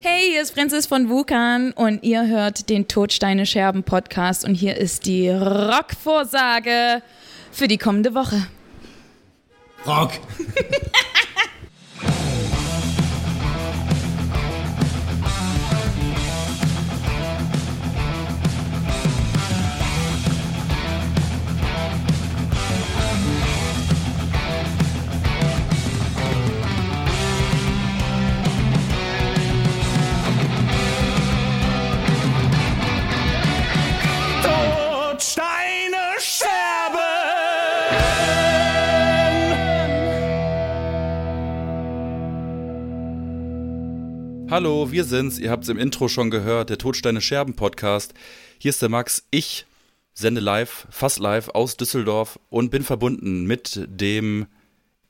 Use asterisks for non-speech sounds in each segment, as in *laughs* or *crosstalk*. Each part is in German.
Hey, hier ist Francis von Wukan und ihr hört den Todsteine Scherben Podcast und hier ist die Rockvorsage für die kommende Woche. Rock! *laughs* Hallo, wir sind's. Ihr habt's im Intro schon gehört, der Todsteine Scherben Podcast. Hier ist der Max. Ich sende live, fast live aus Düsseldorf und bin verbunden mit dem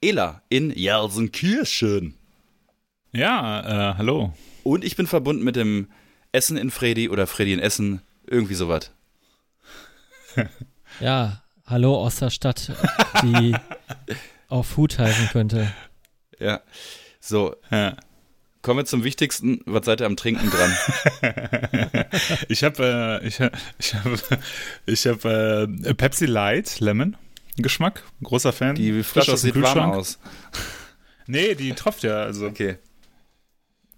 Ela in Gelsenkirchen. Ja, äh, hallo. Und ich bin verbunden mit dem Essen in Freddy oder Freddy in Essen. Irgendwie sowas. *laughs* Ja, hallo aus der Stadt, die *laughs* auch Food heißen könnte. Ja. So, Ja. Kommen wir zum Wichtigsten. Was seid ihr am Trinken dran? *laughs* Ich habe äh, ich, hab- ich hab, ich hab, äh, Pepsi Light Lemon Geschmack. Großer Fan. Die Frisch Flasche aus dem sieht warm aus. *laughs* Nee, die tropft ja. Also Okay.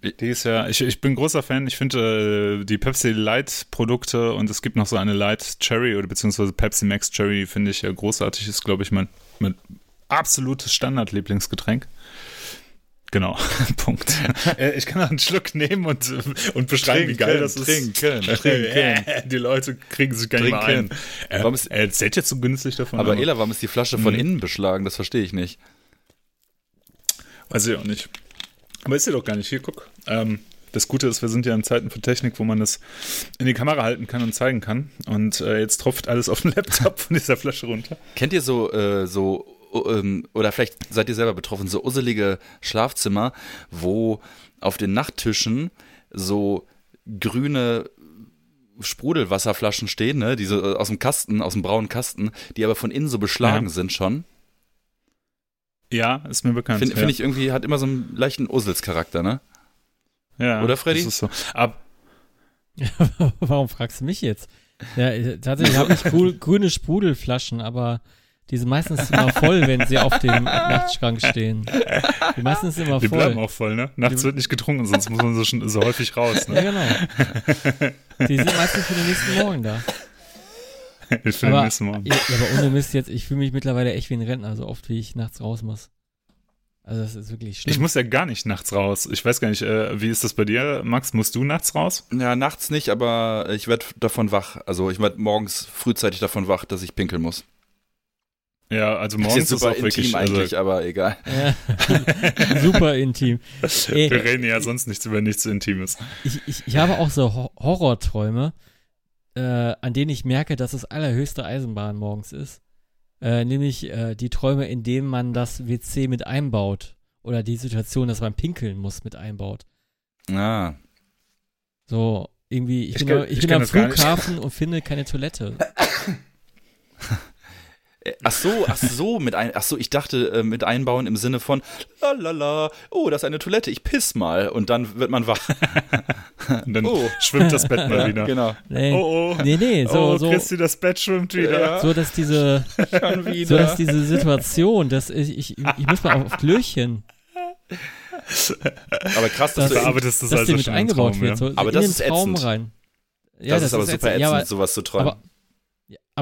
die ist ja. Ich, ich bin großer Fan. Ich finde äh, die Pepsi Light Produkte und es gibt noch so eine Light Cherry oder beziehungsweise Pepsi Max Cherry finde ich ja großartig. Ist glaube ich mein, mein absolutes Standard-Lieblingsgetränk. Genau, *laughs* Punkt. Äh, ich kann noch einen Schluck nehmen und, und beschreiben, wie geil das ist. Trinken, trinken. Die Leute kriegen sich gar nicht mehr ein. Trinken. Warum ist- er erzählt jetzt so günstig davon. Aber Ela, warum ist die Flasche von Mhm. innen beschlagen? Das verstehe ich nicht. Weiß ich auch nicht. Aber ist ja doch gar nicht. Hier, guck. Ähm, das Gute ist, wir sind ja in Zeiten von Technik, wo man das in die Kamera halten kann und zeigen kann. Und äh, jetzt tropft alles auf den *laughs* Laptop von dieser Flasche runter. Kennt ihr so, äh, so, oder vielleicht seid ihr selber betroffen, so usselige Schlafzimmer, wo auf den Nachttischen so grüne Sprudelwasserflaschen stehen, ne, diese äh, aus dem Kasten, aus dem braunen Kasten, die aber von innen so beschlagen Ja. sind schon. Ja, ist mir bekannt. Finde ja. find ich irgendwie, hat immer so einen leichten Usselscharakter, ne? ja, oder, Freddy? Das ist so. Ab, *laughs* Warum fragst du mich jetzt? Ja, tatsächlich habe ich grü- grüne Sprudelflaschen, aber die sind meistens immer voll, wenn sie auf dem *laughs* Nachtschrank stehen. Die meistens immer die voll. bleiben auch voll, ne? Nachts Die- wird nicht getrunken, sonst muss man so, schon, so häufig raus. Ja, Ne? genau. Die sind meistens für den nächsten Morgen da. *laughs* Ich finde den Aber, nächsten Morgen. ja, ja, aber ohne Mist jetzt, ich fühle mich mittlerweile echt wie ein Rentner, so oft wie ich nachts raus muss. Also das ist wirklich schlimm. Ich muss ja gar nicht nachts raus. Ich weiß gar nicht, äh, wie ist das bei dir, Max? Musst du nachts raus? Ja, nachts nicht, aber ich werde davon wach. Also ich werde morgens frühzeitig davon wach, dass ich pinkeln muss. Ja, also morgens ist ist super auch wirklich. Also, eigentlich, aber egal. Ja, *laughs* super intim. Ey, *laughs* wir reden ja sonst nichts über nichts Intimes. ich, ich, ich habe auch so Ho- Horrorträume, äh, an denen ich merke, dass es allerhöchste Eisenbahn morgens ist. Äh, nämlich äh, die Träume, in denen man das WC mit einbaut. Oder die Situation, dass man pinkeln muss, mit einbaut. Ah. So, irgendwie, ich, Ich bin, am- ich bin am. Flughafen und finde keine Toilette. *laughs* Ach so, ach so, mit ein, ach so, ich dachte äh, mit einbauen im Sinne von lalala, oh, das ist eine Toilette, ich piss mal und dann wird man wach. *laughs* Und dann Oh. schwimmt das Bett mal wieder. Genau. Nee, Oh, oh. nee, nee, so, oh, so, Christi, das Bett schwimmt wieder. Ja. so, dass diese, *laughs* Schon wieder. so, dass diese Situation, dass ich, ich, ich muss mal auf Klöchen, aber krass, dass das- du in, Verarbeitest das dass also mit eingebaut Traum, wird, ja. so, Aber in das den ist Traum ätzend. rein. das, ist aber super ätzend, Ja, aber, sowas zu träumen. aber, ja,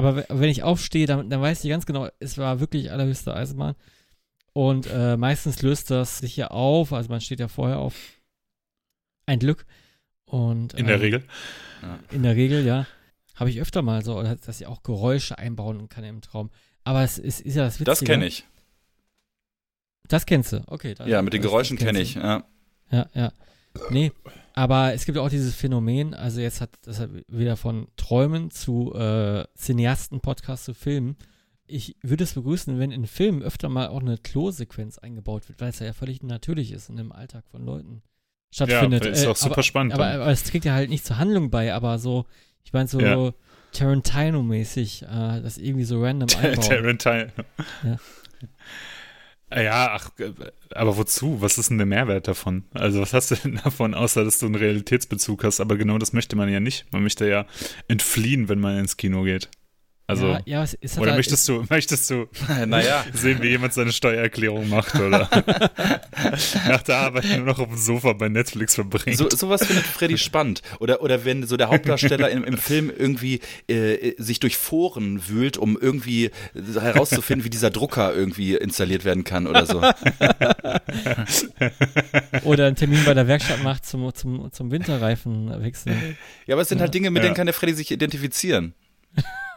aber wenn ich aufstehe, dann, dann weiß ich ganz genau, es war wirklich allerhöchste Eisenbahn. Und äh, meistens löst das sich ja auf, also man steht ja vorher auf. Ein Glück. Und, In der ähm, Regel. In der Regel, ja. Habe ich öfter mal so, dass ich auch Geräusche einbauen kann im Traum. Aber es ist, ist ja das Witzige. das kenne ich. Das kennst du, okay. dann- Ja, mit den das- Geräuschen das kenne ich. Ja. Ja, ja. Nee, aber es gibt auch dieses Phänomen, also jetzt hat das hat wieder von Träumen zu äh, Cineasten-Podcast zu Filmen. Ich würde es begrüßen, wenn in Filmen öfter mal auch eine Klo-Sequenz eingebaut wird, weil es ja völlig natürlich ist und im Alltag von Leuten stattfindet. ist Äh, auch super aber, spannend. Aber, dann. aber es trägt ja halt nicht zur Handlung bei, aber so, ich meine so Ja. Tarantino-mäßig, äh, das irgendwie so random *laughs* einbauen. Tarantino. Ja. *laughs* Ja, ach, äh, aber wozu? Was ist denn der Mehrwert davon? Also, was hast du denn *laughs* davon, außer dass du einen Realitätsbezug hast? Aber genau das möchte man ja nicht. Man möchte ja entfliehen, wenn man ins Kino geht. Also, ja, ja, ist oder ist- möchtest du, möchtest du *laughs* naja, sehen, wie jemand seine Steuererklärung macht oder *laughs* nach der Arbeit nur noch auf dem Sofa bei Netflix verbringt? so, sowas findet Freddy *laughs* spannend. Oder, oder wenn so der Hauptdarsteller im, im Film irgendwie äh, sich durch Foren wühlt, um irgendwie herauszufinden, wie dieser Drucker irgendwie installiert werden kann oder so. oder einen Termin bei der Werkstatt macht zum, zum, zum Winterreifen wechseln. Ja, aber es sind halt Dinge, mit Ja. denen kann der Freddy sich identifizieren.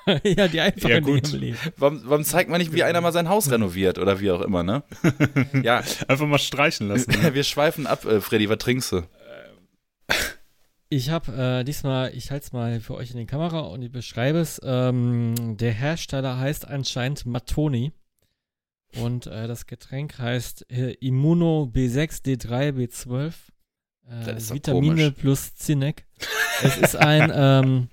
*laughs* ja, die einfachen Ja, Dinge gut. im Leben. Warum, warum zeigt man nicht, wie einer mal sein Haus renoviert oder wie auch immer, ne? *laughs* Ja, Einfach mal streichen lassen. Ne? *laughs* wir schweifen ab, äh, Freddy, was trinkst du? Ich habe äh, diesmal, ich halte es mal für euch in die Kamera und ich beschreibe es. Ähm, der Hersteller heißt anscheinend Matoni. Und äh, das Getränk heißt äh, Immuno B6, D3, B12. Äh, Das ist doch Vitamine komisch. plus Zinnek. es ist ein ähm,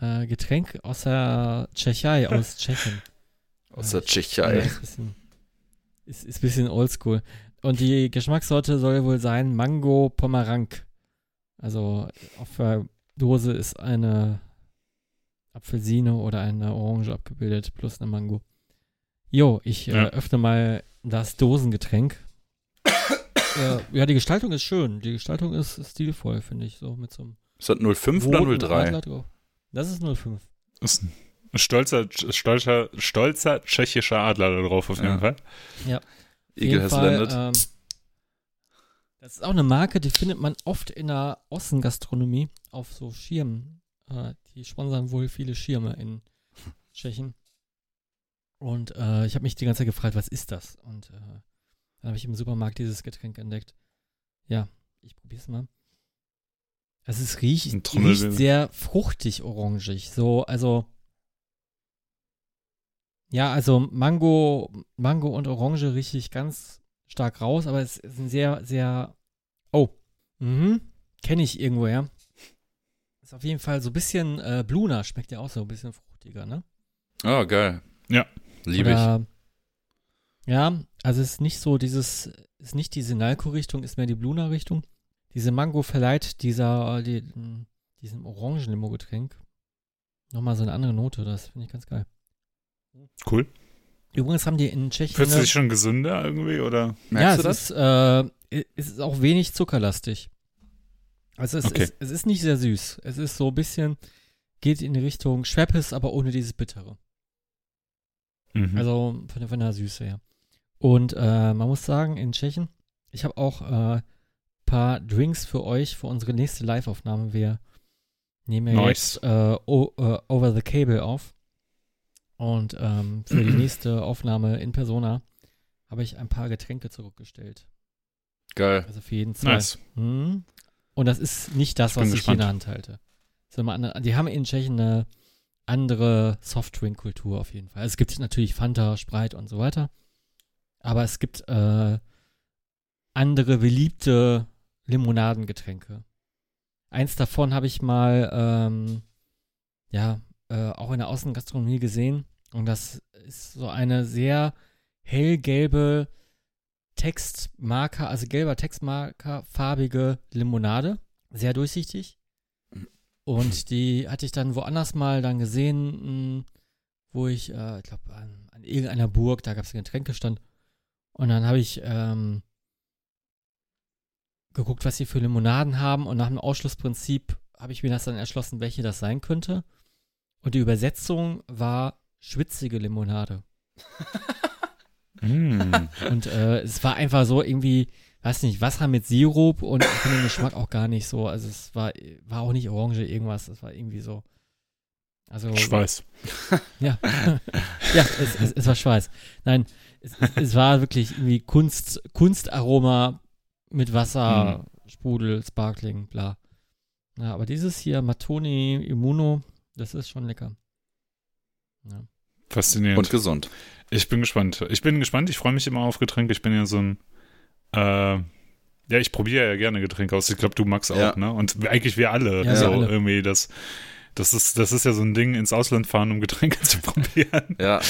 äh, Getränk aus der Tschechei, aus *laughs* Tschechien. Aus der Ja, Tschechei. ist, ein bisschen, ist, ist ein bisschen oldschool. Und die Geschmackssorte soll wohl sein Mango Pomerank. Also auf der Dose ist eine Apfelsine oder eine Orange abgebildet plus eine Mango. Jo, ich äh, Ja. öffne mal das Dosengetränk. äh, ja, die Gestaltung ist schön. Die Gestaltung ist stilvoll, finde ich. So mit so einem Ist das 05 oder roten 03? Adler drauf. Das ist 05. Ist ein stolzer, stolzer, stolzer tschechischer Adler da drauf auf jeden Ja. Fall. Auf Igel has landed. ähm, das ist auch eine Marke, die findet man oft in der Außengastronomie auf so Schirmen. Äh, die sponsern wohl viele Schirme in Tschechien. Und äh, ich habe mich die ganze Zeit gefragt, was ist das? Und äh, dann habe ich im Supermarkt dieses Getränk entdeckt. Ja, ich probiere es mal. Also es riecht, riecht sehr fruchtig orangig. So, also ja, also Mango, Mango und Orange rieche ich ganz stark raus, aber es ist ein sehr, sehr. Oh, mhm, kenne ich irgendwoher. Ist auf jeden Fall so ein bisschen äh, Bluna, schmeckt ja auch so ein bisschen fruchtiger, ne? Oh, geil. Ja. Liebe ich. Ja, also es ist nicht so dieses, ist nicht diese Nalko-Richtung, ist mehr die Bluna-Richtung. Diese Mango verleiht dieser, die, diesem Orangen-Limo-Getränk nochmal so eine andere Note. Das finde ich ganz geil. Cool. Übrigens haben die in Tschechien. Fühlst du dich schon gesünder irgendwie oder? Merkst ja, du es das? Ist, äh, es ist auch wenig zuckerlastig. Also es, Okay. ist, es ist nicht sehr süß. Es ist so ein bisschen, geht in die Richtung Schweppes, aber ohne dieses Bittere. Mhm. Also von der, von der Süße her. Und äh, man muss sagen, in Tschechien, ich habe auch äh, paar Drinks für euch für unsere nächste Live-Aufnahme. Wir nehmen ja Nice. jetzt äh, o, äh, Over the Cable auf. Und ähm, für die *clears throat* nächste Aufnahme in Persona habe ich ein paar Getränke zurückgestellt. Geil. Also für jeden zwei. nice. Mhm. Und das ist nicht das, Ich was ich hier in der Hand halte. Andere, die haben in Tschechien eine andere Softdrink-Kultur auf jeden Fall. Also es gibt natürlich Fanta, Sprite und so weiter. Aber es gibt äh, andere beliebte Limonadengetränke. Eins davon habe ich mal, ähm, ja, äh, auch in der Außengastronomie gesehen. Und das ist so eine sehr hellgelbe Textmarker, also gelber Textmarker, farbige Limonade. Sehr durchsichtig. Und die hatte ich dann woanders mal dann gesehen, mh, wo ich, äh, ich glaube, an, an irgendeiner Burg, da gab es einen Getränkestand. Und dann habe ich ähm, geguckt, was sie für Limonaden haben. Und nach dem Ausschlussprinzip habe ich mir das dann erschlossen, welche das sein könnte. Und die Übersetzung war schwitzige Limonade. *laughs* Mm. Und äh, es war einfach so irgendwie, weiß nicht, Wasser mit Sirup und ich finde den Geschmack auch gar nicht so. Also es war, war auch nicht Orange irgendwas, es war irgendwie so. Also Schweiß. *laughs* ja, ja, es, es, es war Schweiß. Nein, es, es, es war wirklich irgendwie Kunst, Kunstaroma mit Wasser, Sprudel, Sparkling, bla. Ja, aber dieses hier, Matoni Immuno, das ist schon lecker. Ja. Faszinierend. Und gesund. Ich bin gespannt. Ich bin gespannt. Ich freue mich immer auf Getränke. Ich bin ja so ein. Äh, ja, ich probiere ja gerne Getränke aus. Ich glaube, du magst auch, Ja. ne? Und eigentlich wir alle. Ja, so alle. irgendwie das. Das ist, das ist ja so ein Ding, ins Ausland fahren, um Getränke *laughs* zu probieren. Ja,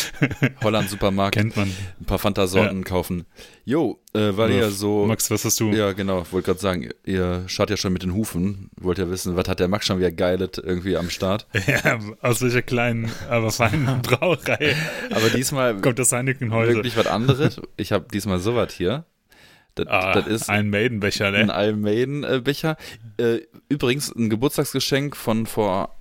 Holland Supermarkt, Kennt man. ein paar Fanta-Sorten kaufen. Jo, äh, weil ihr so... Max, was hast du? Ja, genau, wollte gerade sagen, ihr schaut ja schon mit den Hufen. Wollt ja wissen, was hat der Max schon wieder geilet irgendwie am Start. *laughs* Ja, aus welcher kleinen, aber feinen *laughs* Brauerei Aber diesmal kommt das Heineken heute? wirklich was anderes. Ich habe diesmal sowas hier. Das, Ah, das ist ein Maidenbecher, ein ne? Iron Maiden äh, Becher. Äh, übrigens ein Geburtstagsgeschenk von vor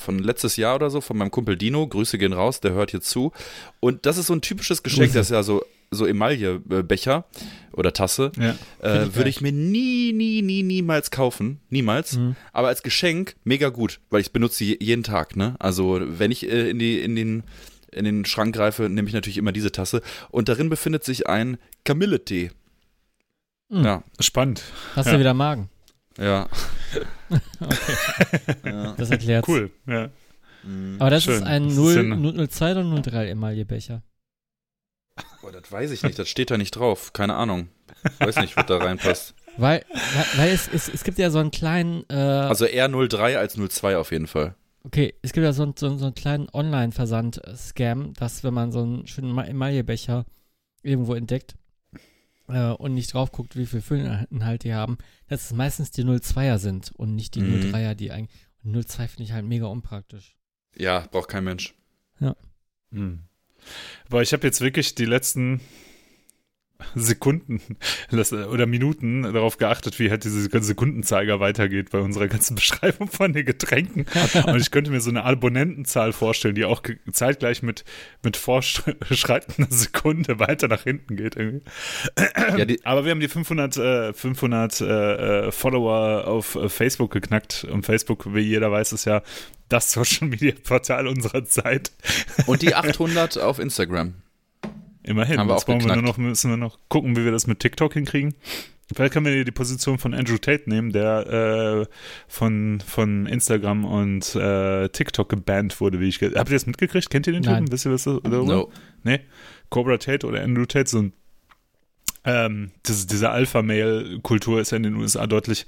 von letztes Jahr oder so von meinem Kumpel Dino. Grüße gehen raus, der hört hier zu. Und das ist so ein typisches Geschenk, das ist ja so so Emaille äh, Becher oder Tasse. Ja. Äh, würde ich mir nie, nie, nie, niemals kaufen. Niemals. Aber als Geschenk mega gut, weil ich benutze sie jeden Tag, ne? Also wenn ich äh, in, die, in, den, in den Schrank greife, nehme ich natürlich immer diese Tasse. Und darin befindet sich ein Kamilletee. Mhm. Ja. Spannend. Hast Ja. du wieder Magen? *laughs* ja. Das erklärt. Cool. Ja. Aber das Schön. ist ein Das ist 0, ja eine- 002 oder 03 Emaillebecher. Boah, das weiß ich nicht, das steht da nicht drauf. Keine Ahnung. Weiß nicht, was da reinpasst. Weil, weil, weil es, es, es gibt ja so einen kleinen, äh, Also eher 03 als 02 auf jeden Fall. okay, es gibt ja so, einen- so, einen- so einen kleinen Online-Versand-Scam, dass wenn man so einen schönen Ma- Emaillebecher irgendwo entdeckt äh, und nicht drauf guckt, wie viel Füllinhalt die haben, dass es meistens die 02er sind und nicht die Mhm. 03er, die eigentlich. Und 02 finde ich halt mega unpraktisch. Ja, braucht kein Mensch. Hm. Aber ich habe jetzt wirklich die letzten Sekunden das- oder Minuten darauf geachtet, wie halt diese ganze Sekundenzeiger weitergeht bei unserer ganzen *laughs* Beschreibung von den Getränken. Und ich könnte mir so eine Abonnentenzahl vorstellen, die auch zeitgleich mit, mit fortschreitender Sekunde weiter nach hinten geht. Irgendwie. Ja, Aber wir haben die 500, äh, 500 äh, äh, Follower auf äh, Facebook geknackt. Und Facebook, wie jeder weiß, ist ja das Social Media Portal unserer Zeit. und die *laughs* 800 auf Instagram. Immerhin. Haben wir Jetzt wir noch, müssen wir noch gucken, wie wir das mit TikTok hinkriegen. Vielleicht können wir die Position von Andrew Tate nehmen, der äh, von, von Instagram und äh, TikTok gebannt wurde, wie ich Habt ihr das mitgekriegt? Kennt ihr den Nein. Typen? Wisst ihr was darüber? No. Nee. Cobra Tate oder Andrew Tate, so ein ähm, das, diese Alpha-Mail-Kultur ist ja in den USA deutlich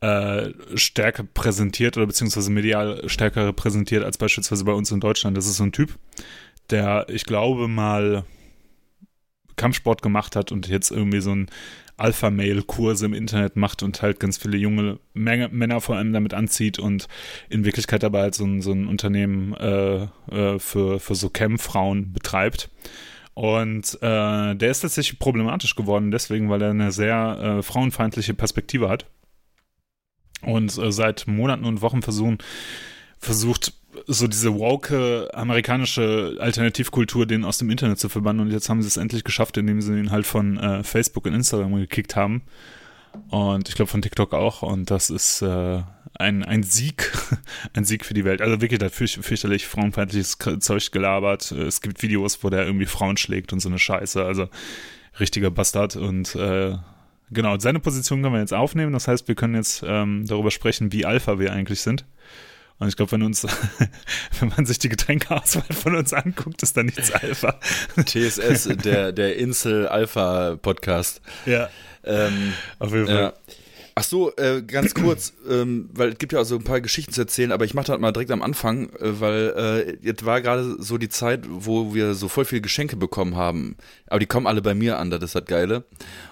äh, stärker präsentiert oder beziehungsweise medial stärker repräsentiert als beispielsweise bei uns in Deutschland. Das ist so ein Typ, der, ich glaube, mal Kampfsport gemacht hat und jetzt irgendwie so ein Alpha-Mail-Kurs im Internet macht und halt ganz viele junge Männer vor allem damit anzieht und in Wirklichkeit dabei halt so ein, so ein Unternehmen äh, äh, für, für so Cam-Frauen betreibt. Und äh, der ist tatsächlich problematisch geworden, deswegen, weil er eine sehr äh, frauenfeindliche Perspektive hat. Und äh, seit Monaten und Wochen versuchen, versucht, so diese woke amerikanische Alternativkultur denen aus dem Internet zu verbannen. Und jetzt haben sie es endlich geschafft, indem sie ihn halt von äh, Facebook und Instagram gekickt haben. Und ich glaube von TikTok auch. Und das ist äh, ein, ein Sieg, *laughs* ein Sieg für die Welt. Also wirklich, da hat fürch fürchterlich frauenfeindliches Zeug gelabert. Es gibt Videos, wo der irgendwie Frauen schlägt und so eine Scheiße. Also richtiger Bastard. Und äh, genau, seine Position können wir jetzt aufnehmen. Das heißt, wir können jetzt ähm, darüber sprechen, wie Alpha wir eigentlich sind. Und ich glaube, wenn uns, *laughs* wenn man sich die Getränkeauswahl von uns anguckt, ist da nichts Alpha. TSS, der, der Insel Alpha Podcast. Ja, Ähm, auf jeden Fall. ja. Ach so, äh, ganz *clears throat* kurz, ähm, weil es gibt ja auch so ein paar Geschichten zu erzählen, aber ich mache das mal direkt am Anfang, äh, weil äh, jetzt war gerade so die Zeit, wo wir so voll viele Geschenke bekommen haben. Aber die kommen alle bei mir an, das ist das Geile.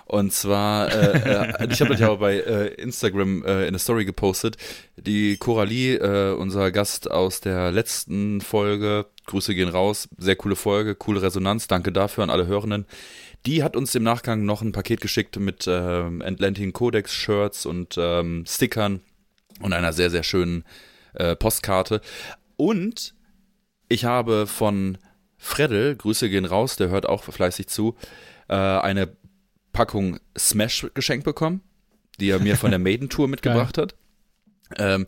Und zwar, äh, äh, ich habe das ja auch bei äh, Instagram äh, in der Story gepostet. Die Coralie, unser Gast aus der letzten Folge, Grüße gehen raus, sehr coole Folge, coole Resonanz, danke dafür an alle Hörenden. Die hat uns im Nachgang noch ein Paket geschickt mit ähm, Atlantic Codex Shirts und ähm, Stickern und einer sehr, sehr schönen äh, Postkarte. Und ich habe von Freddel, Grüße gehen raus, der hört auch fleißig zu, äh, eine Packung Smash geschenkt bekommen, die er mir von der *laughs* Maiden-Tour mitgebracht hat. Ähm,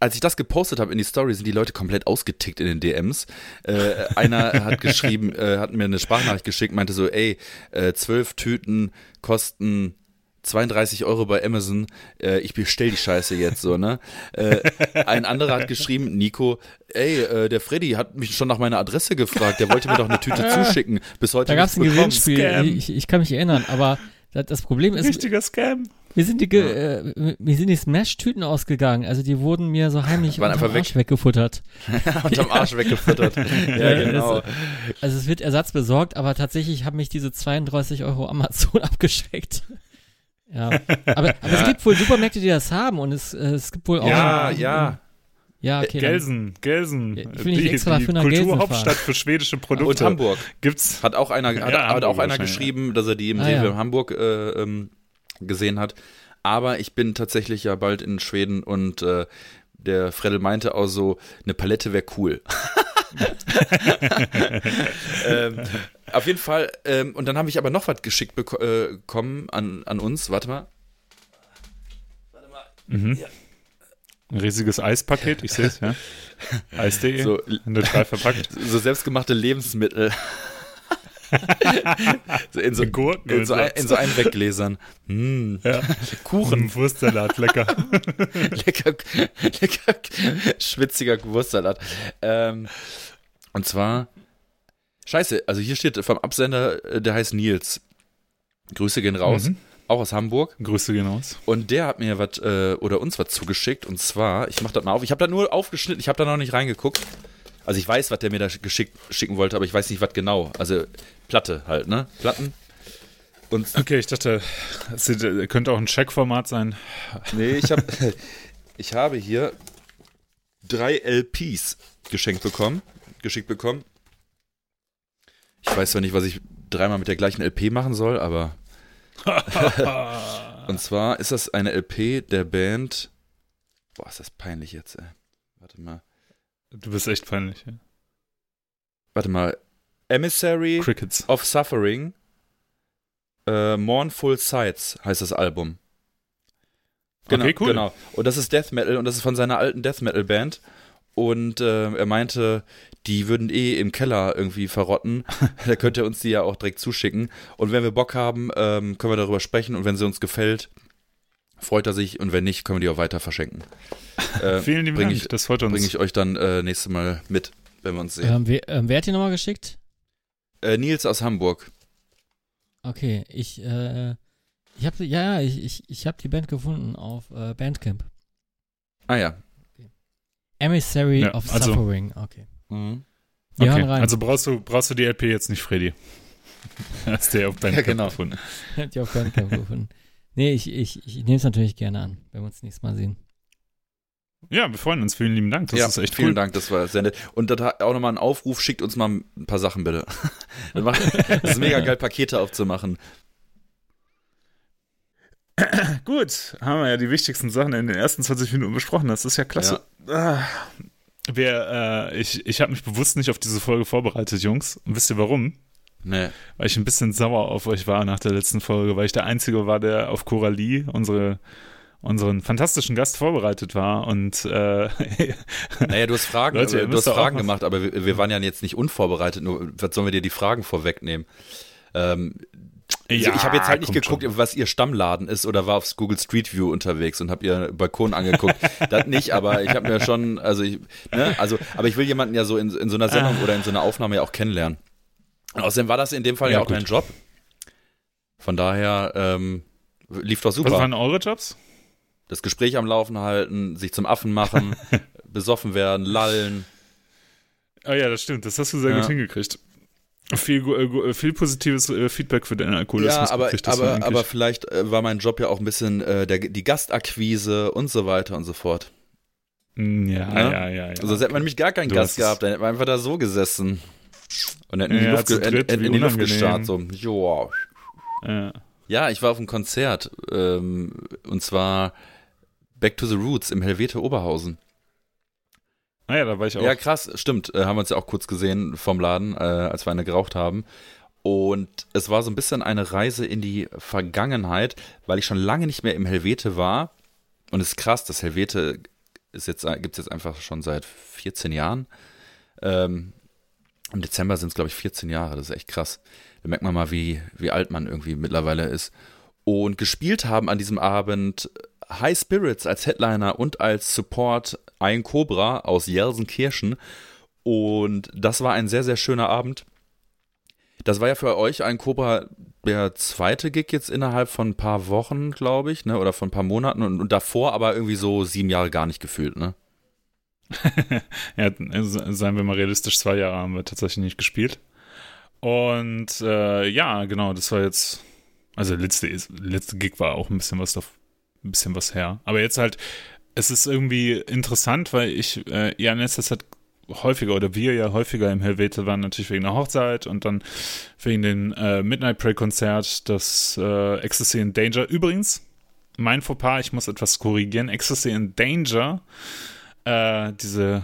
als ich das gepostet habe in die Story, sind die Leute komplett ausgetickt in den DMs. Äh, einer hat geschrieben, äh, hat mir eine Sprachnachricht geschickt, meinte so, ey, äh, zwölf Tüten kosten 32 Euro bei Amazon, äh, ich bestell die Scheiße jetzt so, ne? Äh, ein anderer hat geschrieben, Nico, ey, äh, der Freddy hat mich schon nach meiner Adresse gefragt, der wollte mir doch eine Tüte zuschicken, bis heute Da gab es nichts ein. Gewinnspiel. Ich, ich kann mich erinnern, aber das, das Problem ist, Richtiger Scam. Mir sind die, ge- äh, mir sind die Smash-Tüten ausgegangen. Also die wurden mir so heimlich Waren unterm einfach weg. Arsch weggefuttert. *laughs* Unterm Arsch weggefüttert. *laughs* ja, genau. Also es wird Ersatz besorgt, aber tatsächlich haben mich diese 32 Euro Amazon *laughs* abgeschreckt. Ja, aber, aber es gibt wohl Supermärkte, die das haben und es, äh, es gibt wohl auch. Ja, ja. Ja, okay. dann- Gelsen, Gelsen. Ja, ich will nicht extra die für nach Gelsen Kulturhauptstadt für schwedische Und Produkte. Hamburg. Gibt's. Hat auch einer, hat, Ja, hat auch einer geschrieben, dass er die im Ah, Rewe ja. in Hamburg äh, ähm, gesehen hat. Aber ich bin tatsächlich ja bald in Schweden und äh, der Fredel meinte auch so, eine Palette wäre cool. *laughs* ähm, auf jeden Fall, ähm, und dann habe ich aber noch was geschickt beko äh, bekommen an, an uns. Warte mal. Mhm. Ein riesiges Eispaket, ich sehe es, ja. *laughs* Eis.de, So, in der drei verpackt. so selbstgemachte Lebensmittel. *laughs* so in, so, Gurken in, so ein, in so Einweggläsern. Hm. Ja. Kuchen. Wurstsalat, lecker. *laughs* lecker, lecker, schwitziger Wurstsalat. Ähm, und zwar, scheiße, also hier steht vom Absender, äh, der heißt Nils. Grüße gehen raus, Mhm. auch aus Hamburg. Grüße gehen raus. Und der hat mir was, äh, oder uns was zugeschickt. Und zwar, ich mach das mal auf, ich habe da nur aufgeschnitten, ich habe da noch nicht reingeguckt. Also ich weiß, was der mir da geschickt, schicken wollte, aber ich weiß nicht, was genau. Also Platte halt, ne? Platten. Und Okay, ich dachte, es äh, könnte auch ein Checkformat sein. Nee, ich, hab, *laughs* ich habe hier drei LPs geschenkt bekommen, geschickt bekommen. Ich weiß zwar nicht, was ich dreimal mit der gleichen LP machen soll, aber. *laughs* Und zwar ist das eine LP der Band. Boah, ist das peinlich jetzt, ey. Warte mal. Du bist echt peinlich. Ja. Warte mal. Emissary Crickets. of Suffering. Äh, Mournful Sights heißt das Album. Genau, Okay, cool. Genau. Und das ist Death Metal und das ist von seiner alten Death Metal Band. Und äh, er meinte, die würden eh im Keller irgendwie verrotten. *laughs* da könnte er uns die ja auch direkt zuschicken. Und wenn wir Bock haben, ähm, können wir darüber sprechen. Und wenn sie uns gefällt, freut er sich. Und wenn nicht, können wir die auch weiter verschenken. *laughs* Äh, Vielen lieben bring Dank, ich, das freut uns. Bringe ich euch dann äh, nächstes Mal mit, wenn wir uns sehen. Ähm, wer, ähm, wer hat die nochmal geschickt? Äh, Nils aus Hamburg. Okay, ich, äh, ich habe, ja, ja, ich, ich, ich habe die Band gefunden auf äh, Bandcamp. Ah ja. Emissary Ja, of also- Suffering. Okay. Mhm. Wir okay, hören rein. also brauchst du, brauchst du die LP jetzt nicht, Freddy. *laughs* Hast du ja auf Bandcamp Ja, genau. gefunden. *laughs* Habt ihr auf Bandcamp gefunden. Nee, ich, ich, ich nehme es natürlich gerne an, wenn wir uns nächstes Mal sehen. Ja, wir freuen uns. Vielen lieben Dank. Das ja, ist echt vielen cool. Dank, das war sehr nett. Und hat auch nochmal ein Aufruf, schickt uns mal ein paar Sachen bitte. *laughs* Das, ist mega geil, Pakete aufzumachen. *clears throat* Gut, haben wir ja die wichtigsten Sachen in den ersten 20 Minuten besprochen. Das ist ja klasse. Ah. Wir, äh, ich ich habe mich bewusst nicht auf diese Folge vorbereitet, Jungs. Und wisst ihr warum? Nee. Weil ich ein bisschen sauer auf euch war nach der letzten Folge, weil ich der Einzige war, der auf Coralie, unsere, unseren fantastischen Gast, vorbereitet war. Und äh, *laughs* Naja, du hast Fragen, Leute, du hast Fragen gemacht, aber wir, wir waren ja jetzt nicht unvorbereitet. Nur, was sollen wir dir die Fragen vorwegnehmen? Ähm, Ja, ich habe jetzt halt nicht geguckt, schon. was ihr Stammladen ist oder war aufs Google Street View unterwegs und hab ihr Balkon angeguckt. *laughs* das nicht, aber ich habe mir schon, also ich, ne, also, aber ich will jemanden ja so in, in so einer Sendung Ah. oder in so einer Aufnahme ja auch kennenlernen. Und außerdem war das in dem Fall ja, Ja, auch gut. dein Job. Von daher ähm, lief doch was super. waren eure Jobs? Das Gespräch am Laufen halten, sich zum Affen machen, *laughs* besoffen werden, lallen. Ah ja, das stimmt. Das hast du sehr Ja. gut hingekriegt. Viel, äh, gu- viel positives äh, Feedback für deinen Alkoholismus. Ja, aber, aber, aber vielleicht äh, war mein Job ja auch ein bisschen äh, der, die Gastakquise und so weiter und so fort. Mm, ja, ja, ja, ja. Also sonst hätte man nämlich gar keinen Du Gast gehabt, dann hätten wir einfach da so gesessen. Und hätten in die Ja, Luft, dritt, wie in die Luft gestarrt. So, joa. ja. Ja, ich war auf einem Konzert. Ähm, und zwar Back to the Roots im Helvete Oberhausen. Ah ja, da war ich auch. Ja, krass, stimmt. Äh, haben wir uns ja auch kurz gesehen vom Laden, äh, als wir eine geraucht haben. Und es war so ein bisschen eine Reise in die Vergangenheit, weil ich schon lange nicht mehr im Helvete war. Und es ist krass, das Helvete jetzt, gibt es jetzt einfach schon seit 14 Jahren. Ähm, Im Dezember sind es, glaube ich, 14 Jahre. Das ist echt krass. Da merkt man mal, wie, wie alt man irgendwie mittlerweile ist. Und gespielt haben an diesem Abend High Spirits als Headliner und als Support ein Cobra aus Jelsenkirchen. Und das war ein sehr, sehr schöner Abend. Das war ja für euch ein Cobra der zweite Gig jetzt innerhalb von ein paar Wochen, glaube ich, ne? Oder von ein paar Monaten und, und davor aber irgendwie so sieben Jahre gar nicht gefühlt, ne? *laughs* ja, seien wir mal realistisch, zwei Jahre haben wir tatsächlich nicht gespielt. Und äh, ja, genau, das war jetzt, also letzte, letzte Gig war auch ein bisschen was, ein bisschen was her. Aber jetzt halt, es ist irgendwie interessant, weil ich äh, ja in letzter Zeit häufiger oder wir ja häufiger im Helvete waren, natürlich wegen der Hochzeit und dann wegen den äh, Midnight Prey Konzert, das äh, Ecstasy in Danger. Übrigens, mein Fauxpas, ich muss etwas korrigieren. Ecstasy in Danger, äh, diese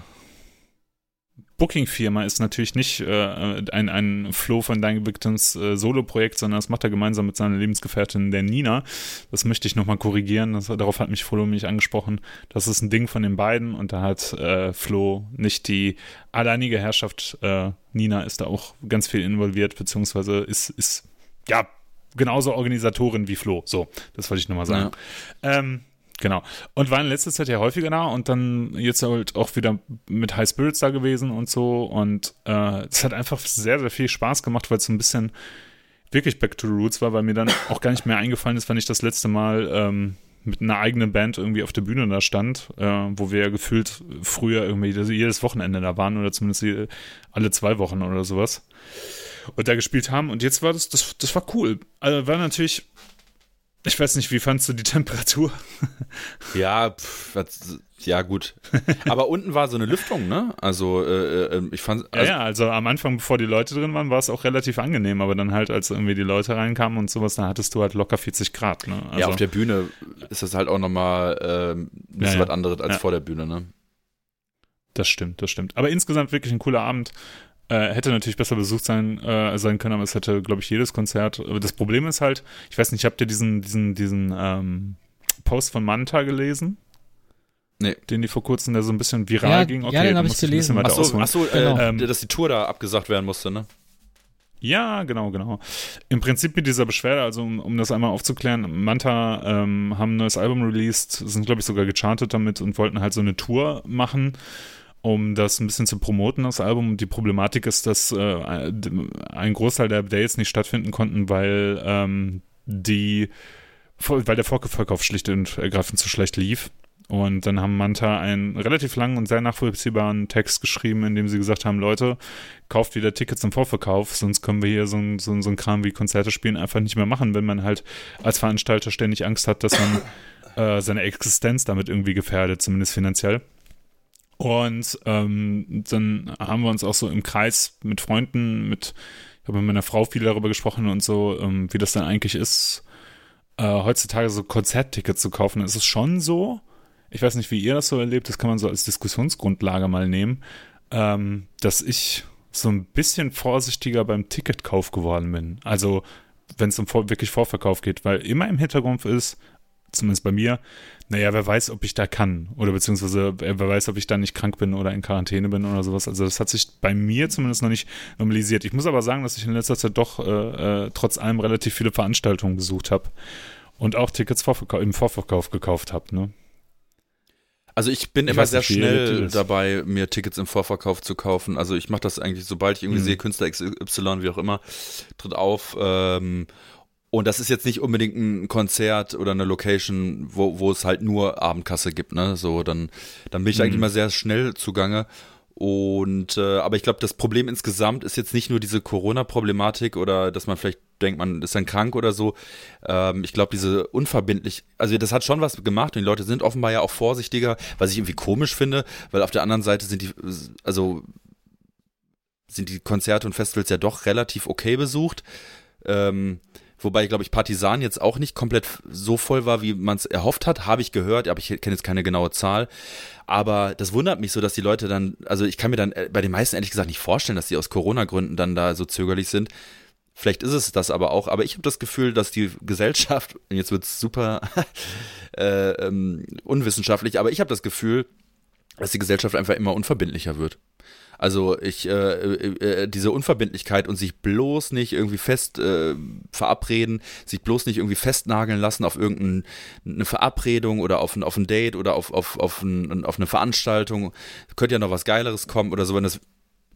Booking-Firma ist natürlich nicht äh, ein, ein Flo von Dying Victims äh, Solo-Projekt, sondern das macht er gemeinsam mit seiner Lebensgefährtin, der Nina. Das möchte ich nochmal korrigieren. Das, darauf hat mich Flo mich angesprochen. Das ist ein Ding von den beiden und da hat äh, Flo nicht die alleinige Herrschaft. Äh, Nina ist da auch ganz viel involviert, beziehungsweise ist, ist ja genauso Organisatorin wie Flo. So, das wollte ich nochmal sagen. Ja. Ähm, Genau. Und war in letzter Zeit ja häufiger da und dann jetzt halt auch wieder mit High Spirits da gewesen und so. Und äh, es hat einfach sehr, sehr viel Spaß gemacht, weil es so ein bisschen wirklich Back to the Roots war, weil mir dann auch gar nicht mehr eingefallen ist, wann ich das letzte Mal ähm, mit einer eigenen Band irgendwie auf der Bühne da stand, äh, wo wir ja gefühlt früher irgendwie jedes Wochenende da waren oder zumindest alle zwei Wochen oder sowas. Und da gespielt haben. Und jetzt war das, das, das war cool. Also war natürlich ich weiß nicht, wie fandst du die Temperatur? *laughs* Ja, pff, ja gut. Aber unten war so eine Lüftung, ne? Also äh, äh, ich fand. Also, ja, ja, also am Anfang, bevor die Leute drin waren, war es auch relativ angenehm. Aber dann halt, als irgendwie die Leute reinkamen und sowas, dann hattest du halt locker 40 Grad. Ne? Also, ja, auf der Bühne ist das halt auch nochmal äh, ein bisschen ja, was anderes als vor der Bühne, ne? Das stimmt, das stimmt. Aber insgesamt wirklich ein cooler Abend. Äh, hätte natürlich besser besucht sein, äh, sein können, aber es hätte, glaube ich, jedes Konzert. Das Problem ist halt, ich weiß nicht, habt ihr diesen, diesen, diesen ähm, Post von Manta gelesen? Nee. Den die vor kurzem, der so ein bisschen viral ja, ging. Okay, ja, den habe ich gelesen. Achso, ach so, genau. äh, dass die Tour da abgesagt werden musste, ne? Ja, genau, genau. Im Prinzip mit dieser Beschwerde, also um, um das einmal aufzuklären, Manta ähm, haben ein neues Album released, sind, glaube ich, sogar gechartet damit und wollten halt so eine Tour machen um das ein bisschen zu promoten, das Album. Die Problematik ist, dass äh, ein Großteil der Dates nicht stattfinden konnten, weil ähm, die weil der Vorverkauf schlicht und ergreifend zu schlecht lief. Und dann haben Manta einen relativ langen und sehr nachvollziehbaren Text geschrieben, in dem sie gesagt haben, Leute, kauft wieder Tickets im Vorverkauf, sonst können wir hier so ein, so, so ein Kram wie Konzerte spielen einfach nicht mehr machen, wenn man halt als Veranstalter ständig Angst hat, dass man äh, seine Existenz damit irgendwie gefährdet, zumindest finanziell. Und ähm, dann haben wir uns auch so im Kreis mit Freunden, mit, ich habe mit meiner Frau viel darüber gesprochen und so, ähm, wie das dann eigentlich ist, äh, heutzutage so Konzerttickets zu kaufen. Es ist schon so, ich weiß nicht, wie ihr das so erlebt, das kann man so als Diskussionsgrundlage mal nehmen, ähm, dass ich so ein bisschen vorsichtiger beim Ticketkauf geworden bin. Also wenn es um vor, wirklich Vorverkauf geht, weil immer im Hintergrund ist, zumindest bei mir, naja, wer weiß, ob ich da kann. Oder beziehungsweise wer weiß, ob ich da nicht krank bin oder in Quarantäne bin oder sowas. Also das hat sich bei mir zumindest noch nicht normalisiert. Ich muss aber sagen, dass ich in letzter Zeit doch äh, äh, trotz allem relativ viele Veranstaltungen besucht habe und auch Tickets Vorverkau im Vorverkauf gekauft habe. Ne? Also ich bin ich immer sehr schnell dabei, mir Tickets im Vorverkauf zu kaufen. Also ich mache das eigentlich, sobald ich irgendwie mhm. sehe, Künstler XY, wie auch immer, tritt auf. Ähm, und das ist jetzt nicht unbedingt ein Konzert oder eine Location, wo, wo es halt nur Abendkasse gibt, ne? So, dann, dann bin ich mhm. eigentlich immer sehr schnell zugange. Und äh, aber ich glaube, das Problem insgesamt ist jetzt nicht nur diese Corona-Problematik oder dass man vielleicht denkt, man ist dann krank oder so. Ähm, ich glaube, diese unverbindlich, also das hat schon was gemacht und die Leute sind offenbar ja auch vorsichtiger, was ich irgendwie komisch finde, weil auf der anderen Seite sind die, also sind die Konzerte und Festivals ja doch relativ okay besucht. Ähm, Wobei, glaube ich, Partisan jetzt auch nicht komplett so voll war, wie man es erhofft hat, habe ich gehört, aber ich kenne jetzt keine genaue Zahl. Aber das wundert mich so, dass die Leute dann, also ich kann mir dann äh, bei den meisten ehrlich gesagt nicht vorstellen, dass die aus Corona-Gründen dann da so zögerlich sind. Vielleicht ist es das aber auch, aber ich habe das Gefühl, dass die Gesellschaft, jetzt wird es super *laughs* äh, ähm, unwissenschaftlich, aber ich habe das Gefühl, dass die Gesellschaft einfach immer unverbindlicher wird. Also ich, äh, äh, äh, diese Unverbindlichkeit und sich bloß nicht irgendwie fest äh, verabreden, sich bloß nicht irgendwie festnageln lassen auf irgendeine Verabredung oder auf ein, auf ein Date oder auf, auf, auf, ein, auf eine Veranstaltung, könnte ja noch was Geileres kommen oder so, wenn das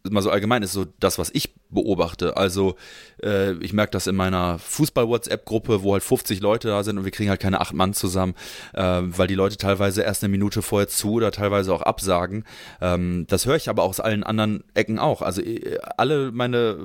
mal so allgemein ist so das, was ich beobachte. Also äh, ich merke das in meiner Fußball-WhatsApp-Gruppe, wo halt 50 Leute da sind und wir kriegen halt keine acht Mann zusammen, äh, weil die Leute teilweise erst eine Minute vorher zu oder teilweise auch absagen. Ähm, das höre ich aber aus allen anderen Ecken auch. Also äh, alle meine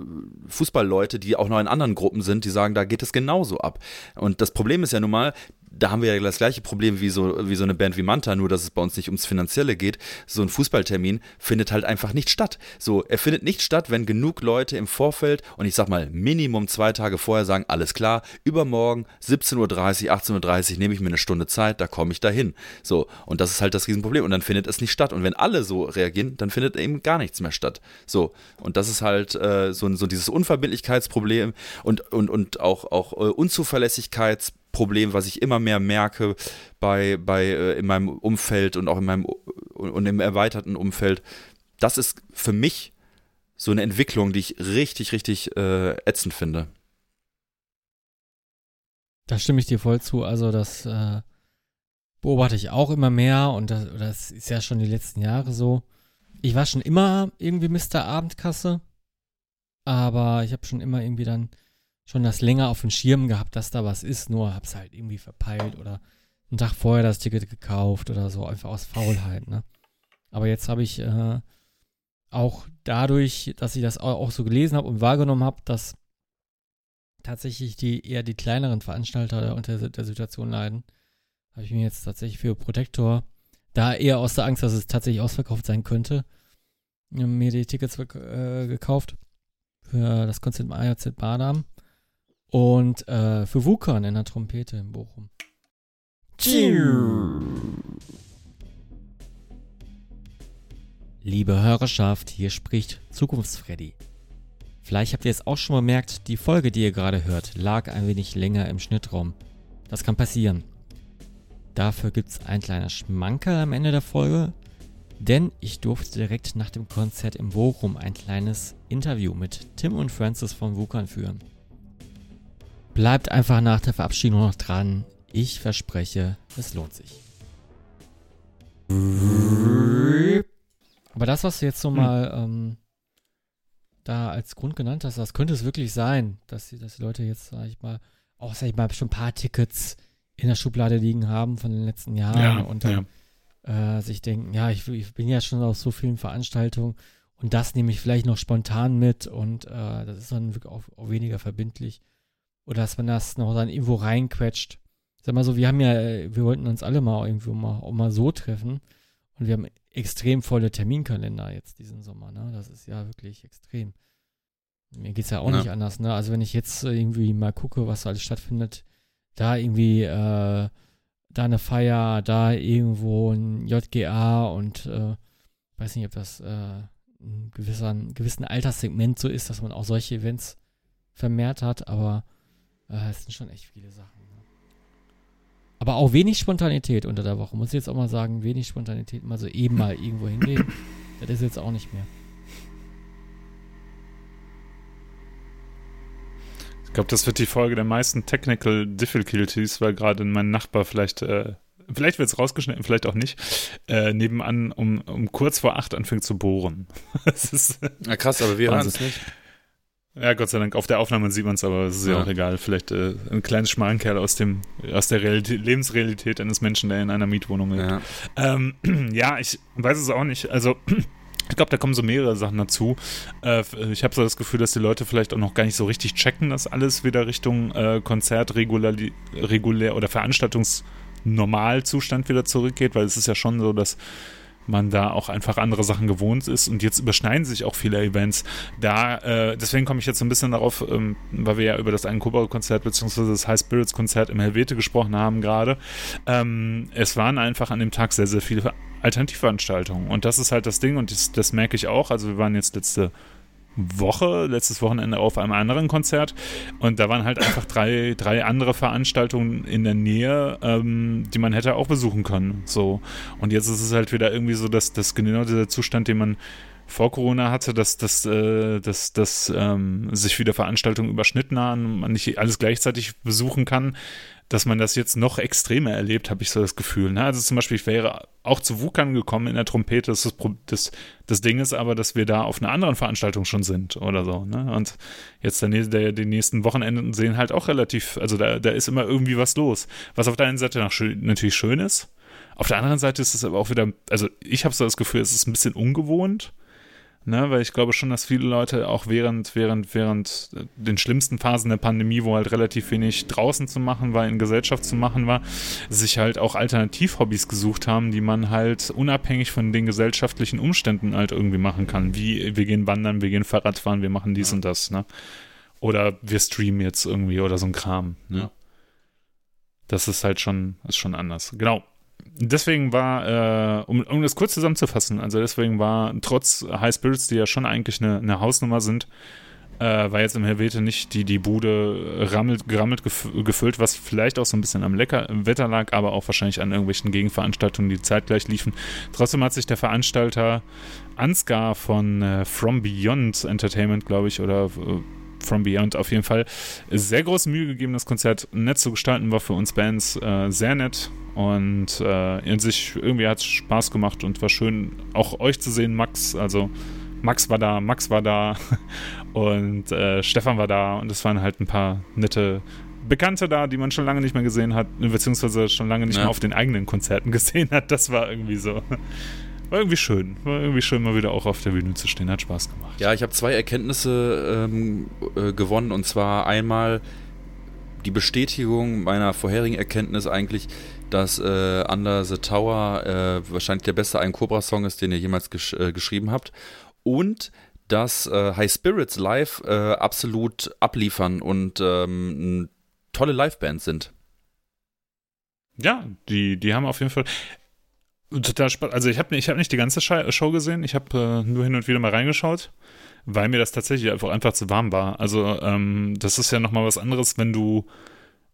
Fußballleute, die auch noch in anderen Gruppen sind, die sagen, da geht es genauso ab. Und das Problem ist ja nun mal, da haben wir ja das gleiche Problem wie so, wie so eine Band wie Manta, nur dass es bei uns nicht ums Finanzielle geht. So ein Fußballtermin findet halt einfach nicht statt. So, er findet nicht statt, wenn genug Leute im Vorfeld und ich sag mal Minimum zwei Tage vorher sagen, alles klar, übermorgen 17.30 Uhr, 18.30 Uhr nehme ich mir eine Stunde Zeit, da komme ich dahin. So, und das ist halt das Riesenproblem. Und dann findet es nicht statt. Und wenn alle so reagieren, dann findet eben gar nichts mehr statt. So, und das ist halt äh, so, so dieses Unverbindlichkeitsproblem und, und, und auch, auch äh, Unzuverlässigkeitsproblem. Problem, was ich immer mehr merke bei, bei äh, in meinem Umfeld und auch in meinem und im erweiterten Umfeld. Das ist für mich so eine Entwicklung, die ich richtig, richtig äh, ätzend finde. Da stimme ich dir voll zu. Also das äh, beobachte ich auch immer mehr und das, das ist ja schon die letzten Jahre so. Ich war schon immer irgendwie Mr. Abendkasse, aber ich habe schon immer irgendwie dann schon das länger auf dem Schirm gehabt, dass da was ist, nur hab's halt irgendwie verpeilt oder einen Tag vorher das Ticket gekauft oder so, einfach aus Faulheit, ne? Aber jetzt habe ich äh, auch dadurch, dass ich das auch so gelesen habe und wahrgenommen habe, dass tatsächlich die eher die kleineren Veranstalter unter der Situation leiden, habe ich mir jetzt tatsächlich für Protector, da eher aus der Angst, dass es tatsächlich ausverkauft sein könnte, mir die Tickets äh, gekauft für das Konzert im AJZ Badam und äh, für Wukan in der Trompete in Bochum. Liebe Hörerschaft, hier spricht Zukunftsfreddy. Vielleicht habt ihr es auch schon bemerkt, die Folge, die ihr gerade hört, lag ein wenig länger im Schnittraum. Das kann passieren. Dafür gibt es ein kleiner Schmankerl am Ende der Folge, denn ich durfte direkt nach dem Konzert im Bochum ein kleines Interview mit Tim und Francis von Wukan führen. Bleibt einfach nach der Verabschiedung noch dran. Ich verspreche, es lohnt sich. Aber das, was du jetzt so hm. mal ähm, da als Grund genannt hast, das könnte es wirklich sein, dass die, dass die Leute jetzt, sag ich mal, auch, sag ich mal, schon ein paar Tickets in der Schublade liegen haben von den letzten Jahren ja, und dann ja. äh, sich denken, ja, ich, ich, bin ja schon auf so vielen Veranstaltungen und das nehme ich vielleicht noch spontan mit und äh, das ist dann wirklich auch, auch weniger verbindlich. Oder dass man das noch dann irgendwo reinquetscht. Sag mal so, wir haben ja, wir wollten uns alle mal irgendwo mal, auch mal so treffen. Und wir haben extrem volle Terminkalender jetzt diesen Sommer, ne? Das ist ja wirklich extrem. Mir geht es ja auch ja. nicht anders, ne? Also wenn ich jetzt irgendwie mal gucke, was alles stattfindet, da irgendwie, äh, da eine Feier, da irgendwo ein JGA und äh, weiß nicht, ob das äh, ein gewisser, gewissen Alterssegment so ist, dass man auch solche Events vermehrt hat, aber äh, es sind schon echt viele Sachen. Ne? Aber auch wenig Spontanität unter der Woche. Muss ich jetzt auch mal sagen, wenig Spontanität. Mal so eben mal irgendwo hingehen. *laughs* das ist jetzt auch nicht mehr. Ich glaube, das wird die Folge der meisten Technical Difficulties, weil gerade mein Nachbar vielleicht, äh, vielleicht wird es rausgeschnitten, vielleicht auch nicht, äh, nebenan um, um kurz vor acht anfängt zu bohren. *laughs* das ist, ja, krass, aber wir hören es nicht. Ja, Gott sei Dank. Auf der Aufnahme sieht man es, aber es ist ja. ja, auch egal. Vielleicht äh, ein kleines Schmalenkerl aus, dem, aus der Realität, Lebensrealität eines Menschen, der in einer Mietwohnung lebt. Ja, ähm, *clears throat* ja ich weiß es auch nicht. Also, *clears throat* ich glaube, da kommen so mehrere Sachen dazu. Äh, ich habe so das Gefühl, dass die Leute vielleicht auch noch gar nicht so richtig checken, dass alles wieder Richtung äh, Konzert regulär, regulär oder Veranstaltungsnormalzustand wieder zurückgeht, weil es ist ja schon so, dass man da auch einfach andere Sachen gewohnt ist und jetzt überschneiden sich auch viele Events. Da, äh, deswegen komme ich jetzt so ein bisschen darauf, ähm, weil wir ja über das Ein-Kobra-Konzert beziehungsweise das High Spirits-Konzert im Helvete gesprochen haben gerade. Ähm, es waren einfach an dem Tag sehr, sehr viele Alternativveranstaltungen und das ist halt das Ding und das, das merke ich auch. Also wir waren jetzt letzte Woche, letztes Wochenende auf einem anderen Konzert und da waren halt einfach drei, drei andere Veranstaltungen in der Nähe, ähm, die man hätte auch besuchen können. So. Und jetzt ist es halt wieder irgendwie so, dass das genau dieser Zustand, den man vor Corona hatte, dass, dass, äh, dass, dass ähm, sich wieder Veranstaltungen überschnitten haben, man nicht alles gleichzeitig besuchen kann, dass man das jetzt noch extremer erlebt, habe ich so das Gefühl. Ne? Also zum Beispiel, ich wäre auch zu Wukan gekommen in der Trompete. Das, ist das, das Ding ist aber, dass wir da auf einer anderen Veranstaltung schon sind oder so. Ne? Und jetzt der, der, die nächsten Wochenenden sehen halt auch relativ, also da, da ist immer irgendwie was los. Was auf der einen Seite natürlich schön ist. Auf der anderen Seite ist es aber auch wieder, also ich habe so das Gefühl, es ist ein bisschen ungewohnt Ne, weil ich glaube schon, dass viele Leute auch während, während, während den schlimmsten Phasen der Pandemie, wo halt relativ wenig draußen zu machen war, in Gesellschaft zu machen war, sich halt auch Alternativhobbys gesucht haben, die man halt unabhängig von den gesellschaftlichen Umständen halt irgendwie machen kann. Wie wir gehen wandern, wir gehen Fahrradfahren, wir machen dies ja. und das, ne? Oder wir streamen jetzt irgendwie oder so ein Kram, ne? Das ist halt schon, ist schon anders. Genau deswegen war, äh, um, um das kurz zusammenzufassen, also deswegen war trotz High Spirits, die ja schon eigentlich eine, eine Hausnummer sind, äh, war jetzt im Helvete nicht die, die Bude rammelt, gerammelt gef gefüllt, was vielleicht auch so ein bisschen am Lecker, Wetter lag, aber auch wahrscheinlich an irgendwelchen Gegenveranstaltungen, die zeitgleich liefen. Trotzdem hat sich der Veranstalter Ansgar von äh, From Beyond Entertainment, glaube ich, oder äh, From Beyond auf jeden Fall sehr große Mühe gegeben, das Konzert nett zu gestalten, war für uns Bands äh, sehr nett und äh, in sich irgendwie hat es Spaß gemacht und war schön, auch euch zu sehen, Max. Also Max war da, Max war da *laughs* und äh, Stefan war da und es waren halt ein paar nette Bekannte da, die man schon lange nicht mehr gesehen hat, beziehungsweise schon lange nicht ja. mehr auf den eigenen Konzerten *laughs* gesehen hat. Das war irgendwie so. War irgendwie schön. War irgendwie schön, mal wieder auch auf der Bühne zu stehen. Hat Spaß gemacht. Ja, ich habe zwei Erkenntnisse ähm, äh, gewonnen. Und zwar einmal die Bestätigung meiner vorherigen Erkenntnis eigentlich, dass äh, Under the Tower äh, wahrscheinlich der beste Ein Cobra-Song ist, den ihr jemals gesch äh, geschrieben habt. Und dass äh, High Spirits live äh, absolut abliefern und ähm, tolle Livebands sind. Ja, die, die haben auf jeden Fall total spannend. Also ich habe ich hab nicht die ganze Show gesehen, ich habe äh, nur hin und wieder mal reingeschaut, weil mir das tatsächlich einfach, einfach zu warm war. Also ähm, das ist ja nochmal was anderes, wenn du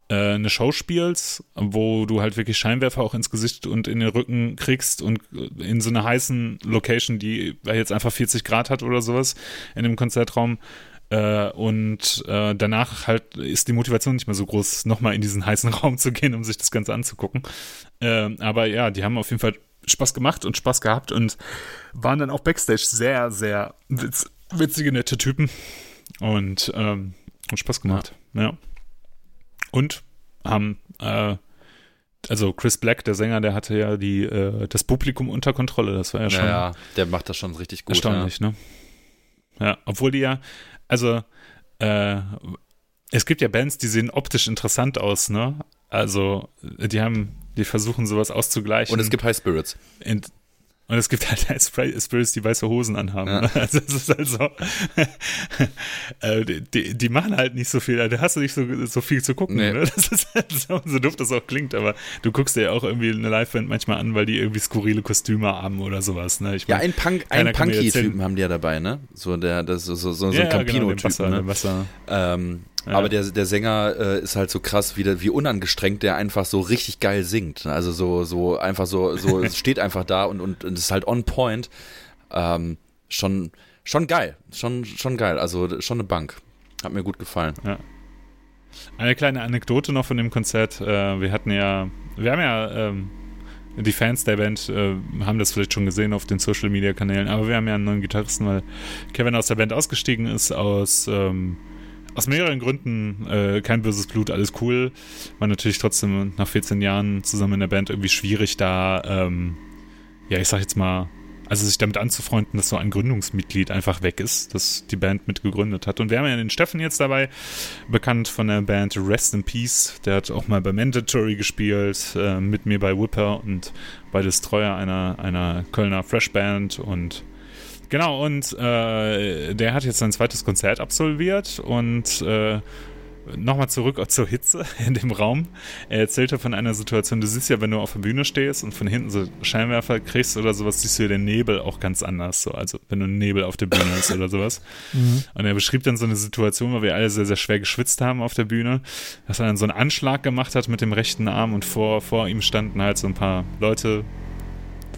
äh, eine Show spielst, wo du halt wirklich Scheinwerfer auch ins Gesicht und in den Rücken kriegst und in so einer heißen Location, die jetzt einfach 40 Grad hat oder sowas in dem Konzertraum, äh, und äh, danach halt ist die Motivation nicht mehr so groß, nochmal in diesen heißen *laughs* Raum zu gehen, um sich das Ganze anzugucken. Äh, aber ja, die haben auf jeden Fall Spaß gemacht und Spaß gehabt und waren dann auch backstage sehr, sehr witz, witzige, nette Typen und ähm, Spaß gemacht. Ja. ja. Und haben, äh, also Chris Black, der Sänger, der hatte ja die, äh, das Publikum unter Kontrolle. Das war ja schon. Ja, der macht das schon richtig gut. Erstaunlich, ja. ne? Ja, obwohl die ja, also, äh, es gibt ja Bands, die sehen optisch interessant aus, ne? Also, die haben, die versuchen sowas auszugleichen. Und es gibt High Spirits. In, und es gibt halt *laughs* Spirits, die weiße Hosen anhaben. Ja. *laughs* Also es ist halt so, *laughs* äh, die, die, machen halt nicht so viel, da hast du nicht so, so viel zu gucken. Nee. Ne? Das ist halt so, so doof das auch klingt, aber du guckst dir ja auch irgendwie eine Liveband manchmal an, weil die irgendwie skurrile Kostüme haben oder sowas. Ne? Ich mein, ja, ein, Punk, ein Punky-Typen haben die ja dabei, ne? So, der, das, so, so, so, so ein Campino-Typ. Genau, ne? Ähm, ja. Aber der, der Sänger äh, ist halt so krass, wie, der, wie unangestrengt der einfach so richtig geil singt. Also so, so einfach so, so *laughs* steht einfach da und, und, und ist halt on point. Ähm, schon, schon geil. Schon, schon geil. Also schon eine Bank. Hat mir gut gefallen. Ja. Eine kleine Anekdote noch von dem Konzert. Äh, wir hatten ja, wir haben ja, ähm, die Fans der Band äh, haben das vielleicht schon gesehen auf den Social Media Kanälen, aber wir haben ja einen neuen Gitarristen, weil Kevin aus der Band ausgestiegen ist aus ähm, aus mehreren Gründen äh, kein böses Blut, alles cool. War natürlich trotzdem nach 14 Jahren zusammen in der Band irgendwie schwierig, da, ähm, ja, ich sag jetzt mal, also sich damit anzufreunden, dass so ein Gründungsmitglied einfach weg ist, das die Band mitgegründet hat. Und wir haben ja den Steffen jetzt dabei, bekannt von der Band Rest in Peace. Der hat auch mal bei Mandatory gespielt, äh, mit mir bei Whipper und bei Destroyer, einer, einer Kölner Fresh Band und Genau, und äh, der hat jetzt sein zweites Konzert absolviert und äh, nochmal zurück zur Hitze *laughs* in dem Raum. Er erzählte von einer Situation, du siehst ja, wenn du auf der Bühne stehst und von hinten so Scheinwerfer kriegst oder sowas, siehst du ja den Nebel auch ganz anders. So. Also wenn du Nebel auf der Bühne hast oder sowas. *laughs* Mhm. Und er beschrieb dann so eine Situation, wo wir alle sehr, sehr schwer geschwitzt haben auf der Bühne, dass er dann so einen Anschlag gemacht hat mit dem rechten Arm und vor, vor ihm standen halt so ein paar Leute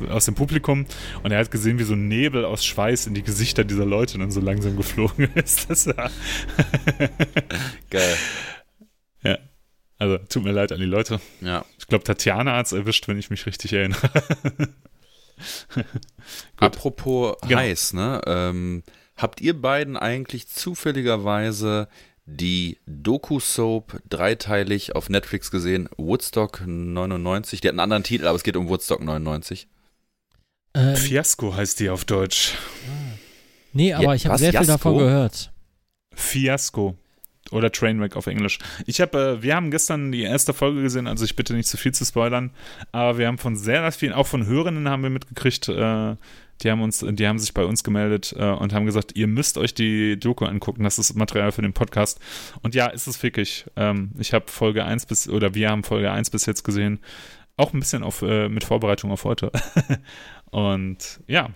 aus dem Publikum und er hat gesehen, wie so ein Nebel aus Schweiß in die Gesichter dieser Leute dann so langsam geflogen *laughs* ist. Das war *laughs* Geil. ja. Also, tut mir leid an die Leute. Ja. Ich glaube, Tatjana hat es erwischt, wenn ich mich richtig erinnere. *laughs* Apropos Genau. heiß, ne? Ähm, habt ihr beiden eigentlich zufälligerweise die Doku-Soap dreiteilig auf Netflix gesehen? Woodstock 99. Die hat einen anderen Titel, aber es geht um Woodstock 99. Äh, Fiasko heißt die auf Deutsch. nee, aber Ja, ich habe sehr viel Jasko? davon gehört. Fiasko. Oder Trainwreck auf Englisch. Ich habe, äh, wir haben gestern die erste Folge gesehen, also ich bitte nicht zu viel zu spoilern, aber wir haben von sehr, sehr vielen, auch von Hörerinnen haben wir mitgekriegt, äh, die haben uns, die haben sich bei uns gemeldet äh, und haben gesagt, ihr müsst euch die Doku angucken, das ist Material für den Podcast. Und ja, ist es fickig. Ähm, ich habe Folge 1 bis, oder wir haben Folge 1 bis jetzt gesehen, auch ein bisschen auf, äh, mit Vorbereitung auf heute. *laughs* und ja,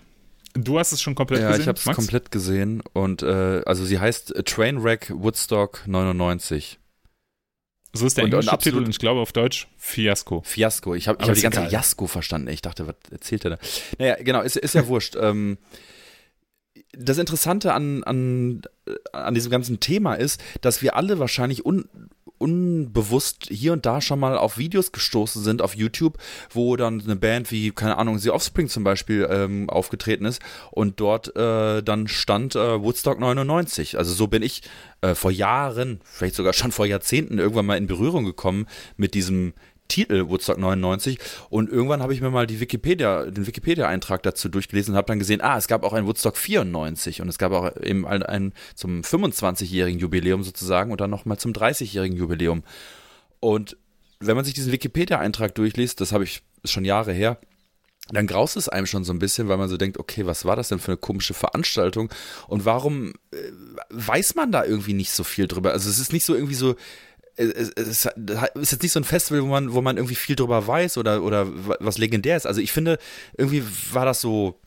du hast es schon komplett Ja, gesehen, ich habe es komplett gesehen und äh, also sie heißt Trainwreck Woodstock 99. So ist der Und- und englische absolut- Titel und ich glaube auf Deutsch Fiasko. Fiasko. Ich habe ich hab die ganze. Jasko verstanden. Ich dachte, was erzählt er da? Naja, genau, ist, ist ja *laughs* wurscht. Ähm, das Interessante an, an, an diesem ganzen Thema ist, dass wir alle wahrscheinlich un, unbewusst hier und da schon mal auf Videos gestoßen sind auf YouTube, wo dann eine Band wie, keine Ahnung, The Offspring zum Beispiel ähm, aufgetreten ist und dort äh, dann stand äh, Woodstock 99. Also so bin ich äh, vor Jahren, vielleicht sogar schon vor Jahrzehnten irgendwann mal in Berührung gekommen mit diesem Titel Woodstock 99 und irgendwann habe ich mir mal die Wikipedia, den Wikipedia-Eintrag dazu durchgelesen und habe dann gesehen, ah, es gab auch ein Woodstock 94 und es gab auch eben ein, ein zum 25-jährigen Jubiläum sozusagen und dann nochmal zum 30-jährigen Jubiläum. Und wenn man sich diesen Wikipedia-Eintrag durchliest, das habe ich schon Jahre her, dann graust es einem schon so ein bisschen, weil man so denkt, okay, was war das denn für eine komische Veranstaltung und warum äh, weiß man da irgendwie nicht so viel drüber? Also es ist nicht so irgendwie so, es, es, ist jetzt nicht so ein Festival, wo man, wo man irgendwie viel drüber weiß oder, oder was legendär ist. Also ich finde, irgendwie war das so,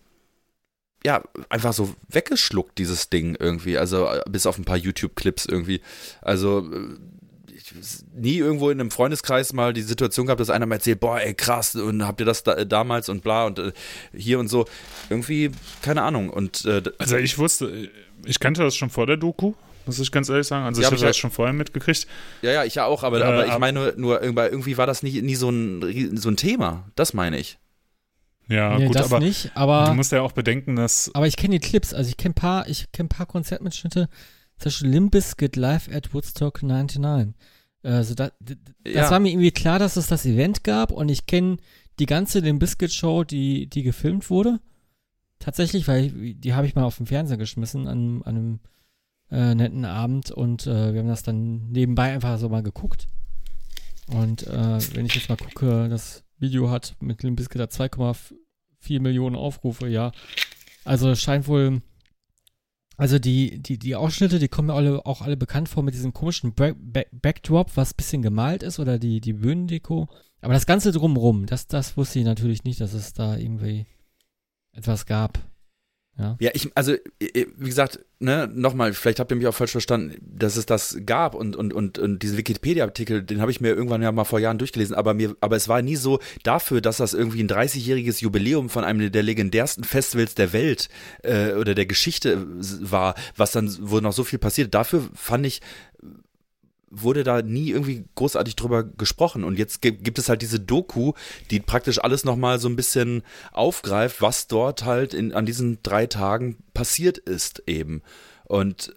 ja, einfach so weggeschluckt, dieses Ding irgendwie. Also äh, bis auf ein paar YouTube-Clips irgendwie. Also äh, ich, nie irgendwo in einem Freundeskreis mal die Situation gehabt, dass einer mal erzählt, boah, ey, krass, und habt ihr das da, damals und bla und äh, hier und so. Irgendwie, keine Ahnung. Und äh, Also ich wusste, ich kannte das schon vor der Doku, muss ich ganz ehrlich sagen. Also Ja, ich habe das schon vorher mitgekriegt. ja, ja, ich ja auch, aber, Äh, aber ich ab- meine nur, irgendwie, irgendwie war das nie, nie so, ein, so ein Thema. Das meine ich. Ja, nee, gut, das aber nicht, aber, du musst ja auch bedenken, dass aber ich kenne die Clips. Also ich kenne paar, ich kenne paar Konzertmitschnitte. Zum Beispiel Limp Bizkit live at Woodstock 99. Also da, das Ja. war mir irgendwie klar, dass es das Event gab und ich kenne die ganze Limp Bizkit Show, die, die gefilmt wurde. Tatsächlich, weil ich, die habe ich mal auf dem Fernseher geschmissen an, an einem äh, netten Abend und äh, wir haben das dann nebenbei einfach so mal geguckt. Und äh, wenn ich jetzt mal gucke, das Video hat mit Limp Bizkit da 2,4 Millionen Aufrufe, ja. Also scheint wohl, also die, die, die Ausschnitte, die kommen mir alle, auch alle bekannt vor mit diesem komischen Back Back Backdrop, was ein bisschen gemalt ist oder die, die Bühnendeko. Aber das Ganze drumrum, das, das wusste ich natürlich nicht, dass es da irgendwie etwas gab. Ja. Ja, ich, also, wie gesagt, ne, nochmal, vielleicht habt ihr mich auch falsch verstanden, dass es das gab und, und, und, und diesen Wikipedia-Artikel, den habe ich mir irgendwann ja mal vor Jahren durchgelesen, aber mir, aber es war nie so dafür, dass das irgendwie ein 30-jähriges Jubiläum von einem der legendärsten Festivals der Welt äh, oder der Geschichte äh, war, was dann, wo noch so viel passiert. Dafür fand ich, wurde da nie irgendwie großartig drüber gesprochen. Und jetzt gibt, es halt diese Doku, die praktisch alles nochmal so ein bisschen aufgreift, was dort halt in, an diesen drei Tagen passiert ist eben. Und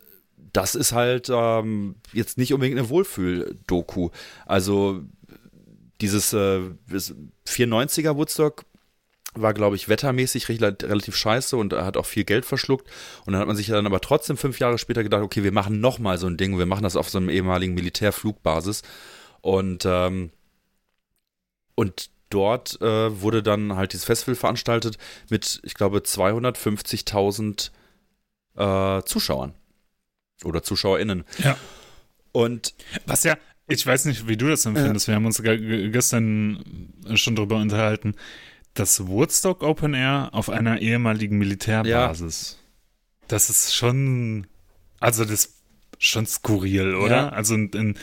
das ist halt ähm, jetzt nicht unbedingt eine Wohlfühl-Doku. Also dieses äh, 94er Woodstock war, glaube ich, wettermäßig relativ scheiße und hat auch viel Geld verschluckt. Und dann hat man sich dann aber trotzdem fünf Jahre später gedacht, okay, wir machen nochmal so ein Ding. Wir machen das auf so einem ehemaligen Militärflugbasis. Und, ähm, und dort äh, wurde dann halt dieses Festival veranstaltet mit, ich glaube, 250.000 äh, Zuschauern. Oder ZuschauerInnen. Ja. Und Was ja, ich weiß nicht, wie du das empfindest. Wir haben uns ge- ge- gestern schon drüber unterhalten. Das Woodstock Open Air auf einer ehemaligen Militärbasis. Das ist schon, also das ist schon skurril, oder? Ja. Also in, in,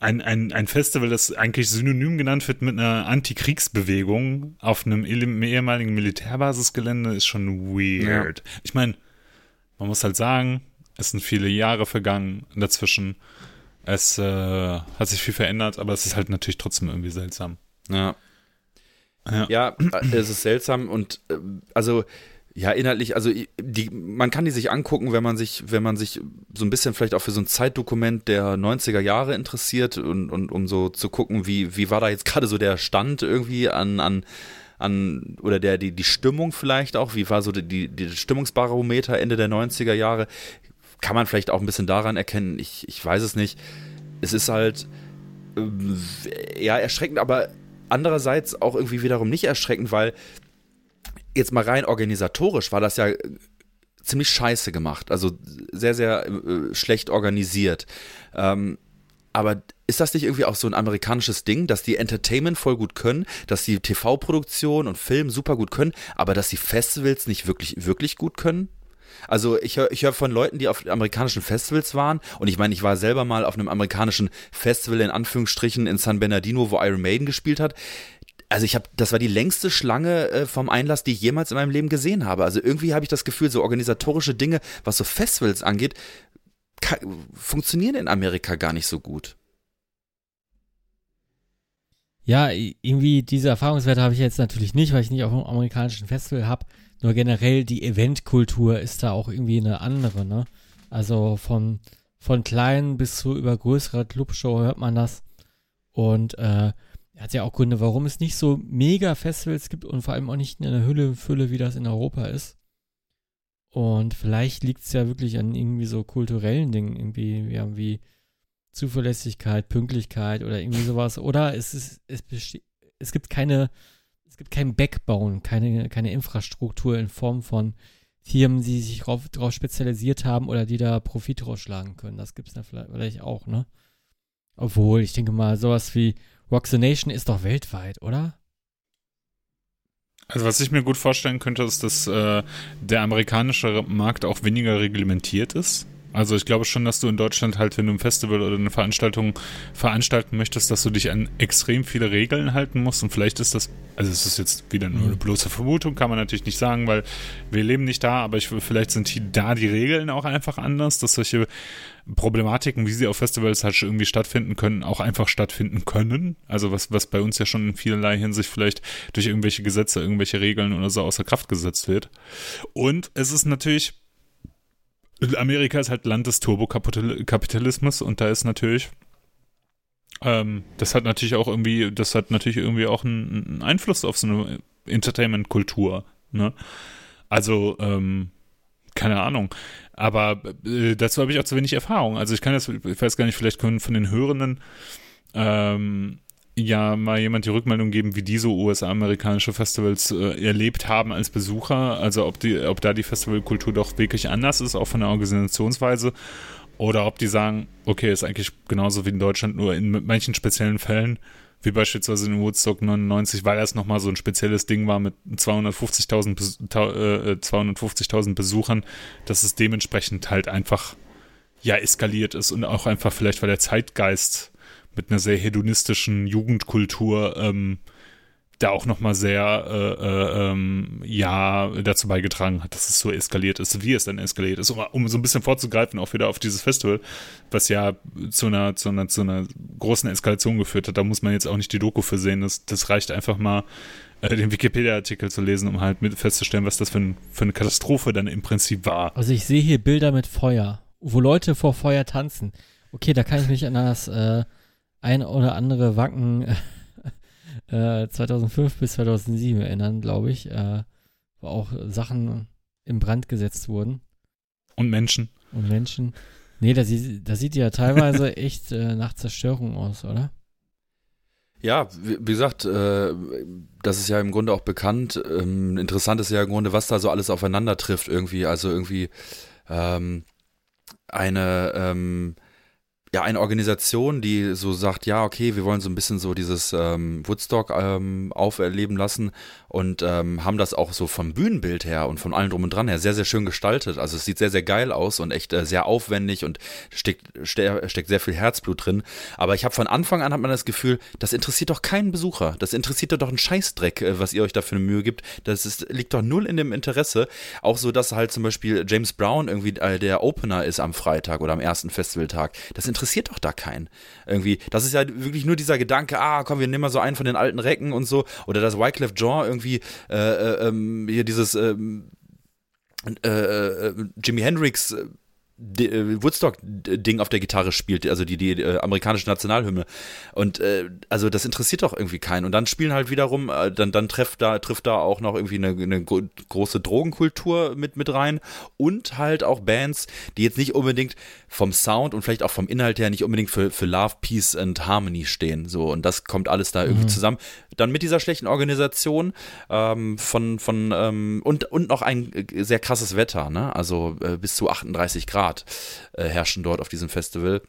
ein, ein, ein Festival, das eigentlich synonym genannt wird mit einer Antikriegsbewegung auf einem ehemaligen Militärbasisgelände, ist schon weird. Ja. Ich meine, man muss halt sagen, es sind viele Jahre vergangen dazwischen. Es äh, hat sich viel verändert, aber es ist halt natürlich trotzdem irgendwie seltsam. Ja. Ja, ja es ist seltsam und äh, also ja, inhaltlich, also die, man kann die sich angucken, wenn man sich, wenn man sich so ein bisschen vielleicht auch für so ein Zeitdokument der 90er Jahre interessiert und, und um so zu gucken, wie, wie war da jetzt gerade so der Stand irgendwie an, an, an oder der, die, die Stimmung vielleicht auch, wie war so die, die Stimmungsbarometer Ende der 90er Jahre, kann man vielleicht auch ein bisschen daran erkennen, ich, ich weiß es nicht. Es ist halt äh, ja erschreckend, aber andererseits auch irgendwie wiederum nicht erschreckend, weil jetzt mal rein organisatorisch war das ja äh, ziemlich scheiße gemacht, also sehr, sehr äh, schlecht organisiert. Ähm, aber ist das nicht irgendwie auch so ein amerikanisches Ding, dass die Entertainment voll gut können, dass die TV-Produktion und Film super gut können, aber dass die Festivals nicht wirklich, wirklich gut können? Also ich höre ich hör von Leuten, die auf amerikanischen Festivals waren und ich meine, ich war selber mal auf einem amerikanischen Festival in Anführungsstrichen in San Bernardino, wo Iron Maiden gespielt hat also ich habe, das war die längste Schlange äh, vom Einlass, die ich jemals in meinem Leben gesehen habe. Also irgendwie habe ich das Gefühl, so organisatorische Dinge, was so Festivals angeht, funktionieren in Amerika gar nicht so gut. Ja, irgendwie diese Erfahrungswerte habe ich jetzt natürlich nicht, weil ich nicht auf einem amerikanischen Festival habe. Nur generell die Eventkultur ist da auch irgendwie eine andere, ne? Also von, von klein bis zu über größerer Clubshow hört man das. Und äh, hat ja auch Gründe, warum es nicht so mega Festivals gibt und vor allem auch nicht in einer Hülle Fülle, wie das in Europa ist. Und vielleicht liegt es ja wirklich an irgendwie so kulturellen Dingen, irgendwie, ja, wie Zuverlässigkeit, Pünktlichkeit oder irgendwie sowas. Oder es ist, es es gibt keine, gibt kein Backbone, keine, keine Infrastruktur in Form von Firmen, die sich darauf spezialisiert haben oder die da Profit rausschlagen können. Das gibt es dann vielleicht auch, ne? Obwohl, ich denke mal, sowas wie Rock the Nation ist doch weltweit, oder? Also was ich mir gut vorstellen könnte, ist, dass äh, der amerikanische Markt auch weniger reglementiert ist. Also ich glaube schon, dass du in Deutschland halt, wenn du ein Festival oder eine Veranstaltung veranstalten möchtest, dass du dich an extrem viele Regeln halten musst. Und vielleicht ist das, also es ist jetzt wieder nur eine mhm. bloße Vermutung, kann man natürlich nicht sagen, weil wir leben nicht da, aber ich, vielleicht sind die, da die Regeln auch einfach anders, dass solche Problematiken, wie sie auf Festivals halt irgendwie stattfinden können, auch einfach stattfinden können. Also was, was bei uns ja schon in vielerlei Hinsicht vielleicht durch irgendwelche Gesetze, irgendwelche Regeln oder so außer Kraft gesetzt wird. Und es ist natürlich Amerika ist halt Land des Turbokapitalismus und da ist natürlich, ähm, das hat natürlich auch irgendwie, das hat natürlich irgendwie auch einen, einen Einfluss auf so eine Entertainment-Kultur, ne? Also, ähm, keine Ahnung. Aber äh, dazu habe ich auch zu wenig Erfahrung. Also ich kann jetzt, ich weiß gar nicht, vielleicht können von den Hörenden ähm, ja mal jemand die Rückmeldung geben, wie diese USA-amerikanische Festivals äh, erlebt haben als Besucher. Also ob die, ob da die Festivalkultur doch wirklich anders ist, auch von der Organisationsweise. Oder ob die sagen, okay, ist eigentlich genauso wie in Deutschland, nur in manchen speziellen Fällen, wie beispielsweise in Woodstock 99, weil das nochmal so ein spezielles Ding war mit 250.000 äh, 250 Besuchern, dass es dementsprechend halt einfach ja eskaliert ist und auch einfach vielleicht, weil der Zeitgeist mit einer sehr hedonistischen Jugendkultur ähm, da auch nochmal sehr, äh, äh, ähm, ja, dazu beigetragen hat, dass es so eskaliert ist, wie es dann eskaliert ist, um, um, so ein bisschen vorzugreifen, auch wieder auf dieses Festival, was ja zu einer, zu einer, zu einer großen Eskalation geführt hat. Da muss man jetzt auch nicht die Doku für sehen. Das, das reicht einfach mal, äh, den Wikipedia-Artikel zu lesen, um halt mit festzustellen, was das für, ein, für eine Katastrophe dann im Prinzip war. Also ich sehe hier Bilder mit Feuer, wo Leute vor Feuer tanzen. Okay, da kann ich mich an das äh, ein oder andere Wacken *laughs* äh, 2005 bis 2007 erinnern, glaube ich, äh, wo auch Sachen in Brand gesetzt wurden. Und Menschen. Und Menschen. Nee, das, das sieht ja teilweise *laughs* echt äh, nach Zerstörung aus, oder? Ja, wie, gesagt, äh, das ist ja im Grunde auch bekannt. Ähm, interessant ist ja im Grunde, was da so alles aufeinander trifft irgendwie. Also irgendwie ähm, eine ähm, ja, eine Organisation, die so sagt, ja, okay, wir wollen so ein bisschen so dieses ähm, Woodstock ähm, auferleben lassen und ähm, haben das auch so vom Bühnenbild her und von allem drum und dran her sehr, sehr schön gestaltet. Also es sieht sehr, sehr geil aus und echt äh, sehr aufwendig und steckt, ste steckt sehr viel Herzblut drin. Aber ich habe von Anfang an hat man das Gefühl, das interessiert doch keinen Besucher. Das interessiert doch einen Scheißdreck, äh, was ihr euch da für eine Mühe gibt. Das ist, liegt doch null in dem Interesse. Auch so, dass halt zum Beispiel James Brown irgendwie äh, der Opener ist am Freitag oder am ersten Festivaltag. Das interessiert doch da keinen. Irgendwie, das ist ja wirklich nur dieser Gedanke, ah, komm, wir nehmen mal so einen von den alten Recken und so. Oder dass Wycliffe Jean irgendwie äh, äh, ähm, hier dieses ähm, äh, äh, Jimi Hendrix äh, Woodstock-Ding auf der Gitarre spielt, also die, die äh, amerikanische Nationalhymne. Und äh, also das interessiert doch irgendwie keinen. Und dann spielen halt wiederum, äh, dann, dann trifft da, trifft da auch noch irgendwie eine, eine große Drogenkultur mit, mit rein und halt auch Bands, die jetzt nicht unbedingt vom Sound und vielleicht auch vom Inhalt her nicht unbedingt für, für Love, Peace and Harmony stehen. So, und das kommt alles da irgendwie mhm. zusammen. Dann mit dieser schlechten Organisation ähm, von, von ähm, und, und noch ein äh, sehr krasses Wetter, ne? Also äh, bis zu 38 Grad. Äh, herrschen dort auf diesem Festival.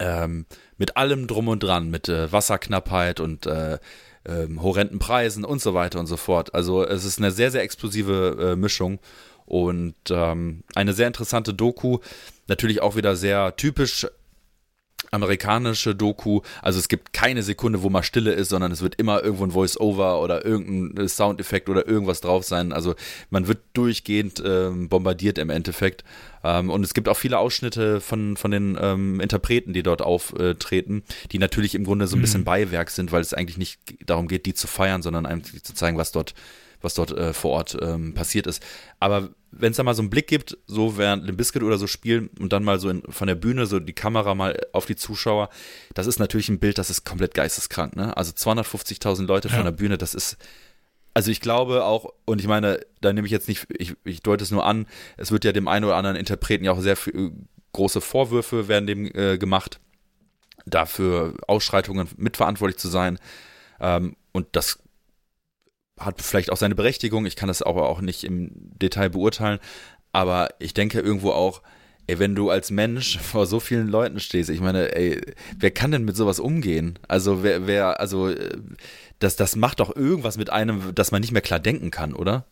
Ähm, mit allem drum und dran, mit äh, Wasserknappheit und äh, ähm, horrenden Preisen und so weiter und so fort. Also es ist eine sehr, sehr explosive äh, Mischung und ähm, eine sehr interessante Doku. Natürlich auch wieder sehr typisch amerikanische Doku. Also es gibt keine Sekunde, wo mal Stille ist, sondern es wird immer irgendwo ein Voice-Over oder irgendein Soundeffekt oder irgendwas drauf sein. Also man wird durchgehend ähm, bombardiert im Endeffekt. Ähm, und es gibt auch viele Ausschnitte von, von den ähm, Interpreten, die dort auftreten, die natürlich im Grunde so ein bisschen mhm. Beiwerk sind, weil es eigentlich nicht darum geht, die zu feiern, sondern eigentlich zu zeigen, was dort was dort äh, vor Ort ähm, passiert ist. Aber wenn es da mal so einen Blick gibt, so während Limp Bizkit oder so spielen und dann mal so in, von der Bühne so die Kamera mal auf die Zuschauer, das ist natürlich ein Bild, das ist komplett geisteskrank. Ne? Also 250.000 Leute ja. von der Bühne, das ist also ich glaube auch, und ich meine, da nehme ich jetzt nicht, ich, ich deute es nur an, es wird ja dem einen oder anderen Interpreten ja auch sehr viel, große Vorwürfe werden dem äh, gemacht, dafür Ausschreitungen mitverantwortlich zu sein. Ähm, und das hat vielleicht auch seine Berechtigung. Ich kann das aber auch nicht im Detail beurteilen. Aber ich denke irgendwo auch, ey, wenn du als Mensch *laughs* vor so vielen Leuten stehst, ich meine, ey, wer kann denn mit sowas umgehen? Also wer, wer, also äh, das, das macht doch irgendwas mit einem, dass man nicht mehr klar denken kann, oder?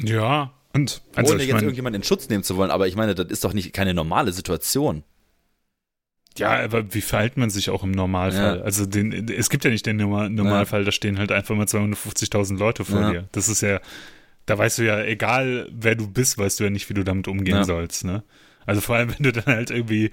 Ja, und also ohne jetzt irgendjemanden in Schutz nehmen zu wollen, aber ich meine, das ist doch nicht keine normale Situation. Ja, aber wie verhält man sich auch im Normalfall? Ja. Also den, es gibt ja nicht den Normalfall, ja. da stehen halt einfach mal 250.000 Leute vor ja. dir. Das ist ja, da weißt du ja, egal wer du bist, weißt du ja nicht, wie du damit umgehen sollst, ne? Also vor allem, *laughs* wenn du dann halt irgendwie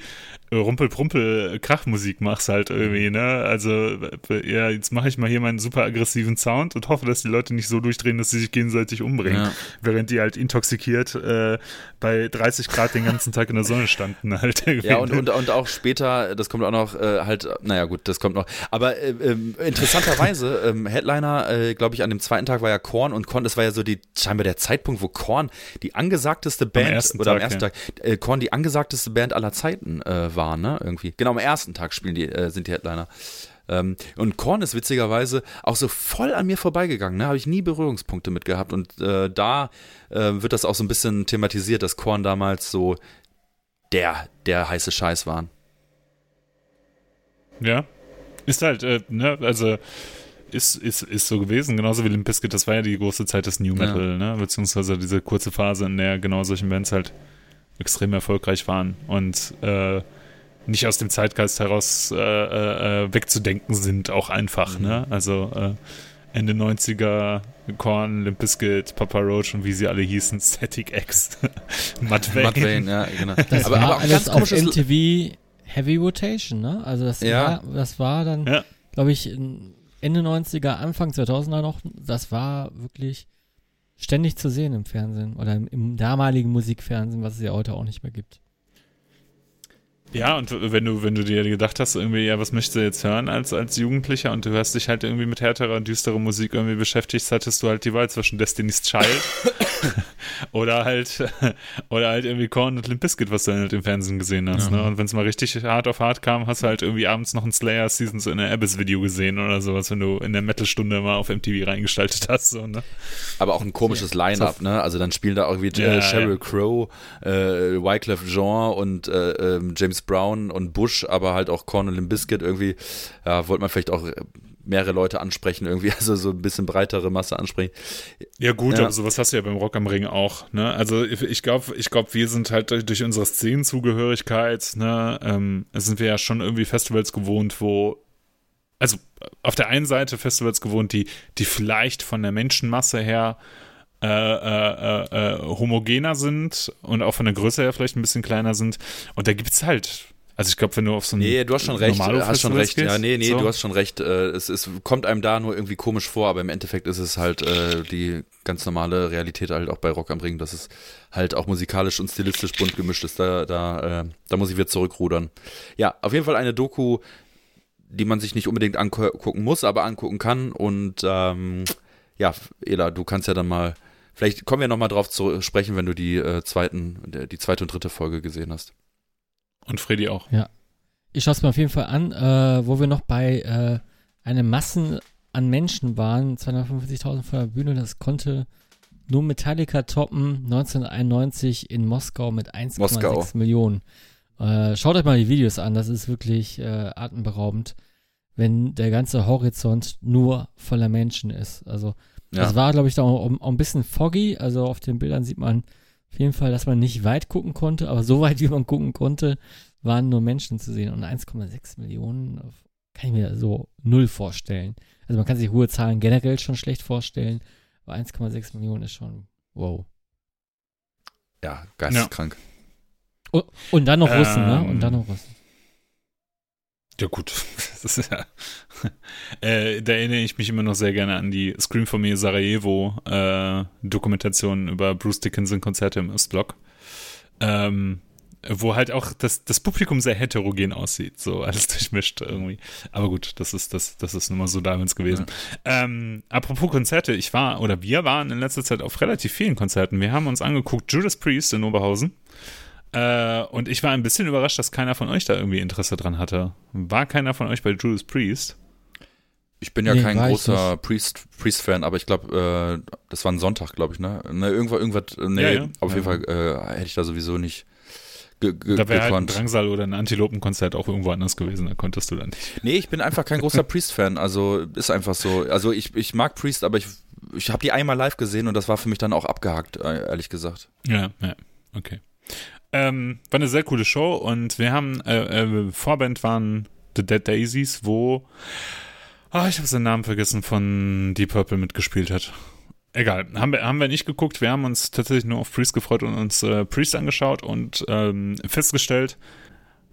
Rumpel-Prumpel-Krachmusik machst halt irgendwie, ne? Also, ja, jetzt mache ich mal hier meinen super aggressiven Sound und hoffe, dass die Leute nicht so durchdrehen, dass sie sich gegenseitig umbringen. Ja. Während die halt intoxikiert äh, bei 30 Grad den ganzen Tag in der Sonne standen halt. *laughs* Irgendwie. Ja, und, und, und auch später, das kommt auch noch äh, halt, naja gut, das kommt noch. Aber äh, ähm, interessanterweise, *laughs* ähm, Headliner, äh, glaube ich, an dem zweiten Tag war ja Korn und Korn, das war ja so die, scheinbar der Zeitpunkt, wo Korn die angesagteste Band, am oder Tag, am ersten ja. Tag, äh, Korn die angesagteste Band aller Zeiten äh, war, ne? Irgendwie. Genau, am ersten Tag spielen die, äh, sind die Headliner. Ähm, und Korn ist witzigerweise auch so voll an mir vorbeigegangen, ne? Habe ich nie Berührungspunkte mit gehabt. Und äh, da äh, wird das auch so ein bisschen thematisiert, dass Korn damals so der, der heiße Scheiß waren. Ja. Ist halt, äh, ne, also ist, ist, ist so gewesen, genauso wie Limp Bizkit, das war ja die große Zeit des New Metal, ja. ne? Beziehungsweise diese kurze Phase, in der genau solche Bands halt extrem erfolgreich waren und äh, nicht aus dem Zeitgeist heraus äh, äh, wegzudenken sind, auch einfach. Mhm. Ne? Also äh, Ende 90er, Korn, Limp Bizkit, Papa Roach und wie sie alle hießen, Static X, *laughs* Matt Vane. Matt Vane, ja, genau. *laughs* Das aber, war aber alles auf MTV Heavy Rotation, ne? Also das, ja. war, das war dann, ja. glaube ich, Ende 90er, Anfang 2000er noch, das war wirklich ständig zu sehen im Fernsehen oder im, im damaligen Musikfernsehen, was es ja heute auch nicht mehr gibt. Ja, und wenn du, wenn du dir gedacht hast, irgendwie, ja, was möchtest du jetzt hören als, als Jugendlicher und du hörst dich halt irgendwie mit härterer und düsterer Musik irgendwie beschäftigt, hattest du halt die Wahl zwischen Destiny's Child *coughs* oder halt, *laughs* oder halt irgendwie Korn und Limp Bizkit, was du halt im Fernsehen gesehen hast, ja. ne? Und wenn es mal richtig hart auf hart kam, hast du halt irgendwie abends noch ein Slayer Seasons in der Abyss Video gesehen oder sowas, wenn du in der Metal-Stunde mal auf MTV reingestaltet hast, so, ne? Aber auch ein komisches Line-Up, ne? Also dann spielen da auch irgendwie Ja, äh, Sheryl ja. Crow, äh, Wyclef Jean und äh, ähm, James Brown und Bush, aber halt auch Cornel Limp Bizkit irgendwie. Ja, wollte man vielleicht auch mehrere Leute ansprechen, irgendwie, *laughs* also so ein bisschen breitere Masse ansprechen. Ja gut, Ja. aber sowas hast du ja beim Rock am Ring auch. Ne? Also ich- glaube, ich glaub, wir sind halt durch, durch unsere Szenenzugehörigkeit, ne, ähm, sind wir ja schon irgendwie Festivals gewohnt, wo, also auf der einen Seite Festivals gewohnt, die, die vielleicht von der Menschenmasse her äh, äh, äh, äh, homogener sind und auch von der Größe her vielleicht ein bisschen kleiner sind. Und da gibt's halt, also ich glaube, wenn du auf so ein Nee, du hast schon recht, normalo hast schon recht. Ja, nee, nee, so. du hast schon recht. Äh, es, es kommt einem da nur irgendwie komisch vor, aber im Endeffekt ist es halt äh, die ganz normale Realität halt auch bei Rock am Ring, dass es halt auch musikalisch und stilistisch bunt gemischt ist. Da, da, äh, da muss ich wieder zurückrudern. Ja, auf jeden Fall eine Doku, die man sich nicht unbedingt angucken muss, aber angucken kann. Und ähm, ja, Ela, du kannst ja dann mal, vielleicht kommen wir nochmal drauf zu sprechen, wenn du die äh, zweiten, die zweite und dritte Folge gesehen hast. Und Freddy auch. Ich schaue es mir auf jeden Fall an, äh, wo wir noch bei äh, einer Massen an Menschen waren, 245.000 vor der Bühne, das konnte nur Metallica toppen, 1991 in Moskau mit Moskau. 1,6 Millionen. Äh, schaut euch mal die Videos an, das ist wirklich äh, atemberaubend, wenn der ganze Horizont nur voller Menschen ist. Also Ja. das war, glaube ich, da auch, auch ein bisschen foggy, also auf den Bildern sieht man auf jeden Fall, dass man nicht weit gucken konnte, aber so weit, *laughs* wie man gucken konnte, waren nur Menschen zu sehen. Und 1,6 Millionen kann ich mir so null vorstellen. Also man kann sich hohe Zahlen generell schon schlecht vorstellen, aber 1,6 Millionen ist schon wow. ja, geisteskrank. Oh, und dann noch Russen, ne? Ähm, Und dann noch Russen. Ja, gut. *laughs* Das ist ja. Äh, da erinnere ich mich immer noch sehr gerne an die Scream for Me Sarajevo äh, Dokumentation über Bruce Dickinson Konzerte im Ostblock. Ähm, wo halt auch das, das Publikum sehr heterogen aussieht, so alles *laughs* durchmischt irgendwie. Aber gut, das ist, das, das ist nun mal so damals gewesen. Ähm, apropos Konzerte, ich war, oder wir waren in letzter Zeit auf relativ vielen Konzerten. Wir haben uns angeguckt, Judas Priest in Oberhausen. Äh, und ich war ein bisschen überrascht, dass keiner von euch da irgendwie Interesse dran hatte. War keiner von euch bei Judas Priest? Ich bin ja Nee, kein großer Priest, Priest-Fan, aber ich glaube, äh, das war ein Sonntag, glaube ich, ne? ne irgendwas, irgendwas, nee, Ja, ja. auf jeden. Fall äh, hätte ich da sowieso nicht ge ge Da wäre halt ein. Drangsal oder ein Antilopenkonzert auch irgendwo anders gewesen, da konntest du dann nicht. nee, ich bin einfach kein großer Priest-Fan, also ist einfach so. Also ich, ich mag Priest, aber ich, ich habe die einmal live gesehen und das war für mich dann auch abgehakt, äh, ehrlich gesagt. Ja, ja, okay. Ähm, war eine sehr coole Show und wir haben, äh, äh, Vorband waren The Dead Daisies, wo, ah, ich habe seinen Namen vergessen, von Deep Purple mitgespielt hat. Egal, haben wir, haben wir nicht geguckt, wir haben uns tatsächlich nur auf Priest gefreut und uns äh, Priest angeschaut und ähm, festgestellt,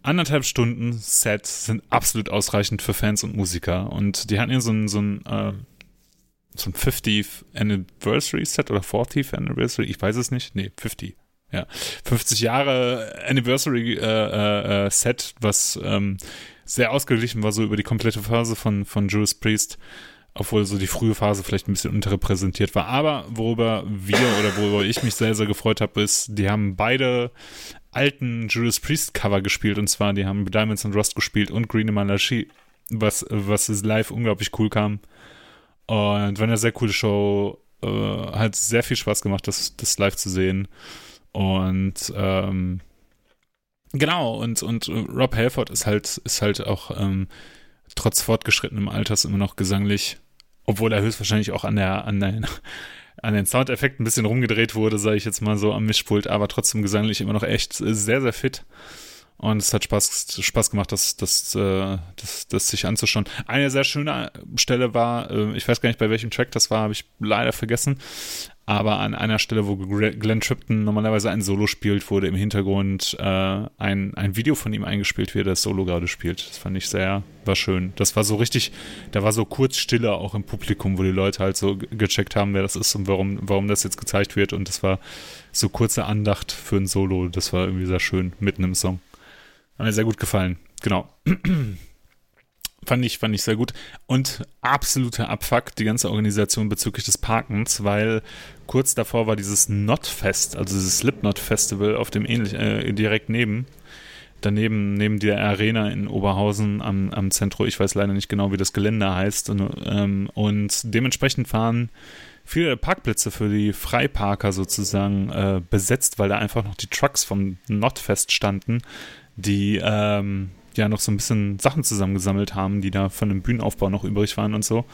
anderthalb Stunden Set sind absolut ausreichend für Fans und Musiker. Und die hatten ja so ein, so ein, äh, so ein 50th Anniversary Set oder 40th Anniversary, ich weiß es nicht, nee, 50, ja, 50 Jahre Anniversary äh, äh, äh, Set, was ähm, sehr ausgeglichen war, so über die komplette Phase von, von Judas Priest, obwohl so die frühe Phase vielleicht ein bisschen unterrepräsentiert war. Aber worüber wir oder worüber ich mich sehr, sehr gefreut habe, ist, die haben beide alten Judas Priest Cover gespielt und zwar, die haben Diamonds and Rust gespielt und Green Malachi, was, was live unglaublich cool kam. Und war eine sehr coole Show, äh, hat sehr viel Spaß gemacht, das, das live zu sehen. Und ähm, genau, und, und Rob Halford ist halt, ist halt auch ähm, trotz fortgeschrittenem Alters immer noch gesanglich, obwohl er höchstwahrscheinlich auch an der, an der an den Soundeffekten ein bisschen rumgedreht wurde, sage ich jetzt mal so am Mischpult, aber trotzdem gesanglich immer noch echt sehr, sehr fit. Und es hat Spaß, Spaß gemacht, das, das, äh, das, das sich anzuschauen. Eine sehr schöne Stelle war, äh, ich weiß gar nicht, bei welchem Track das war, habe ich leider vergessen. Aber an einer Stelle, wo Glenn Tripton normalerweise ein Solo spielt, wurde im Hintergrund äh, ein, ein Video von ihm eingespielt, wie er das Solo gerade spielt. Das fand ich sehr, war schön. Das war so richtig, da war so kurz Stille auch im Publikum, wo die Leute halt so gecheckt haben, wer das ist und warum, warum das jetzt gezeigt wird. Und das war so kurze Andacht für ein Solo. Das war irgendwie sehr schön, mitten im Song. Hat mir sehr gut gefallen. Genau. *clears throat* fand ich, fand ich sehr gut. Und absoluter Abfuck, die ganze Organisation bezüglich des Parkens, weil kurz davor war dieses Notfest, also dieses Slipknot Festival auf dem ähnlich, äh, direkt neben. daneben, neben der Arena in Oberhausen am, am Zentrum. Ich weiß leider nicht genau, wie das Gelände heißt. Und, ähm, und dementsprechend fahren viele Parkplätze für die Freiparker sozusagen äh, besetzt, weil da einfach noch die Trucks vom Notfest standen, die ähm, ja noch so ein bisschen Sachen zusammengesammelt haben, die da von dem Bühnenaufbau noch übrig waren und so.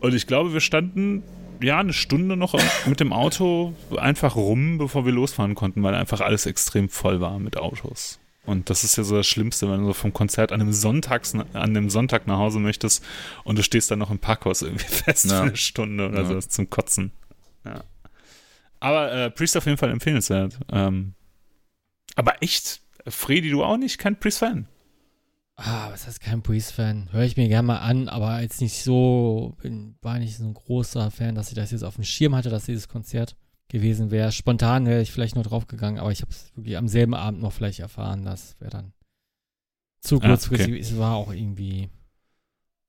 Und ich glaube, wir standen ja eine Stunde noch *laughs* mit dem Auto einfach rum, bevor wir losfahren konnten, weil einfach alles extrem voll war mit Autos. Und das ist ja so das Schlimmste, wenn du so vom Konzert an einem, Sonntags, an dem Sonntag nach Hause möchtest und du stehst dann noch im Parkhaus irgendwie *laughs* fest ja. für eine Stunde oder ja. so zum Kotzen. Ja. Aber äh, Priest auf jeden Fall empfehlenswert. Ähm, aber echt, Fredi, du auch nicht? Kein Priest-Fan? Ah, was heißt kein Priest-Fan? Höre ich mir gerne mal an, aber jetzt nicht so, bin, war nicht so ein großer Fan, dass ich das jetzt auf dem Schirm hatte, dass dieses Konzert gewesen wäre. Spontan wäre ich vielleicht nur draufgegangen, aber ich habe es wirklich am selben Abend noch vielleicht erfahren. Das wäre dann zu kurzfristig. Ah, okay. Es war auch irgendwie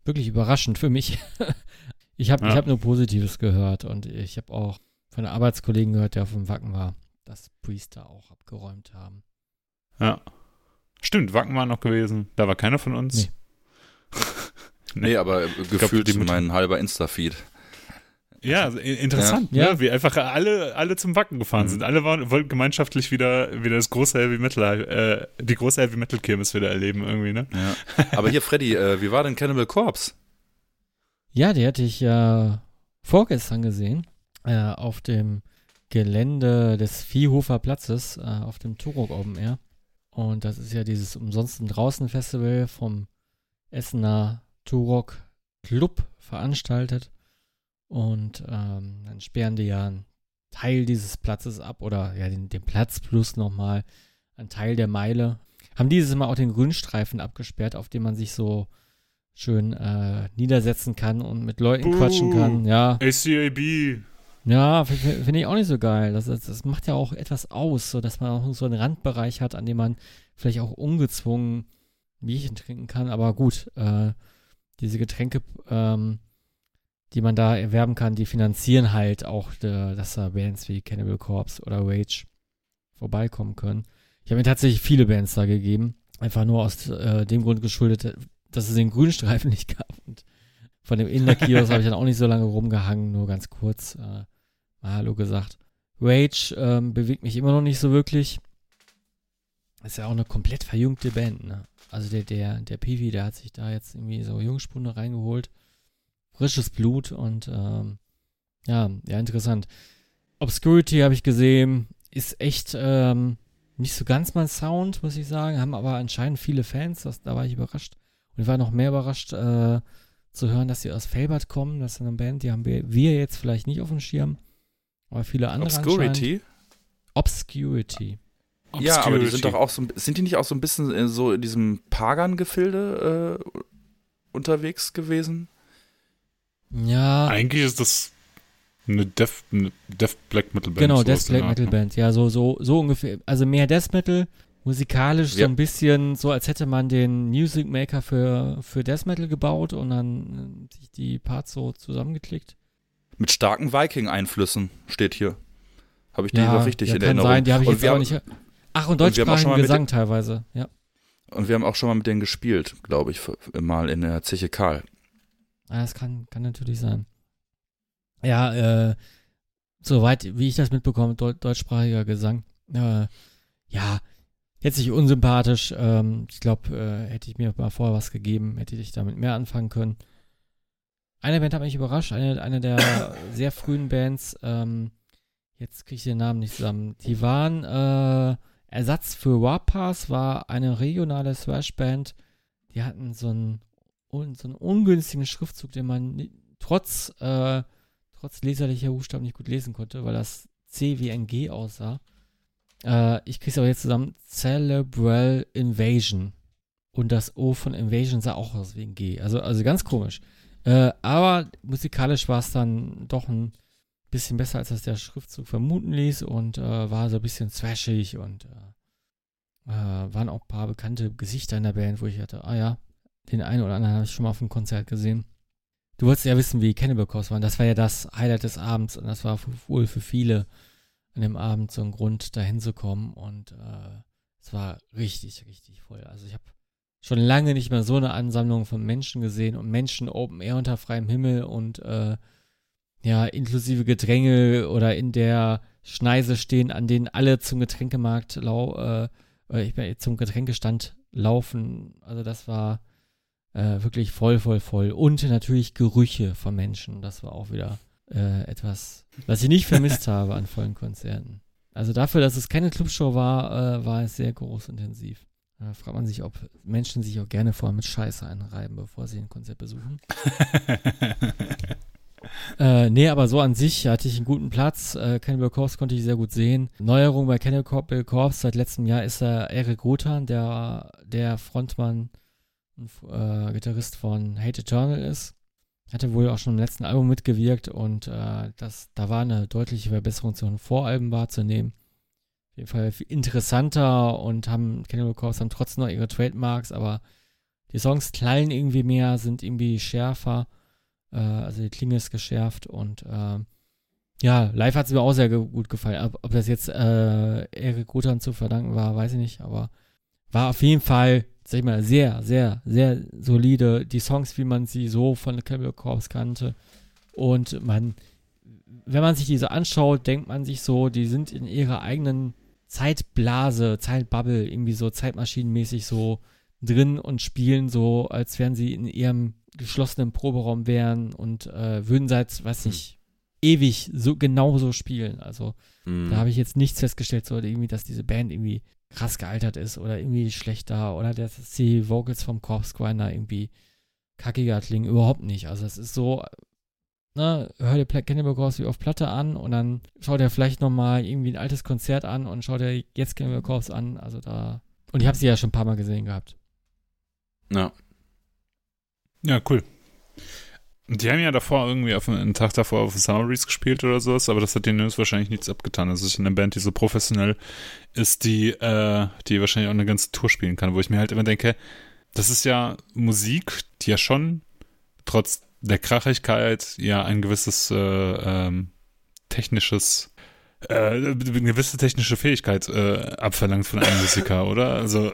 wirklich überraschend für mich. *laughs* ich habe ja. hab nur Positives gehört und ich habe auch von einem Arbeitskollegen gehört, der auf dem Wacken war, dass Priester auch abgeräumt haben. Ja. Stimmt, Wacken war noch gewesen. Da war keiner von uns. Nee, *laughs* nee aber gefühlt glaub, mein halber Insta-Feed. Ja, also, interessant, ja. Ne? wie einfach alle, alle zum Wacken gefahren mhm. sind. Alle waren, wollten gemeinschaftlich wieder, wieder das große Heavy Metal, äh, die große Heavy Metal Kirmes wieder erleben irgendwie, ne? Ja. Aber hier, Freddy, äh, wie war denn Cannibal Corpse? Ja, die hatte ich ja äh, vorgestern gesehen, äh, auf dem Gelände des Viehhofer Platzes, äh, auf dem Turok Open Air. Und das ist ja dieses umsonsten draußen Festival vom Essener Turok Club veranstaltet. Und ähm, dann sperren die ja einen Teil dieses Platzes ab oder ja, den, den Platz plus nochmal einen Teil der Meile. Haben dieses Mal auch den Grünstreifen abgesperrt, auf dem man sich so schön äh, niedersetzen kann und mit Leuten Buh, quatschen kann. Ja. ACAB. Ja, finde ich auch nicht so geil. Das, das, macht ja auch etwas aus, so dass man auch so einen Randbereich hat, an dem man vielleicht auch ungezwungen Bierchen trinken kann. Aber gut, äh, diese Getränke ähm, die man da erwerben kann, die finanzieren halt auch, de, dass da Bands wie Cannibal Corpse oder Rage vorbeikommen können. Ich habe mir tatsächlich viele Bands da gegeben, einfach nur aus äh, dem Grund geschuldet, dass es den Grünstreifen nicht gab. Und von dem Inner-Kiosk *laughs* habe ich dann auch nicht so lange rumgehangen, nur ganz kurz äh, Hallo gesagt. Rage ähm, bewegt mich immer noch nicht so wirklich. Ist ja auch eine komplett verjüngte Band, ne? Also der, der, der Pivi, der hat sich da jetzt irgendwie so Jungspunde reingeholt frisches Blut und ähm, ja, ja, interessant. Obscurity habe ich gesehen, ist echt ähm, nicht so ganz mein Sound, muss ich sagen, haben aber anscheinend viele Fans, das, da war ich überrascht. Und ich war noch mehr überrascht äh, zu hören, dass sie aus Felbert kommen, das ist eine Band, die haben wir, wir jetzt vielleicht nicht auf dem Schirm, aber viele andere Obscurity? Obscurity. Ja, aber die sind doch auch so, sind die nicht auch so ein bisschen so in diesem Pagan-Gefilde äh, unterwegs gewesen? Ja. Eigentlich ist das eine Death, eine Death Black Metal Band. Genau, Death Black Metal Band. Ja, so, so, so ungefähr. Also mehr Death Metal, musikalisch ja. so ein bisschen so, als hätte man den Music Maker für, für Death Metal gebaut und dann sich die Parts so zusammengeklickt. Mit starken Viking-Einflüssen steht hier. Habe ich die ja, richtig ja, in kann Erinnerung. Sein, die habe ich jetzt auch nicht. Ach, und deutschsprachigen Gesang teilweise, ja. Und wir haben auch schon mal mit denen gespielt, glaube ich, mal in der Zeche Karl. Ah, das kann, kann natürlich sein. Ja, äh, soweit, wie ich das mitbekomme, Deu deutschsprachiger Gesang. Äh, ja, jetzt nicht unsympathisch. Ähm, ich glaube, äh, hätte ich mir mal vorher was gegeben, hätte ich damit mehr anfangen können. Eine Band hat mich überrascht, eine, eine der *coughs* sehr frühen Bands. Ähm, jetzt kriege ich den Namen nicht zusammen. Die waren äh, Ersatz für Warpass, war eine regionale Thrash-Band. Die hatten so ein und so einen ungünstigen Schriftzug, den man trotz, äh, trotz leserlicher Buchstaben nicht gut lesen konnte, weil das C wie ein G aussah. Äh, ich krieg's aber jetzt zusammen. Cerebral Invasion. Und das O von Invasion sah auch aus wie ein G. Also, also ganz komisch. Äh, aber musikalisch war es dann doch ein bisschen besser, als das der Schriftzug vermuten ließ und äh, war so ein bisschen thrashig und äh, äh, waren auch ein paar bekannte Gesichter in der Band, wo ich hatte, ah ja, den einen oder anderen habe ich schon mal auf dem Konzert gesehen. Du wolltest ja wissen, wie Cannibal Corpse waren. Das war ja das Highlight des Abends und das war wohl für viele an dem Abend so ein Grund, da hinzukommen. Und äh, Es war richtig, richtig voll. Also ich habe schon lange nicht mehr so eine Ansammlung von Menschen gesehen und Menschen Open Air unter freiem Himmel und äh, ja, inklusive Gedränge oder in der Schneise stehen, an denen alle zum Getränkemarkt lau äh, ich bin zum Getränkestand laufen. Also das war äh, wirklich voll, voll, voll. Und natürlich Gerüche von Menschen. Das war auch wieder äh, etwas, was ich nicht vermisst *laughs* habe an vollen Konzerten. Also dafür, dass es keine Clubshow war, äh, war es sehr groß intensiv. Da fragt man sich, ob Menschen sich auch gerne vorher mit Scheiße einreiben, bevor sie ein Konzert besuchen. *laughs* äh, nee, aber so an sich hatte ich einen guten Platz. Äh, Cannibal Corpse konnte ich sehr gut sehen. Neuerung bei Cannibal Corpse seit letztem Jahr ist er Eric Rothan, der der Frontmann und äh, Gitarrist von Hate Eternal ist. Hatte wohl auch schon im letzten Album mitgewirkt und äh, das, da war eine deutliche Verbesserung zu den Voralben wahrzunehmen. Auf jeden Fall viel interessanter und haben Cannibal Corpse haben trotzdem noch ihre Trademarks, aber die Songs knallen irgendwie mehr, sind irgendwie schärfer. Äh, also die Klinge ist geschärft und äh, ja, live hat es mir auch sehr gut gefallen. Ob, ob das jetzt äh, Erik Rutan zu verdanken war, weiß ich nicht, aber war auf jeden Fall, sag ich mal, sehr, sehr, sehr solide. Die Songs, wie man sie so von Cannibal Corpse kannte. Und man, wenn man sich diese anschaut, denkt man sich so, die sind in ihrer eigenen Zeitblase, Zeitbubble, irgendwie so zeitmaschinenmäßig so drin und spielen so, als wären sie in ihrem geschlossenen Proberaum wären und äh, würden seit, weiß nicht, hm. ewig so genauso spielen. Also hm. da habe ich jetzt nichts festgestellt, so irgendwie, dass diese Band irgendwie krass gealtert ist oder irgendwie schlechter oder dass die Vocals vom Corpse Grinder irgendwie kackiger klingen. Überhaupt nicht. Also es ist so, ne, hör dir Cannibal Corpse wie auf Platte an und dann schaut er vielleicht nochmal irgendwie ein altes Konzert an und schaut er jetzt Cannibal Corpse an. Also da. Und ich habe sie ja schon ein paar Mal gesehen gehabt. Ja. Ja, cool. Die haben ja davor irgendwie auf einen Tag davor auf Summaries gespielt oder sowas, aber das hat den News wahrscheinlich nichts abgetan. Das ist eine Band, die so professionell ist, die, äh, die wahrscheinlich auch eine ganze Tour spielen kann, wo ich mir halt immer denke, das ist ja Musik, die ja schon trotz der Krachigkeit ja ein gewisses äh, ähm, technisches äh, eine gewisse technische Fähigkeit äh, abverlangt von einem Musiker, oder? Also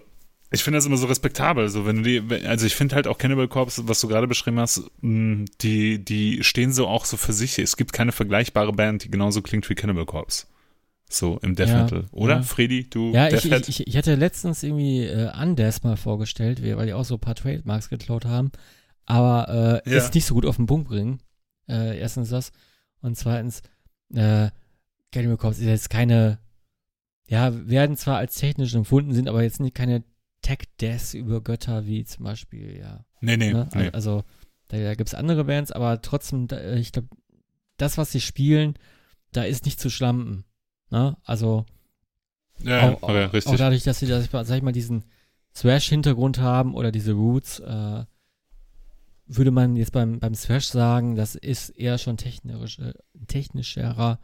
ich finde das immer so respektabel. So, wenn du die, also ich finde halt auch Cannibal Corpse, was du gerade beschrieben hast, die, die stehen so auch so für sich. Es gibt keine vergleichbare Band, die genauso klingt wie Cannibal Corpse. So im Death ja, Metal. Oder, ja. Freddy? Du Ja, ich, ich, ich, ich hatte letztens irgendwie äh, Undeath mal vorgestellt, weil die auch so ein paar Trademarks geklaut haben. Aber äh, ja. ist nicht so gut auf den Punkt bringen. Äh, erstens das. Und zweitens, äh, Cannibal Corpse ist jetzt keine, ja, werden zwar als technisch empfunden, sind aber jetzt nicht keine Tech-Death über Götter wie zum Beispiel, ja. Nee, nee. Ne? nee. Also, da, da gibt es andere Bands, aber trotzdem, da, ich glaube, das, was sie spielen, da ist nicht zu schlampen. Ne? Also, ja, auch, ja, richtig. auch dadurch, dass sie, dass, sag ich mal, diesen Thrash-Hintergrund haben oder diese Roots, äh, würde man jetzt beim, beim Thrash sagen, das ist eher schon technisch, äh, technischerer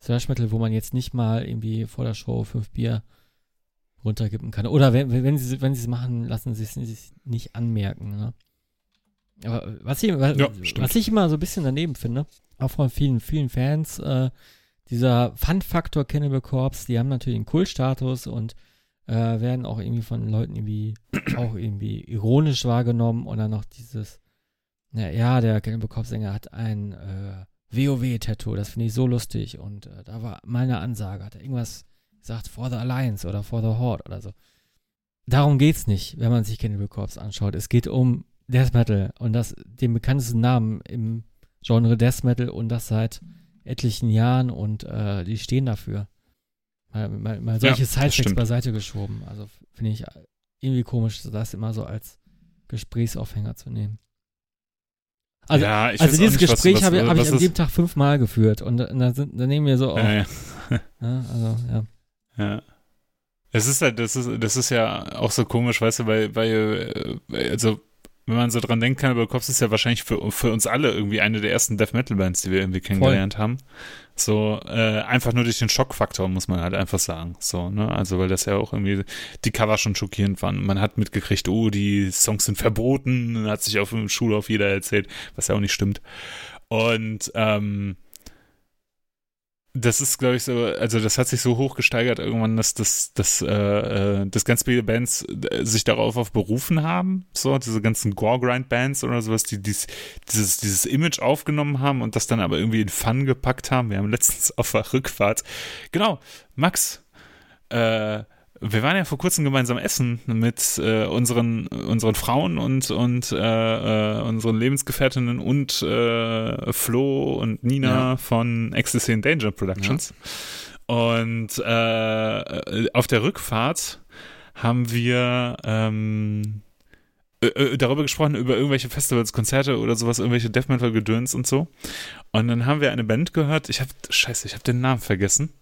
Thrash-Metal, wo man jetzt nicht mal irgendwie vor der Show fünf Bier runterkippen kann. Oder wenn, wenn sie wenn sie es machen, lassen sie es nicht anmerken. Ne? Aber was ich, was, ja, was ich immer so ein bisschen daneben finde, auch von vielen, vielen Fans, äh, dieser Fun-Faktor Cannibal Corpse, die haben natürlich einen Kultstatus und äh, werden auch irgendwie von Leuten irgendwie auch irgendwie ironisch wahrgenommen und dann noch dieses, na, ja, der Cannibal Corpse-Sänger hat ein äh, WoW-Tattoo, das finde ich so lustig und äh, da war mal eine Ansage, hat er irgendwas sagt For the Alliance oder For the Horde oder so. Darum geht's nicht, wenn man sich Cannibal Corpse anschaut. Es geht um Death Metal und das den bekanntesten Namen im Genre Death Metal und das seit etlichen Jahren und äh, die stehen dafür. Mal, mal, mal solche ja, Sidechecks beiseite geschoben. Also finde ich irgendwie komisch, das immer so als Gesprächsaufhänger zu nehmen. Also, ja, also dieses nicht, Gespräch habe hab ich an dem Tag fünfmal geführt und, dann, sind, dann nehmen wir so auf. Ja, ja. *laughs* ja, also, ja. Ja. Es ist halt, das ist, das ist ja auch so komisch, weißt du, weil, weil, äh, also, wenn man so dran denkt, Cannibal Corpse ist ja wahrscheinlich für, für uns alle irgendwie eine der ersten Death Metal Bands, die wir irgendwie kennengelernt Voll. haben. So, äh, einfach nur durch den Schockfaktor, muss man halt einfach sagen. So, ne, also, weil das ja auch irgendwie, die Cover schon schockierend waren. Man hat mitgekriegt, oh, die Songs sind verboten, hat sich auf dem Schulhof jeder erzählt, was ja auch nicht stimmt. Und, ähm, das ist, glaube ich, so, also das hat sich so hoch gesteigert irgendwann, dass das, das, äh, äh, dass ganz viele Bands äh, sich darauf auf berufen haben, so, diese ganzen Gore-Grind-Bands oder sowas, die dies, dieses, dieses Image aufgenommen haben und das dann aber irgendwie in Fun gepackt haben. Wir haben letztens auf der Rückfahrt, genau, Max, äh, wir waren ja vor kurzem gemeinsam essen mit äh, unseren, unseren Frauen und, und äh, äh, unseren Lebensgefährtinnen und äh, Flo und Nina Ja. von Ecstasy in Danger Productions. Und äh, auf der Rückfahrt haben wir ähm, äh, äh, darüber gesprochen, über irgendwelche Festivals, Konzerte oder sowas, irgendwelche Death Metal Gedöns und so. Und dann haben wir eine Band gehört, ich habe, scheiße, ich habe den Namen vergessen.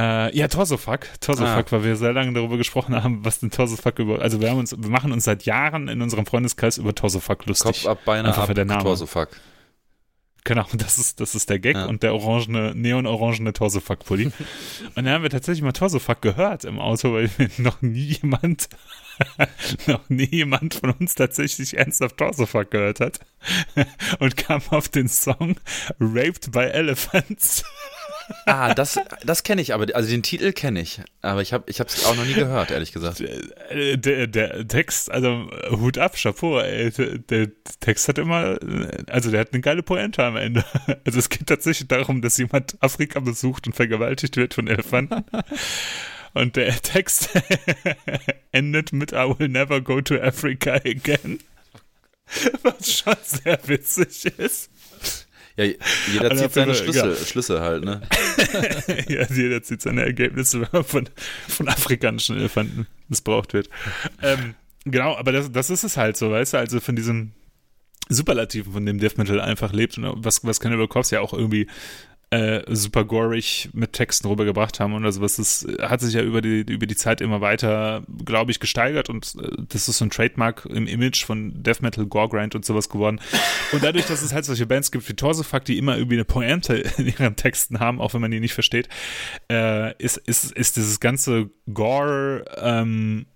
Äh, ja, Torsofuck. Torsofuck, Ah. weil wir sehr lange darüber gesprochen haben, was denn Torsofuck über. Also wir haben uns, wir machen uns seit Jahren in unserem Freundeskreis über Torsofuck lustig. Kopf ab, Beine Einfach ab, der Name. Torsofuck. Genau, das ist, das ist der Gag Ja. und der orangene, neon-orangene Torsofuck-Pulli. *laughs* und dann haben wir tatsächlich mal Torsofuck gehört im Auto, weil noch nie jemand, *laughs* noch nie jemand von uns tatsächlich ernsthaft Torsofuck gehört hat. und kam auf den Song Raped by Elephants. Ah, das, das kenne ich, aber also den Titel kenne ich, aber ich habe ich es auch noch nie gehört, ehrlich gesagt. Äh, Der, der Text, also Hut ab, Chapeau, ey, der, der Text hat immer, also der hat eine geile Pointe am Ende. *laughs* Also es geht tatsächlich darum, dass jemand Afrika besucht und vergewaltigt wird von Elefanten. *laughs* Und der Text *laughs* endet mit I will never go to Africa again. Was schon sehr witzig ist. Ja, jeder Also zieht seine auf jeden Fall, Schlüssel, Schlüsse halt, ne? *laughs* ja, jeder zieht seine Ergebnisse, wenn man von, von afrikanischen Elefanten missbraucht wird. Ähm, genau, aber das, das ist es halt so, weißt du, also von diesem Superlativen, von dem Death Metal einfach lebt und was, was Cannibal Corpse ja auch irgendwie äh, super gorig mit Texten rübergebracht haben und also was das hat sich ja über die über die Zeit immer weiter, glaube ich, gesteigert und äh, das ist so ein Trademark im Image von Death Metal, Gore Grind und sowas geworden. Und dadurch, dass es halt solche Bands gibt wie Torsofuck, die immer irgendwie eine Pointe in ihren Texten haben, auch wenn man die nicht versteht, äh, ist, ist, ist dieses ganze Gore ähm,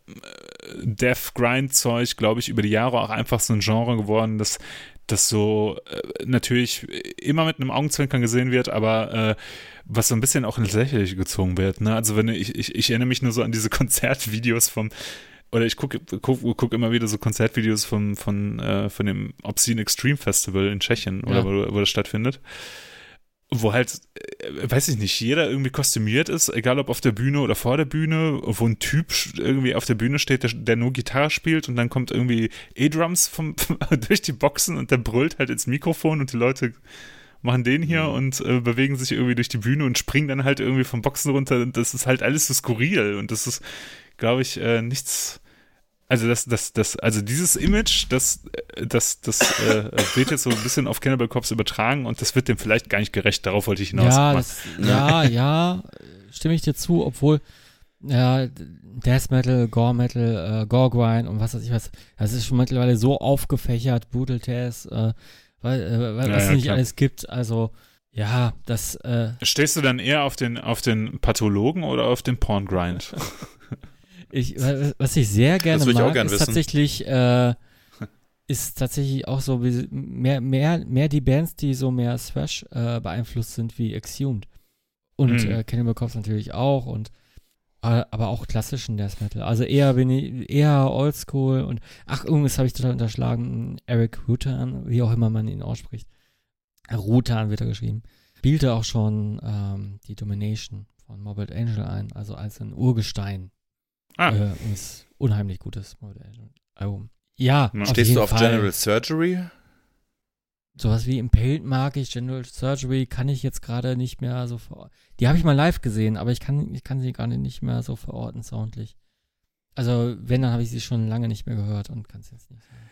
Death Grind Zeug, glaube ich, über die Jahre auch einfach so ein Genre geworden, das das so äh, natürlich immer mit einem Augenzwinkern gesehen wird, aber äh, was so ein bisschen auch ins Lächerliche gezogen wird. Ne? Also wenn ich, ich, ich erinnere mich nur so an diese *laughs* Konzertvideos vom oder ich gucke guck, guck immer wieder so Konzertvideos vom, von, äh, von dem Obscene Extreme Festival in Tschechien oder Ja. wo, wo das stattfindet. Wo halt, äh, weiß ich nicht, jeder irgendwie kostümiert ist, egal ob auf der Bühne oder vor der Bühne, wo ein Typ irgendwie auf der Bühne steht, der, der nur Gitarre spielt und dann kommt irgendwie E-Drums vom, *laughs* durch die Boxen und der brüllt halt ins Mikrofon und die Leute machen den hier und äh, bewegen sich irgendwie durch die Bühne und springen dann halt irgendwie vom Boxen runter und das ist halt alles so skurril und das ist, glaube ich, äh, nichts. Also das, das, das, also dieses Image, das, äh, das, das äh, wird jetzt so ein bisschen auf Cannibal Corpse übertragen und das wird dem vielleicht gar nicht gerecht. Darauf wollte ich hinaus. Ja, das, ja, *laughs* ja, stimme ich dir zu, obwohl ja, Death Metal, Gore Metal, äh, Gore Grind und was weiß ich was, das ist schon mittlerweile so aufgefächert, Brutal Test, äh, weil, äh, was Ja, es ja, nicht klar. alles gibt, also ja, das, äh, Stehst du dann eher auf den, auf den Pathologen oder auf den Porn-Grind? *laughs* ich, wa- was ich sehr gerne ich mag, gern ist wissen. tatsächlich, äh, ist tatsächlich auch so wie, mehr, mehr, mehr die Bands, die so mehr Thrash äh, beeinflusst sind wie Exhumed. Und Mhm. äh, Cannibal Corpse natürlich auch und äh, aber auch klassischen Death Metal. Also eher bin ich eher Oldschool und ach, irgendwas habe ich total unterschlagen. Eric Rutan, wie auch immer man ihn ausspricht. Rutan wird er geschrieben. Spielte auch schon ähm, die Domination von Morbid Angel ein, also als ein Urgestein. Ah, Äh, ist unheimlich gutes Album. Ja, Ja. auf Stehst jeden du auf Fall. General Surgery? Sowas wie Impaled mag ich, General Surgery kann ich jetzt gerade nicht mehr so ver Die habe ich mal live gesehen, aber ich kann, ich kann sie gerade nicht mehr so verorten, soundlich. Also, wenn, dann habe ich sie schon lange nicht mehr gehört und kann es jetzt nicht sagen.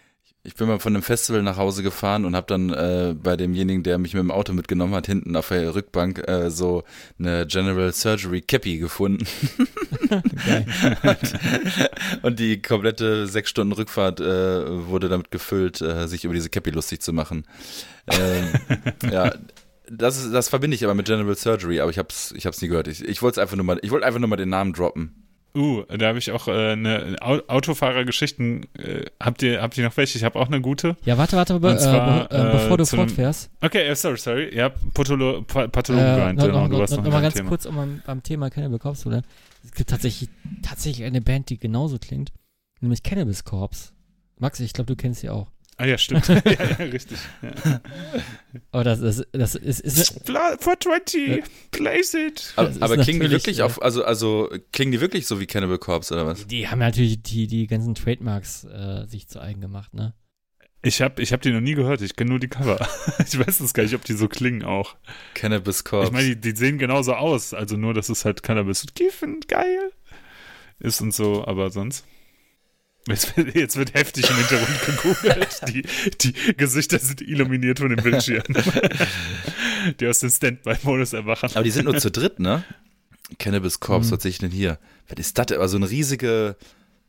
Ich bin mal von einem Festival nach Hause gefahren und habe dann äh, bei demjenigen, der mich mit dem Auto mitgenommen hat, hinten auf der Rückbank äh, so eine General Surgery Cappy gefunden. Geil. *laughs* und die komplette sechs Stunden Rückfahrt äh, wurde damit gefüllt, äh, sich über diese Cappy lustig zu machen. Ähm, *laughs* ja, das, ist, das verbinde ich aber mit General Surgery, aber ich hab's, ich hab's nie gehört. Ich, ich wollte einfach nur mal, ich wollte einfach nur mal den Namen droppen. Uh, da habe ich auch äh, eine Au Autofahrergeschichten. Äh, habt ihr habt ihr noch welche? Ich habe auch eine gute. Ja, warte, warte, be zwar, äh, be äh, bevor du äh, zu einem- fortfährst. Okay, äh, sorry, sorry. Ja, Patholo Pa- Äh, Pathologen, noch, genau, du noch, warst noch, noch mal ganz Thema. kurz, um am, beim Thema Cannibal Corpse zu bleiben. Es gibt tatsächlich, tatsächlich eine Band, die genauso klingt, nämlich Cannabis Corpse. Max, ich glaube, du kennst sie auch. Ah ja, stimmt. ja, *laughs* ja, richtig. Ja. Aber das, das, das ist, ist Bla- 420, place it. Aber, ist aber klingen die wirklich äh, auf, also, also klingen die wirklich so wie Cannibal Corpse oder was? die haben natürlich die, die ganzen Trademarks äh, sich zu eigen gemacht, ne? Ich habe ich hab die noch nie gehört, ich kenne nur die Cover. *laughs* ich weiß es gar nicht, ob die so klingen auch. Cannabis Corpse. Ich meine, die, die sehen genauso aus, also nur, dass es halt Cannabis und Kiffen, geil ist und so, aber sonst. Jetzt wird, jetzt wird heftig im Hintergrund gegoogelt. *laughs* Die, die Gesichter sind illuminiert von dem Bildschirm. *laughs* die aus dem Standby-Modus erwachen. aber die sind nur zu dritt, ne? Cannabis Corpse, Mhm. was sehe ich denn hier? Was ist das? Also eine riesige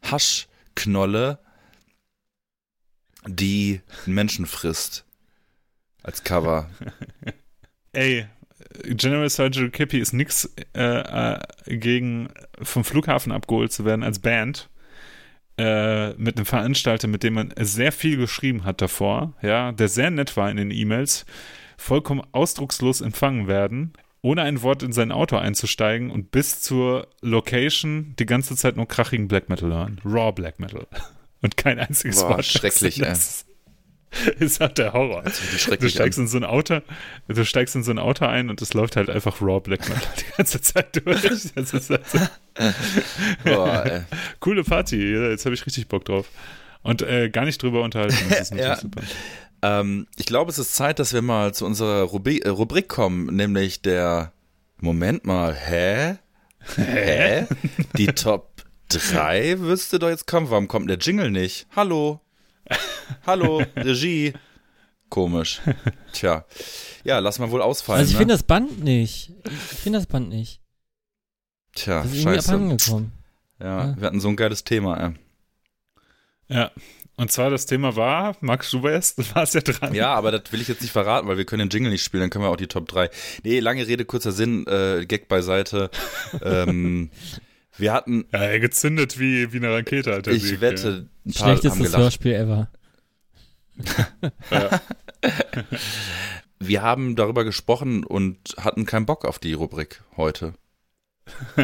Haschknolle, die einen Menschen frisst. Als Cover. *laughs* Ey, General Surgery Kippy ist nix äh, äh, gegen vom Flughafen abgeholt zu werden als Band. Äh, mit einem Veranstalter, mit dem man sehr viel geschrieben hat davor, ja, der sehr nett war in den E-Mails, vollkommen ausdruckslos empfangen werden, ohne ein Wort in sein Auto einzusteigen und bis zur Location die ganze Zeit nur krachigen Black Metal hören. Raw Black Metal. *laughs* Und kein einziges Boah, Wort. schrecklich, ey. *laughs* ist halt der Horror. Du steigst in so ein Auto, du steigst in so ein Auto ein und es läuft halt einfach Raw Black Metal die ganze Zeit durch. *laughs* Halt so, Boah, *laughs* coole Party. Jetzt habe ich richtig Bock drauf. Und äh, gar nicht drüber unterhalten. Das ist natürlich Ja. super. Ähm, ich glaube, es ist Zeit, dass wir mal zu unserer Rubri äh, Rubrik kommen, nämlich der Moment mal, hä? Hä? Die Top 3 wüsste doch jetzt kommen. Warum kommt der Jingle nicht? Hallo? Hallo, Regie. Komisch. Tja. Ja, lass mal wohl ausfallen. Also ich ne? finde das Band nicht. Ich finde das Band nicht. Tja, Das ist irgendwie scheiße. abhandengekommen. Ja, Ja. wir hatten so ein geiles Thema. Ey. Ja. Und zwar das Thema war, Max, du warst, du warst ja dran. Ja, aber das will ich jetzt nicht verraten, weil wir können den Jingle nicht spielen, dann können wir auch die Top 3. Nee, lange Rede, kurzer Sinn, äh, Gag beiseite. *laughs* ähm, wir hatten, Ja, er gezündet wie, wie eine Rakete, hat der ich Sieg, wette, ein paar haben Schlechtestes. Hörspiel ever. *laughs* Wir haben darüber gesprochen und hatten keinen Bock auf die Rubrik heute.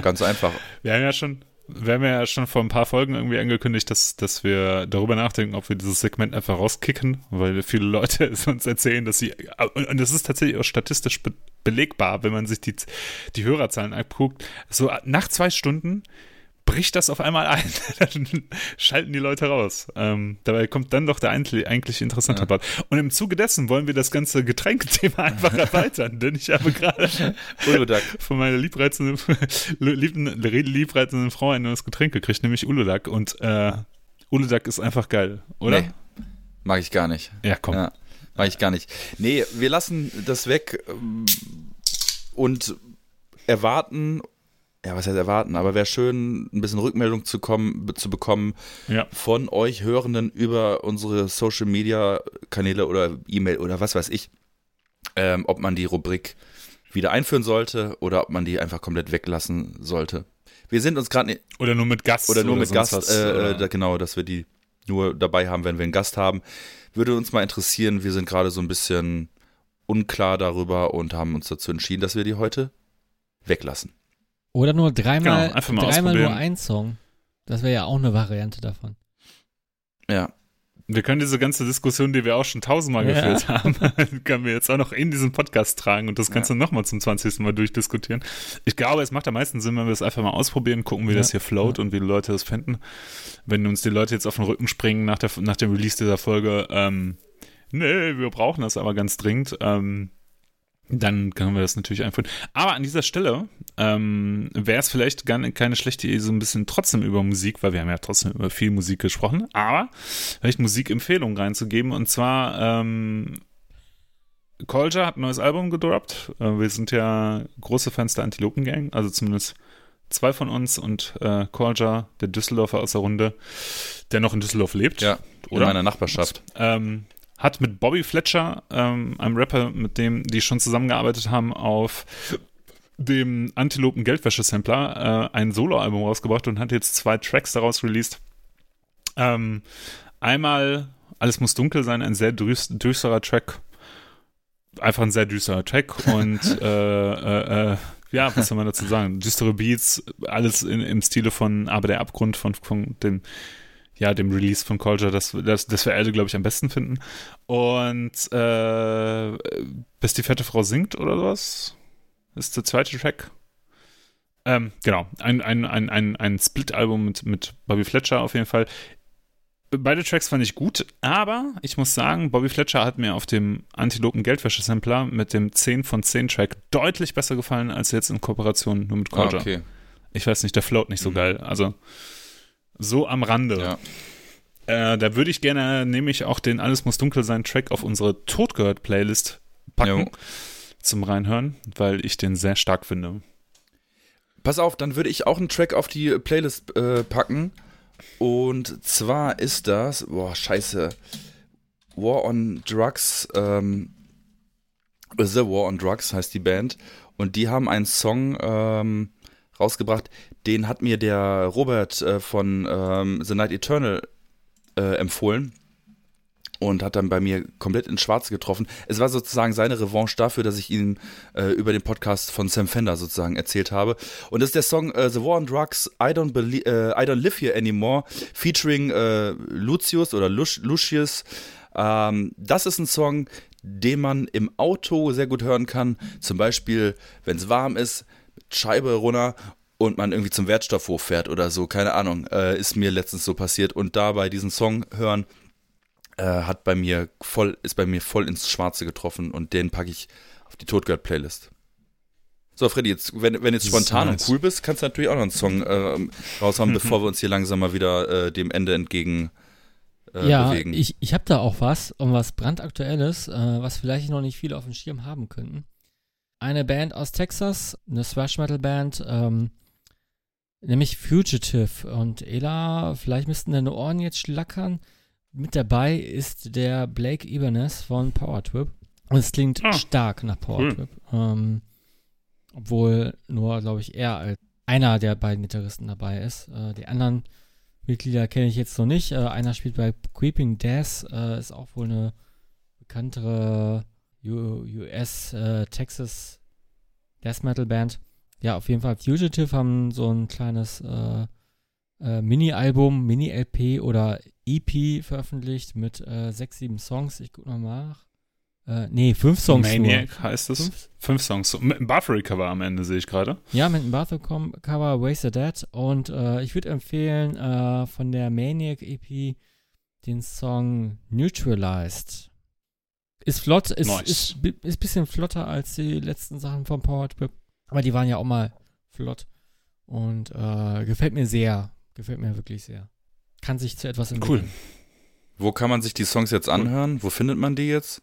Ganz einfach. Wir haben ja schon, wir haben ja schon vor ein paar Folgen irgendwie angekündigt, dass, dass wir darüber nachdenken, ob wir dieses Segment einfach rauskicken, weil viele Leute es *laughs* uns erzählen, dass sie, und das ist tatsächlich auch statistisch be belegbar, wenn man sich die, die Hörerzahlen anguckt. So nach zwei Stunden bricht das auf einmal ein. *laughs* Dann schalten die Leute raus. Ähm, dabei kommt dann doch der eigentlich, interessante Ja. Part. Und im Zuge dessen wollen wir das ganze Getränkethema *laughs* einfach erweitern, denn ich habe gerade *laughs* von meiner liebreizenden, lieben, liebreizenden Frau ein neues Getränk gekriegt, nämlich Uludag. Und äh, Uludag ist einfach geil, oder? Nee, mag ich gar nicht. Ja, komm. Ja, mag ich gar nicht. Nee, wir lassen das weg ähm, und erwarten, ja, was heißt erwarten, aber wäre schön, ein bisschen Rückmeldung zu, kommen, zu bekommen Ja. von euch Hörenden über unsere Social Media Kanäle oder E-Mail oder was weiß ich, ähm, ob man die Rubrik wieder einführen sollte oder ob man die einfach komplett weglassen sollte. Wir sind uns gerade Oder nur mit Gast. oder nur mit sonst Gast, was, oder? äh, da, genau, dass wir die nur dabei haben, wenn wir einen Gast haben. Würde uns mal interessieren, wir sind gerade so ein bisschen unklar darüber und haben uns dazu entschieden, dass wir die heute weglassen. Oder nur dreimal, Genau, dreimal nur ein Song. Das wäre ja auch eine Variante davon. Ja. Wir können diese ganze Diskussion, die wir auch schon tausendmal Ja. geführt haben, *laughs* können wir jetzt auch noch in diesen Podcast tragen und das Ganze nochmal zum 20. Mal durchdiskutieren. Ich glaube, es macht am meisten Sinn, wenn wir es einfach mal ausprobieren, gucken, wie Ja. das hier float und wie die Leute das finden. Wenn uns die Leute jetzt auf den Rücken springen nach, der, nach dem Release dieser Folge, ähm, nee, wir brauchen das aber ganz dringend, ähm, dann können wir das natürlich einführen. Aber an dieser Stelle ähm, wäre es vielleicht gar keine schlechte Idee, so ein bisschen trotzdem über Musik, weil wir haben ja trotzdem über viel Musik gesprochen, aber vielleicht Musikempfehlungen reinzugeben. Und zwar, ähm, Kolja hat ein neues Album gedroppt. Äh, wir sind ja große Fans der Antilopen Gang, also zumindest zwei von uns und äh, Kolja, der Düsseldorfer aus der Runde, der noch in Düsseldorf lebt. Ja, in Oder? meiner Nachbarschaft. Ähm, hat mit Bobby Fletcher, ähm, einem Rapper, mit dem die schon zusammengearbeitet haben, auf dem Antilopen Geldwäsche-Sampler äh, ein Soloalbum rausgebracht und hat jetzt zwei Tracks daraus released. Ähm, einmal Alles muss dunkel sein, ein sehr düsterer Track. Einfach ein sehr düsterer Track und *laughs* äh, äh, äh, ja, was soll man dazu sagen? Düstere Beats, alles in, im Stile von Aber der Abgrund von, von dem ja, dem Release von Culture, das, das, das wir alle, glaube ich, am besten finden. Und äh, bis die fette Frau singt oder sowas, ist der zweite Track. Ähm, genau, ein, ein, ein, ein, ein Split-Album mit, mit Bobby Fletcher auf jeden Fall. Beide Tracks fand ich gut, aber ich muss sagen, Bobby Fletcher hat mir auf dem Antilopen Geldwäsche Sampler mit dem 10 von 10 Track deutlich besser gefallen als jetzt in Kooperation nur mit Culture. Ah, okay. Ich weiß nicht, der float nicht so mhm. geil. Also so am Rande. Ja. Äh, da würde ich gerne nämlich auch den Alles muss dunkel sein Track auf unsere Totgehört-Playlist packen jo. zum Reinhören, weil ich den sehr stark finde. Pass auf, dann würde ich auch einen Track auf die Playlist äh, packen. Und zwar ist das, boah, scheiße, War on Drugs, ähm, The War on Drugs heißt die Band. Und die haben einen Song ähm, rausgebracht, den hat mir der Robert äh, von ähm, The Night Eternal äh, empfohlen und hat dann bei mir komplett ins Schwarze getroffen. Es war sozusagen seine Revanche dafür, dass ich ihm äh, über den Podcast von Sam Fender sozusagen erzählt habe. Und das ist der Song äh, The War on Drugs, I Don't, Belie äh, I Don't Live Here Anymore, featuring äh, Lucius oder Lucius. Ähm, das ist ein Song, den man im Auto sehr gut hören kann. Zum Beispiel, wenn es warm ist, Scheibe runter und man irgendwie zum Wertstoffhof fährt oder so, keine Ahnung, äh, ist mir letztens so passiert und dabei diesen Song hören äh, hat bei mir voll ist bei mir voll ins Schwarze getroffen und den packe ich auf die Totgirl Playlist. So Freddy, jetzt wenn wenn jetzt spontan nice. und cool bist, kannst du natürlich auch noch einen Song äh, raushauen, *laughs* bevor wir uns hier langsam mal wieder äh, dem Ende entgegen äh, ja, bewegen. ich ich habe da auch was um was brandaktuelles, äh, was vielleicht noch nicht viele auf dem Schirm haben könnten. Eine Band aus Texas, eine Thrash Metal Band, ähm, nämlich Fugitive. Und Ela, vielleicht müssten deine Ohren jetzt schlackern. Mit dabei ist der Blake Ibanez von Power Trip. Und es klingt ah. stark nach Power Trip. Hm. Ähm, obwohl nur, glaube ich, er als einer der beiden Gitarristen dabei ist. Äh, die anderen Mitglieder kenne ich jetzt noch nicht. Äh, einer spielt bei Creeping Death, äh, ist auch wohl eine bekanntere US äh, Texas Death Metal Band ja, auf jeden Fall Fugitive haben so ein kleines äh, äh, Mini-Album, Mini-LP oder EP veröffentlicht mit äh, sechs, sieben Songs. Ich guck mal nach. Äh, nee, fünf Songs Maniac nur. heißt es. Fünf? fünf Songs. Mit einem Bathory-Cover am Ende sehe ich gerade. Ja, mit einem Bathory-Cover, Wasted Dead. Und äh, ich würde empfehlen von der Maniac EP den Song Neutralized. Ist flott, ist, nice. ist, ist, ist bisschen flotter als die letzten Sachen von Power Trip. Aber die waren ja auch mal flott. Und äh, gefällt mir sehr. Gefällt mir wirklich sehr. Kann sich zu etwas entwickeln. Cool. Wo kann man sich die Songs jetzt anhören? Wo findet man die jetzt?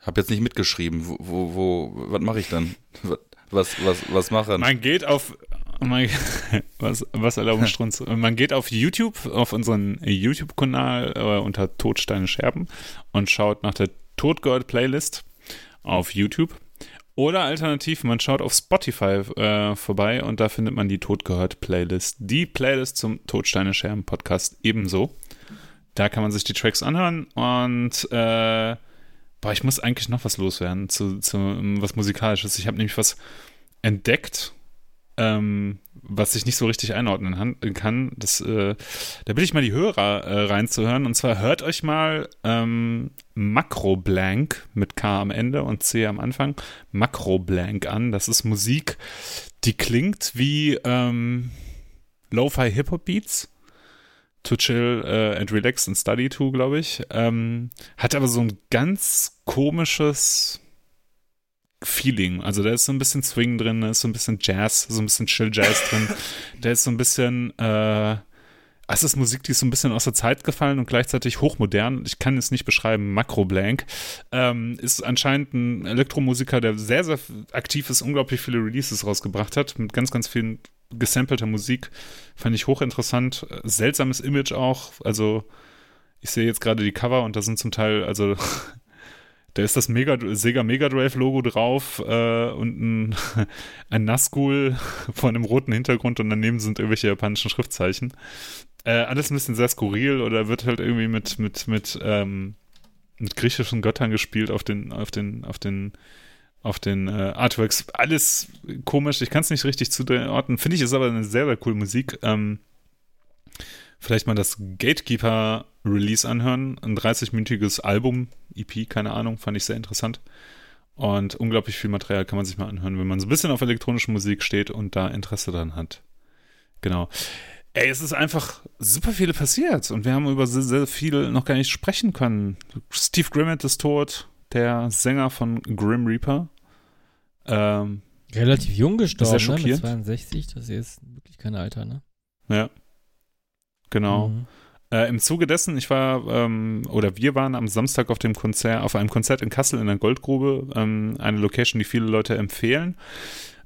Hab jetzt nicht mitgeschrieben. Wo, wo, wo was mache ich dann? *laughs* Was, was, was machen? Man geht auf, man, *laughs* was, was erlauben Strunz? Man geht auf YouTube, auf unseren YouTube-Kanal äh, unter Todsteine Scherben und schaut nach der Todgold-Playlist auf YouTube. Oder alternativ, man schaut auf Spotify äh, vorbei und da findet man die Totgehört-Playlist. Die Playlist zum Todsteine Scherben Podcast ebenso. Da kann man sich die Tracks anhören und äh, boah, ich muss eigentlich noch was loswerden zu, zu was Musikalisches. Ich habe nämlich was entdeckt, ähm, was ich nicht so richtig einordnen kann. Das, äh, da bitte ich mal die Hörer äh, reinzuhören. Und zwar hört euch mal ähm, Blank mit K am Ende und C am Anfang, Makro Blank an. Das ist Musik, die klingt wie ähm, Lo-Fi Hip-Hop Beats. To chill uh, and relax and study to, glaube ich. Ähm, hat aber so ein ganz komisches Feeling. Also da ist so ein bisschen Swing drin, da ist so ein bisschen Jazz, so ein bisschen Chill Jazz drin. *laughs* Da ist so ein bisschen, äh, es ist Musik, die ist so ein bisschen aus der Zeit gefallen und gleichzeitig hochmodern. Ich kann es nicht beschreiben. Macro Blank ähm, ist anscheinend ein Elektromusiker, der sehr, sehr aktiv ist, unglaublich viele Releases rausgebracht hat, mit ganz, ganz vielen gesampelter Musik. Fand ich hochinteressant. Seltsames Image auch. Also, ich sehe jetzt gerade die Cover und da sind zum Teil, also Da ist das Mega, Sega Mega Drive Logo drauf äh, und ein, *laughs* ein Nazgul *laughs* vor einem roten Hintergrund und daneben sind irgendwelche japanischen Schriftzeichen. Äh, alles ein bisschen sehr skurril oder wird halt irgendwie mit, mit, mit, ähm, mit griechischen Göttern gespielt auf den, auf den, auf den, auf den äh, Artworks. Alles komisch, ich kann es nicht richtig zuordnen. Finde ich, ist aber eine sehr, sehr coole Musik. Ähm, vielleicht mal das Gatekeeper-Release anhören. Ein 30-minütiges Album, EP, keine Ahnung, fand ich sehr interessant. Und unglaublich viel Material kann man sich mal anhören, wenn man so ein bisschen auf elektronische Musik steht und da Interesse dran hat. Genau. Ey, es ist einfach super viel passiert und wir haben über sehr, sehr viel noch gar nicht sprechen können. Steve Grimmett ist tot, der Sänger von Grim Reaper. Ähm, Relativ jung gestorben, ne? Mit schockierend. 62, das ist wirklich kein Alter, ne? ja. Genau. Mhm. Äh, Im Zuge dessen, ich war, ähm, oder wir waren am Samstag auf dem Konzert, auf einem Konzert in Kassel in der Goldgrube, ähm, eine Location, die viele Leute empfehlen,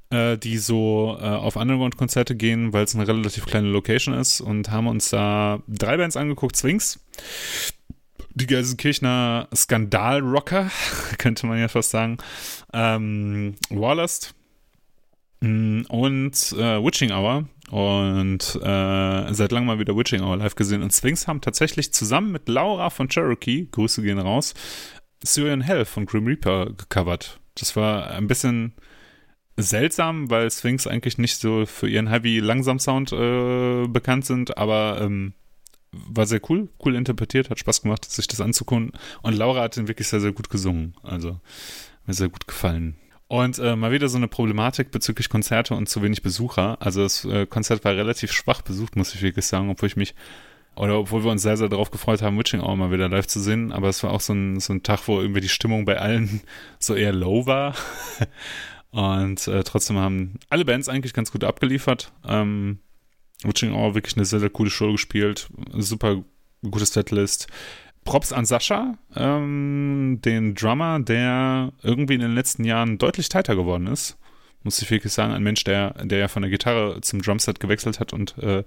äh, die so äh, auf Underground-Konzerte gehen, weil es eine relativ kleine Location ist und haben uns da drei Bands angeguckt, Swings, die Gelsenkirchener Skandalrocker, *laughs* könnte man ja fast sagen, ähm, Warlust mm, und äh, Witching Hour und äh, seit langem mal wieder Witching Hour live gesehen. Und Sphinx haben tatsächlich zusammen mit Laura von Cherokee, Grüße gehen raus, Syrian Hell von Grim Reaper gecovert. Das war ein bisschen seltsam, weil Sphinx eigentlich nicht so für ihren heavy langsam Sound äh, bekannt sind, aber ähm, war sehr cool, cool interpretiert, hat Spaß gemacht, sich das anzugucken. Und Laura hat den wirklich sehr, sehr gut gesungen. Also mir sehr gut gefallen. Und äh, mal wieder so eine Problematik bezüglich Konzerte und zu wenig Besucher. Also das äh, Konzert war relativ schwach besucht, muss ich wirklich sagen, obwohl ich mich, oder obwohl wir uns sehr, sehr darauf gefreut haben, Witching Hour mal wieder live zu sehen. Aber es war auch so ein, so ein Tag, wo irgendwie die Stimmung bei allen *laughs* so eher low war. *laughs* Und äh, trotzdem haben alle Bands eigentlich ganz gut abgeliefert. Ähm, Witching Hour wirklich eine sehr, sehr coole Show gespielt. Super gutes Setlist. Props an Sascha, ähm, den Drummer, der irgendwie in den letzten Jahren deutlich tighter geworden ist. Muss ich wirklich sagen, ein Mensch, der, der ja von der Gitarre zum Drumset gewechselt hat und äh,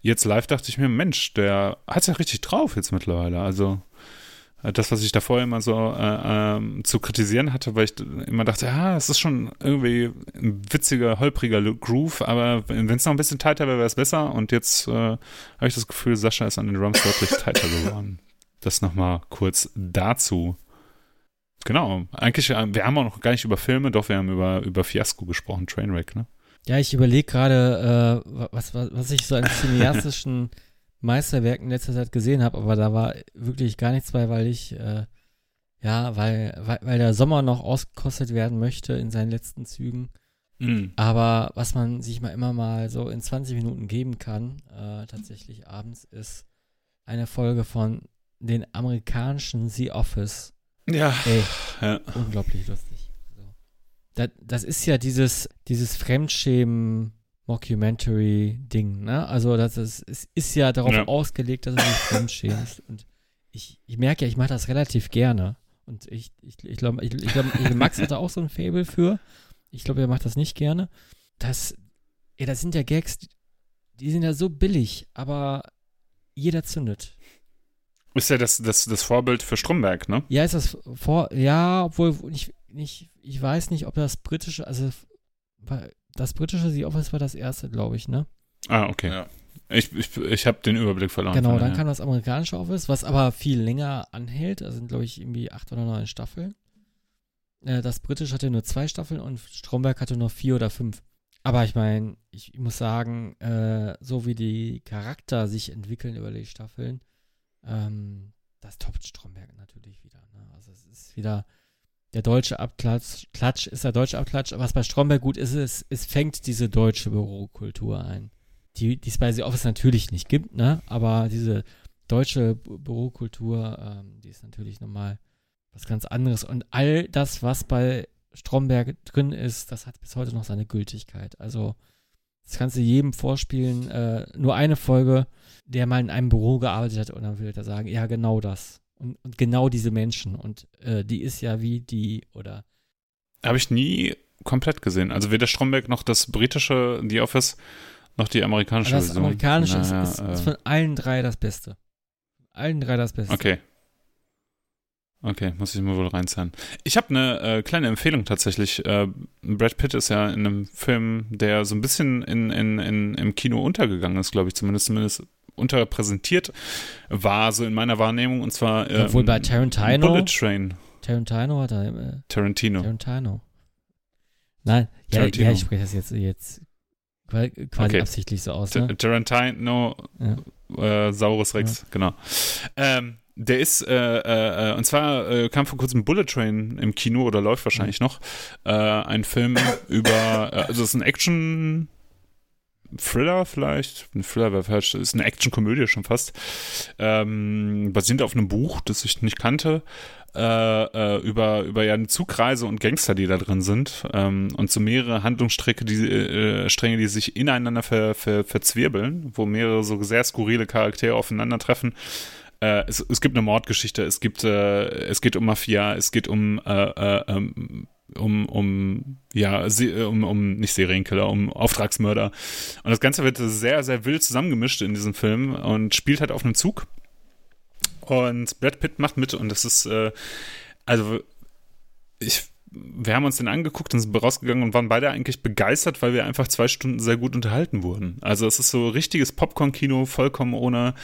jetzt live dachte ich mir, Mensch, der hat's ja richtig drauf jetzt mittlerweile. Also äh, das, was ich da vorher immer so äh, ähm, zu kritisieren hatte, weil ich immer dachte, ja, es ist schon irgendwie ein witziger, holpriger Groove, aber wenn es noch ein bisschen tighter wäre, wäre es besser. Und jetzt äh, habe ich das Gefühl, Sascha ist an den Drums deutlich tighter geworden. Das nochmal kurz dazu. Genau, eigentlich, äh, wir haben auch noch gar nicht über Filme, doch wir haben über, über Fiasco gesprochen, Trainwreck, ne? Ja, ich überlege gerade, äh, was, was, was ich so an cineastischen *laughs* Meisterwerken in letzter Zeit gesehen habe, aber da war wirklich gar nichts bei, weil ich, äh, ja, weil, weil, weil der Sommer noch ausgekostet werden möchte in seinen letzten Zügen. Mhm. Aber was man sich mal immer mal so in 20 Minuten geben kann, äh, tatsächlich abends, ist eine Folge von den amerikanischen The Office. Ja. Ey, ja. unglaublich lustig. So. Das, das ist ja dieses, dieses Fremdschämen-Mockumentary-Ding, ne? Also das ist, es ist ja darauf Ja. ausgelegt, dass du dich *laughs* fremdschämst. Und ich, ich merke ja, ich mache das relativ gerne. Und ich, ich, ich glaube, ich, ich glaub, Max hat da auch so ein Fable für. Ich glaube, er macht das nicht gerne. Das, ey, das sind ja Gags, die sind ja so billig, aber jeder zündet. Ist ja das, das, das Vorbild für Stromberg, ne? Ja, ist das vor, ja, obwohl ich nicht, ich weiß nicht, ob das britische, also das britische The Office war das erste, glaube ich, ne? Ah, okay. Ja. Ich, ich, ich habe den Überblick verloren. Genau, dann daher. kam das amerikanische Office, was aber viel länger anhält. Da sind, glaube ich, irgendwie acht oder neun Staffeln. Äh, das britische hatte nur zwei Staffeln und Stromberg hatte nur vier oder fünf. Aber ich meine, ich muss sagen, äh, so wie die Charakter sich entwickeln über die Staffeln, ähm, das toppt Stromberg natürlich wieder. Ne? Also es ist wieder der deutsche Abklatsch, Klatsch ist der deutsche Abklatsch. Was bei Stromberg gut ist, ist, es fängt diese deutsche Bürokultur ein. Die die es bei The Office natürlich nicht gibt, ne? Aber diese deutsche Bü- Bürokultur, ähm, die ist natürlich nochmal was ganz anderes. Und all das, was bei Stromberg drin ist, das hat bis heute noch seine Gültigkeit. Also, das kannst du jedem vorspielen. Äh, nur eine Folge, der mal in einem Büro gearbeitet hat, und dann will er sagen, ja, genau das. Und, und genau diese Menschen. Und äh, die ist ja wie die, oder Habe ich nie komplett gesehen. Also weder Stromberg noch das britische The Office noch die amerikanische das Version. amerikanische Naja, ist, ist, ist von allen drei das Beste. Von allen drei das Beste. Okay. Okay, muss ich mir wohl reinzahlen. Ich habe eine äh, kleine Empfehlung tatsächlich. Äh, Brad Pitt ist ja in einem Film, der so ein bisschen in, in, in, im Kino untergegangen ist, glaube ich, zumindest, zumindest unterrepräsentiert war, so in meiner Wahrnehmung. Und zwar ähm, Obwohl bei Tarantino. Bullet Train. Tarantino hat er. Äh, Tarantino. Tarantino. Nein, ja, Tarantino. ja, ich spreche das jetzt, jetzt qua- quasi Okay. absichtlich so aus. Ne? Tarantino, äh, Saurus Rex, genau. Ähm, der ist, äh, äh, äh, und zwar äh, kam vor kurzem Bullet Train im Kino oder läuft wahrscheinlich noch. Äh, ein Film *coughs* über, äh, also es ist ein Action. Thriller vielleicht, ein Thriller wäre falsch, ist eine Action-Komödie schon fast, ähm, basierend auf einem Buch, das ich nicht kannte, äh, über, über ja eine Zugreise und Gangster, die da drin sind ähm, und so mehrere Handlungsstränge, die, äh, Stränge, die sich ineinander ver, ver, verzwirbeln, wo mehrere so sehr skurrile Charaktere aufeinandertreffen. Äh, es, es gibt eine Mordgeschichte, es gibt, äh, es geht um Mafia, es geht um, äh, äh, ähm, um, um, ja, um, um, nicht Serienkiller, um Auftragsmörder. Und das Ganze wird sehr, sehr wild zusammengemischt in diesem Film und spielt halt auf einem Zug. Und Brad Pitt macht mit und das ist, also, ich, wir haben uns den angeguckt und sind rausgegangen und waren beide eigentlich begeistert, weil wir einfach zwei Stunden sehr gut unterhalten wurden. Also es ist so richtiges Popcorn-Kino, vollkommen ohne,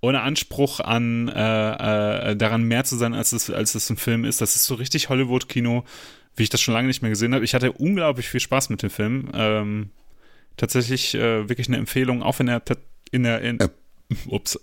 ohne Anspruch an äh, äh, daran mehr zu sein, als es, als es ein Film ist. Das ist so richtig Hollywood-Kino, wie ich das schon lange nicht mehr gesehen habe. Ich hatte unglaublich viel Spaß mit dem Film. Ähm, tatsächlich äh, wirklich eine Empfehlung, auch wenn er in der in, *laughs* ups,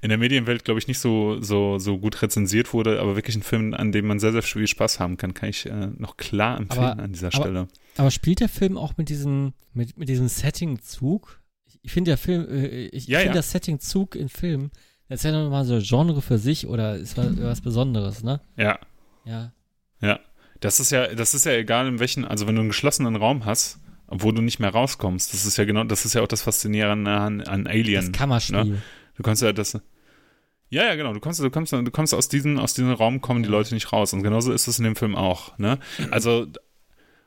in der Medienwelt, glaube ich, nicht so, so, so gut rezensiert wurde, aber wirklich ein Film, an dem man sehr, sehr viel Spaß haben kann, kann ich äh, noch klar empfehlen Aber- an dieser aber- Stelle. Aber spielt der Film auch mit diesem, mit, mit diesem Setting Zug? Ich- finde der Film, äh, ich Ja, finde ja. das Setting Zug in Filmen, das ist ja nochmal so ein Genre für sich oder ist was, was Besonderes, ne? Ja, Ja. ja. Das ist ja, das ist ja egal in welchen, also wenn du einen geschlossenen Raum hast, wo du nicht mehr rauskommst, das ist ja genau, das ist ja auch das Faszinierende an, an Alien. Das Kammerspiel. Ne? Du kannst ja das. Ja, ja, genau. Du kommst, du kommst, du kommst aus diesem, aus diesem Raum kommen die Leute nicht raus. Und genauso ist es in dem Film auch. Ne? Also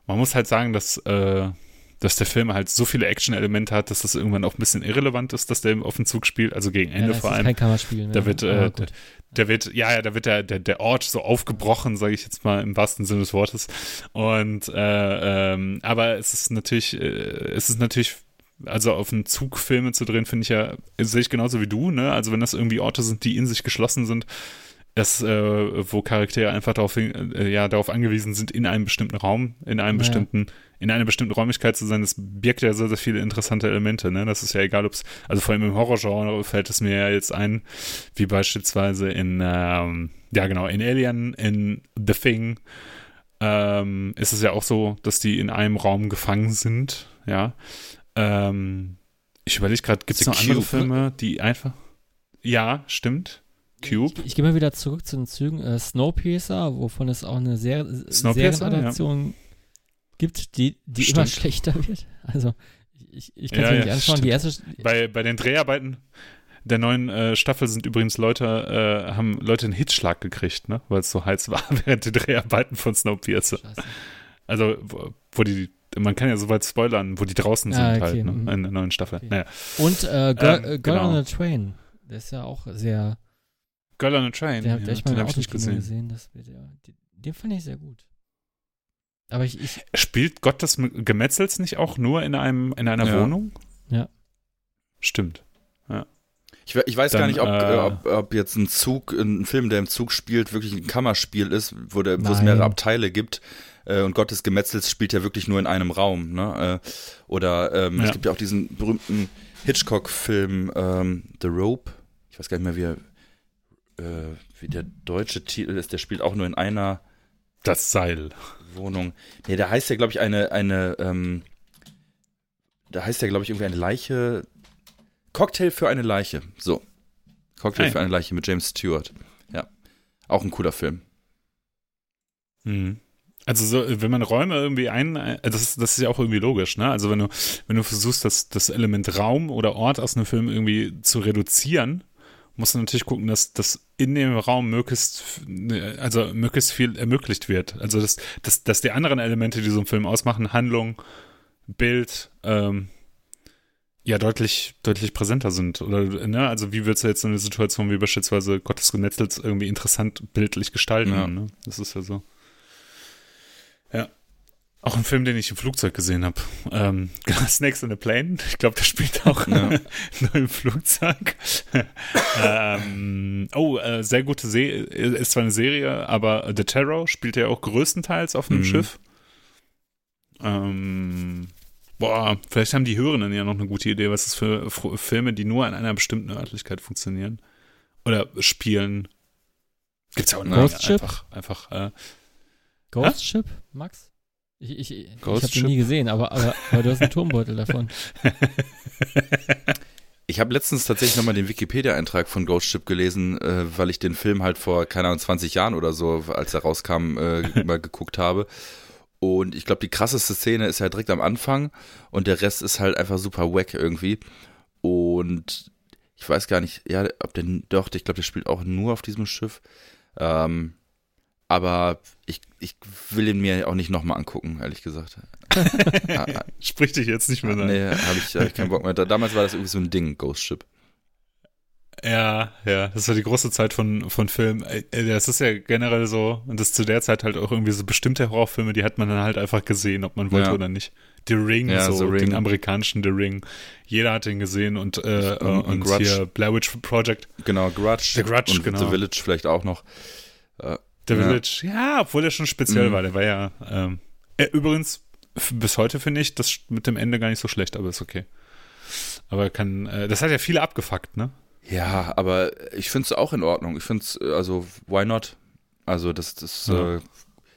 man muss halt sagen, dass, äh, dass der Film halt so viele Action-Elemente hat, dass das irgendwann auch ein bisschen irrelevant ist, dass der auf dem Zug spielt. Also gegen Ja, Ende das vor ist allem. kein Kammerspiel mehr. Da wird, äh, Der wird, ja, ja, da wird der, der, der Ort so aufgebrochen, sage ich jetzt mal im wahrsten Sinne des Wortes. Und äh, ähm, aber es ist natürlich, äh, es ist natürlich, also auf einen Zug Filme zu drehen, finde ich ja, sehe ich genauso wie du, ne? Also wenn das irgendwie Orte sind, die in sich geschlossen sind, das, äh, wo Charaktere einfach darauf, hin- äh, ja, darauf angewiesen sind, in einem bestimmten Raum, in einem Ja. bestimmten, in einer bestimmten Räumlichkeit zu sein, das birgt ja sehr, sehr viele interessante Elemente, ne? Das ist ja egal, ob es, also vor allem im Horrorgenre fällt es mir ja jetzt ein, wie beispielsweise in, ähm, ja genau, in Alien, in The Thing, ähm, ist es ja auch so, dass die in einem Raum gefangen sind, ja. Ähm, ich überlege gerade, gibt es noch andere Cube, ne? Filme, die einfach, ja, stimmt, Cube, Ich, ich gehe mal wieder zurück zu den Zügen. Äh, Snowpiercer, wovon es auch eine Ser Serienadaption gibt, die, die immer schlechter wird. Also, ich, ich kann es Ja, mir ja, nicht anschauen. Die erste, Bei, bei den Dreharbeiten der neuen äh, Staffel sind übrigens Leute, äh, haben Leute einen Hitschlag gekriegt, ne? Weil es so heiß war *laughs* während der Dreharbeiten von Snowpiercer. Scheiße. Also, wo, wo die, man kann ja soweit spoilern, wo die draußen Ah, sind okay, halt, ne? mhm. In der neuen Staffel. Okay. Naja. Und äh, Girl, Ähm, äh, Girl genau. on a Train. Der ist ja auch sehr. Girl on a Train. Der, ja, der ich mal habe ich nicht gesehen. gesehen. Das ja, den, den fand ich sehr gut. Aber ich, ich Spielt Gott des Gemetzels nicht auch nur in einem in einer Ja. Wohnung? Ja. Stimmt. Ich, we- ich weiß Dann, gar nicht, ob, äh, äh, ob, ob jetzt ein Zug, ein Film, der im Zug spielt, wirklich ein Kammerspiel ist, wo, der, wo es mehrere Abteile gibt. Äh, und Gott des Gemetzels spielt ja wirklich nur in einem Raum. Ne? Äh, oder ähm, Ja. es gibt ja auch diesen berühmten Hitchcock-Film ähm, The Rope. Ich weiß gar nicht mehr, wie, er, äh, wie der deutsche Titel ist. Der spielt auch nur in einer Das Seil. Wohnung. Nee, da heißt ja, glaube ich, eine, eine, ähm, da heißt ja, glaube ich, irgendwie eine Leiche. Cocktail für eine Leiche. So. Cocktail Hey. für eine Leiche mit James Stewart. Ja. Auch ein cooler Film. Mhm. Also so, wenn man Räume irgendwie ein, äh, das ist, das ist ja auch irgendwie logisch, ne? Also wenn du, wenn du versuchst, das, das Element Raum oder Ort aus einem Film irgendwie zu reduzieren, musst du natürlich gucken, dass, dass in dem Raum möglichst, f- also möglichst viel ermöglicht wird. Also dass, dass, dass die anderen Elemente, die so einen Film ausmachen, Handlung, Bild, ähm, ja deutlich, deutlich präsenter sind. Oder, ne, also wie würdest du jetzt so eine Situation wie beispielsweise Gottes Genetzels irgendwie interessant bildlich gestalten? Ja. Ne? Das ist ja so. Ja. Auch ein Film, den ich im Flugzeug gesehen habe. Ähm, *laughs* Snakes in a Plane. Ich glaube, der spielt auch Ja. *laughs* nur im Flugzeug. *laughs* ähm, oh, äh, sehr gute Serie. Ist zwar eine Serie, aber The Terror spielt ja auch größtenteils auf einem Mhm. Schiff. Ähm, boah, vielleicht haben die Hörenden ja noch eine gute Idee, was ist für F Filme, die nur an einer bestimmten Örtlichkeit funktionieren. Oder spielen. Gibt's ja auch Ghost Ship? einfach, einfach äh, Ghost Ship, Max? Ich, ich, ich habe den nie gesehen, aber, aber, aber du hast einen Turmbeutel davon. *laughs* Ich habe letztens tatsächlich nochmal den Wikipedia-Eintrag von Ghost Ship gelesen, äh, weil ich den Film halt vor, keine Ahnung, 20 Jahren oder so, als er rauskam, äh, *laughs* mal geguckt habe. Und ich glaube, die krasseste Szene ist halt direkt am Anfang und der Rest ist halt einfach super wack irgendwie. Und ich weiß gar nicht, ja, ob der, doch, ich glaube, der spielt auch nur auf diesem Schiff. Ähm, aber ich, ich will ihn mir auch nicht nochmal angucken, ehrlich gesagt. *laughs* ah, ah, Sprich dich jetzt nicht mehr an. nee, habe ich, hab ich keinen Bock mehr. Da- Damals war das irgendwie so ein Ding, Ghost Ship. Ja, ja, das war die große Zeit von, von Filmen. Äh, Das ist ja generell so, und das zu der Zeit halt auch irgendwie so bestimmte Horrorfilme, die hat man dann halt einfach gesehen, ob man wollte Ja. oder nicht. The Ring, Ja, so, The Ring. den amerikanischen The Ring. Jeder hat den gesehen und, äh, Und- und, und Grudge. hier Blair Witch Project, Genau, Grudge. The Grudge, und genau. The Village vielleicht auch noch. The. Village. Ja, obwohl der schon speziell Mhm. war. Der war ja, ähm, äh, übrigens, bis heute finde ich das mit dem Ende gar nicht so schlecht, aber ist okay. Aber kann, äh, das hat ja viele abgefuckt, ne? Ja, aber ich finde es auch in Ordnung. Ich finde es, also, why not? Also, das, das, Ja. äh,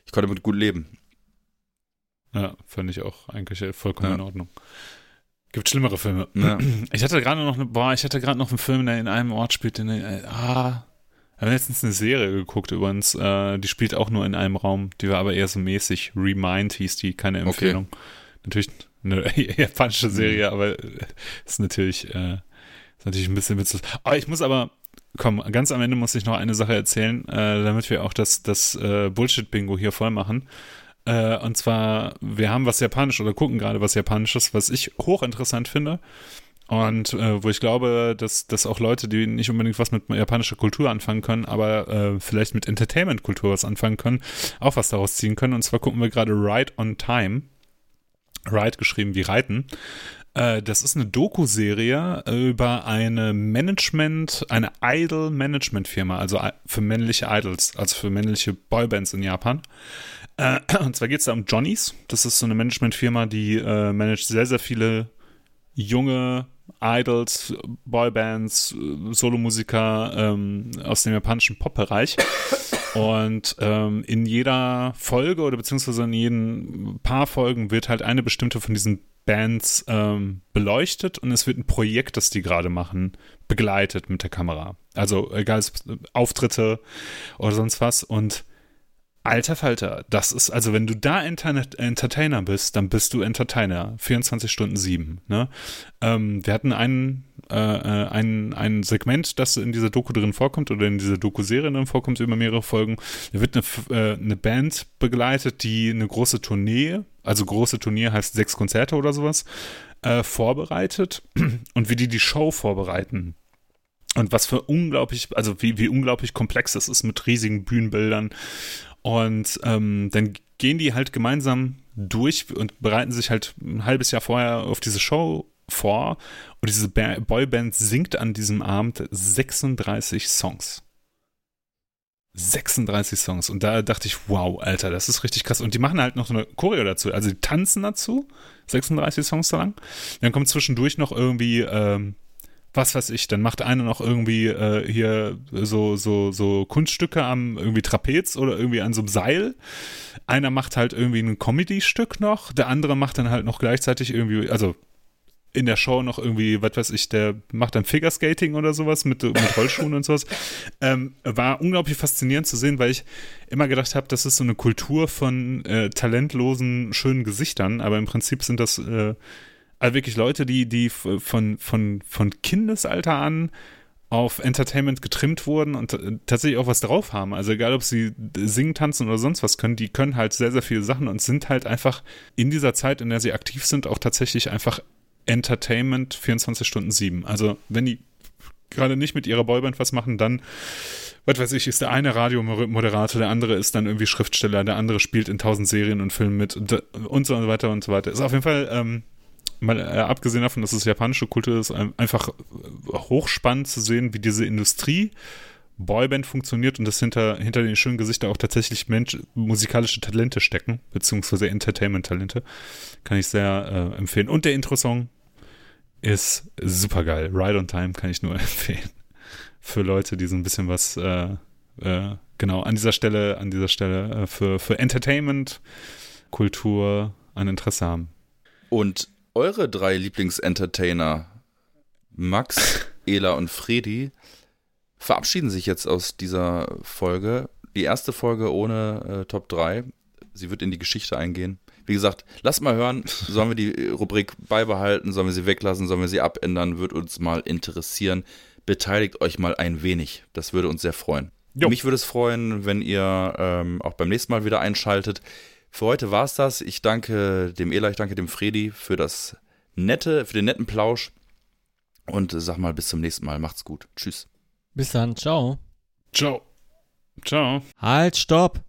ich konnte damit gut leben. Ja, fand ich auch eigentlich äh, vollkommen Ja. in Ordnung. Gibt schlimmere Filme. Ja. Ich hatte gerade noch eine, boah, ich hatte gerade noch einen Film, der in einem Ort spielt, in, äh, ah, wir haben letztens eine Serie geguckt übrigens, äh, die spielt auch nur in einem Raum, die war aber eher so mäßig. Remind hieß die, keine Okay. Empfehlung. Natürlich eine *laughs* japanische Serie, aber äh, ist natürlich, äh, ist natürlich ein bisschen witzig. Aber ich muss aber, komm, ganz am Ende muss ich noch eine Sache erzählen, äh, damit wir auch das, das äh, Bullshit-Bingo hier voll machen. Äh, und zwar, wir haben was Japanisch oder gucken gerade was Japanisches, was ich hochinteressant finde. Und äh, wo ich glaube, dass, dass auch Leute, die nicht unbedingt was mit japanischer Kultur anfangen können, aber äh, vielleicht mit Entertainment-Kultur was anfangen können, auch was daraus ziehen können. Und zwar gucken wir gerade Ride on Time. Ride geschrieben wie Reiten. Äh, das ist eine Doku-Serie über eine Management, eine Idol-Management-Firma, also i- für männliche Idols, also für männliche Boybands in Japan. Äh, und zwar geht es da um Johnnies. Das ist so eine Managementfirma, die äh, managt sehr, sehr viele junge Idols, Boybands, Solomusiker ähm, aus dem japanischen Pop-Bereich. Und ähm, in jeder Folge oder beziehungsweise in jeden paar Folgen wird halt eine bestimmte von diesen Bands ähm, beleuchtet und es wird ein Projekt, das die gerade machen, begleitet mit der Kamera. Also egal, Auftritte oder sonst was. Und alter Falter, das ist, also wenn du da Internet Entertainer bist, dann bist du Entertainer. 24 Stunden sieben. Ne? Ähm, wir hatten einen, äh, äh, ein, ein Segment, das in dieser Doku drin vorkommt oder in dieser Doku-Serie drin vorkommt über mehrere Folgen. Da wird eine, äh, eine Band begleitet, die eine große Tournee, also große Tournee heißt sechs Konzerte oder sowas, äh, vorbereitet *clears throat* und wie die die Show vorbereiten. Und was für unglaublich, also wie, wie unglaublich komplex das ist mit riesigen Bühnenbildern. Und ähm, dann gehen die halt gemeinsam durch und bereiten sich halt ein halbes Jahr vorher auf diese Show vor. Und diese Ba- Boyband singt an diesem Abend 36 Songs. 36 Songs. Und da dachte ich, wow, Alter, das ist richtig krass. Und die machen halt noch so eine Choreo dazu. Also die tanzen dazu, 36 Songs lang. Dann kommt zwischendurch noch irgendwie, ähm, was weiß ich, dann macht einer noch irgendwie äh, hier so, so, so Kunststücke am irgendwie Trapez oder irgendwie an so einem Seil. Einer macht halt irgendwie ein Comedy-Stück noch, der andere macht dann halt noch gleichzeitig irgendwie, also in der Show noch irgendwie, was weiß ich, der macht dann Figure-Skating oder sowas mit, mit Rollschuhen und sowas. Ähm, war unglaublich faszinierend zu sehen, weil ich immer gedacht habe, das ist so eine Kultur von äh, talentlosen, schönen Gesichtern, aber im Prinzip sind das äh, also wirklich Leute, die, die von, von, von Kindesalter an auf Entertainment getrimmt wurden und tatsächlich auch was drauf haben. Also egal, ob sie singen, tanzen oder sonst was können, die können halt sehr, sehr viele Sachen und sind halt einfach in dieser Zeit, in der sie aktiv sind, auch tatsächlich einfach Entertainment 24 Stunden 7. Also, wenn die gerade nicht mit ihrer Boyband was machen, dann, was weiß ich, ist der eine Radiomoderator, der andere ist dann irgendwie Schriftsteller, der andere spielt in tausend Serien und Filmen mit und, und so weiter und so weiter. Ist auf jeden Fall, ähm, mal äh, abgesehen davon, dass es japanische Kultur ist, einfach hochspannend zu sehen, wie diese Industrie Boyband funktioniert und dass hinter, hinter den schönen Gesichtern auch tatsächlich Mensch, musikalische Talente stecken, beziehungsweise Entertainment-Talente. Kann ich sehr äh, empfehlen. Und der Intro-Song ist super geil. Ride on Time kann ich nur *laughs* empfehlen. Für Leute, die so ein bisschen was, äh, äh, genau, an dieser Stelle, an dieser Stelle äh, für, für Entertainment, Kultur ein Interesse haben. Und eure drei Lieblingsentertainer, Max, *laughs* Ela und Fredi, verabschieden sich jetzt aus dieser Folge. Die erste Folge ohne äh, Top 3. Sie wird in die Geschichte eingehen. Wie gesagt, lasst mal hören, sollen wir die Rubrik beibehalten, sollen wir sie weglassen, sollen wir sie abändern, wird uns mal interessieren. Beteiligt euch mal ein wenig. Das würde uns sehr freuen. Jo. Mich würde es freuen, wenn ihr ähm, auch beim nächsten Mal wieder einschaltet. Für heute war es das. Ich danke dem Ela, ich danke dem Fredi für das nette, für den netten Plausch. Und sag mal, bis zum nächsten Mal. Macht's gut. Tschüss. Bis dann, ciao. Ciao. Ciao. Halt, stopp.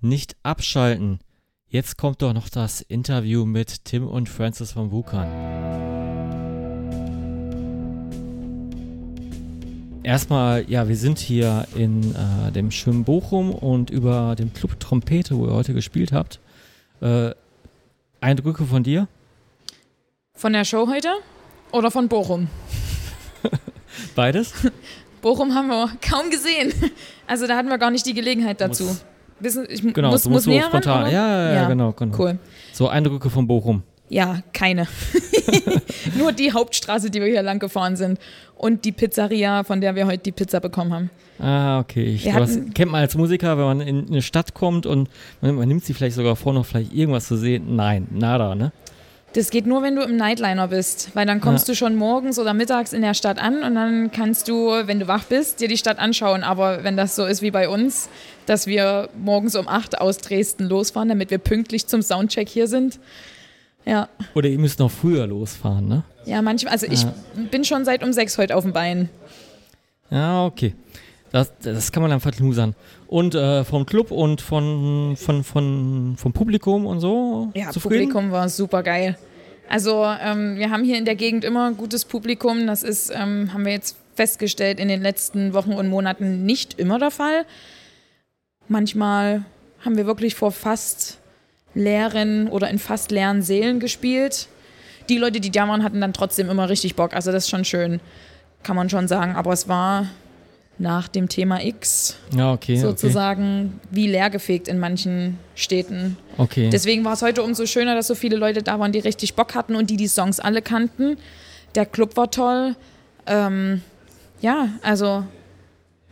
Nicht abschalten. Jetzt kommt doch noch das Interview mit Tim und Francis von Wukan. Erstmal, ja, wir sind hier in äh, dem schönen Bochum und über dem Club Trompete, wo ihr heute gespielt habt. Äh, Eindrücke von dir? Von der Show heute oder von Bochum? *laughs* Beides? *laughs* Bochum haben wir kaum gesehen. Also da hatten wir gar nicht die Gelegenheit dazu. Muss, ich genau, muss, du muss musst so näher spontan. ran, ja, ja, ja, genau, genau. Cool. So Eindrücke von Bochum. Ja, keine. *laughs* Nur die Hauptstraße, die wir hier lang gefahren sind. Und die Pizzeria, von der wir heute die Pizza bekommen haben. Ah, okay. Ich, Wir das kennt man als Musiker, wenn man in eine Stadt kommt und man, man nimmt sie vielleicht sogar vor, noch vielleicht irgendwas zu sehen. Nein, nada, ne? Das geht nur, wenn du im Nightliner bist, weil dann kommst Ja. du schon morgens oder mittags in der Stadt an und dann kannst du, wenn du wach bist, dir die Stadt anschauen. Aber wenn das so ist wie bei uns, dass wir morgens um 8 aus Dresden losfahren, damit wir pünktlich zum Soundcheck hier sind. Ja, Oder ihr müsst noch früher losfahren, ne? ja manchmal, also ich Ja. bin schon seit um 6 heute auf dem Bein. Ja, okay. Das, das kann man dann verknusern. Und äh, vom Club und von, von, von, vom Publikum und so? Ja, zufrieden? Publikum war super geil. Also ähm, wir haben hier in der Gegend immer ein gutes Publikum. Das ist, ähm, haben wir jetzt festgestellt, in den letzten Wochen und Monaten nicht immer der Fall. Manchmal haben wir wirklich vor fast leeren oder in fast leeren Seelen gespielt. Die Leute, die da waren, hatten dann trotzdem immer richtig Bock. Also das ist schon schön, kann man schon sagen. Aber es war nach dem Thema X Ja, okay. sozusagen wie leergefegt in manchen Städten. Okay. okay. Deswegen war es heute umso schöner, dass so viele Leute da waren, die richtig Bock hatten und die die Songs alle kannten. Der Club war toll. Ähm, ja, also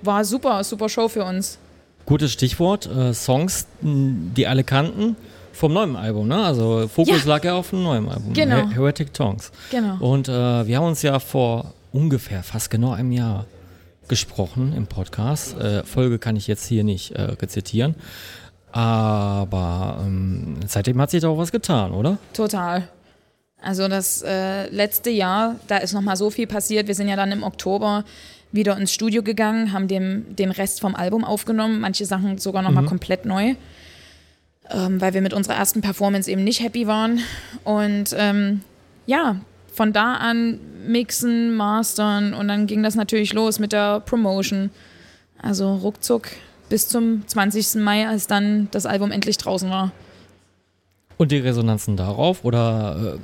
war super, super Show für uns. Gutes Stichwort. Äh, Songs, die alle kannten. Vom neuen Album, ne? Also Fokus Ja. lag ja auf dem neuen Album. Genau. Her Heretic Tongues. Genau. Und äh, wir haben uns ja vor ungefähr fast genau einem Jahr gesprochen im Podcast. Äh, Folge kann ich jetzt hier nicht äh, rezitieren. Aber ähm, seitdem hat sich doch was getan, oder? Total. Also das äh, letzte Jahr, da ist noch mal so viel passiert. Wir sind ja dann im Oktober wieder ins Studio gegangen, haben dem, den Rest vom Album aufgenommen, manche Sachen sogar noch mal komplett neu, ähm, weil wir mit unserer ersten Performance eben nicht happy waren. Und ähm, ja, von da an mixen, mastern und dann ging das natürlich los mit der Promotion. Also ruckzuck bis zum 20. Mai, als dann das Album endlich draußen war. Und die Resonanzen darauf? Oder äh,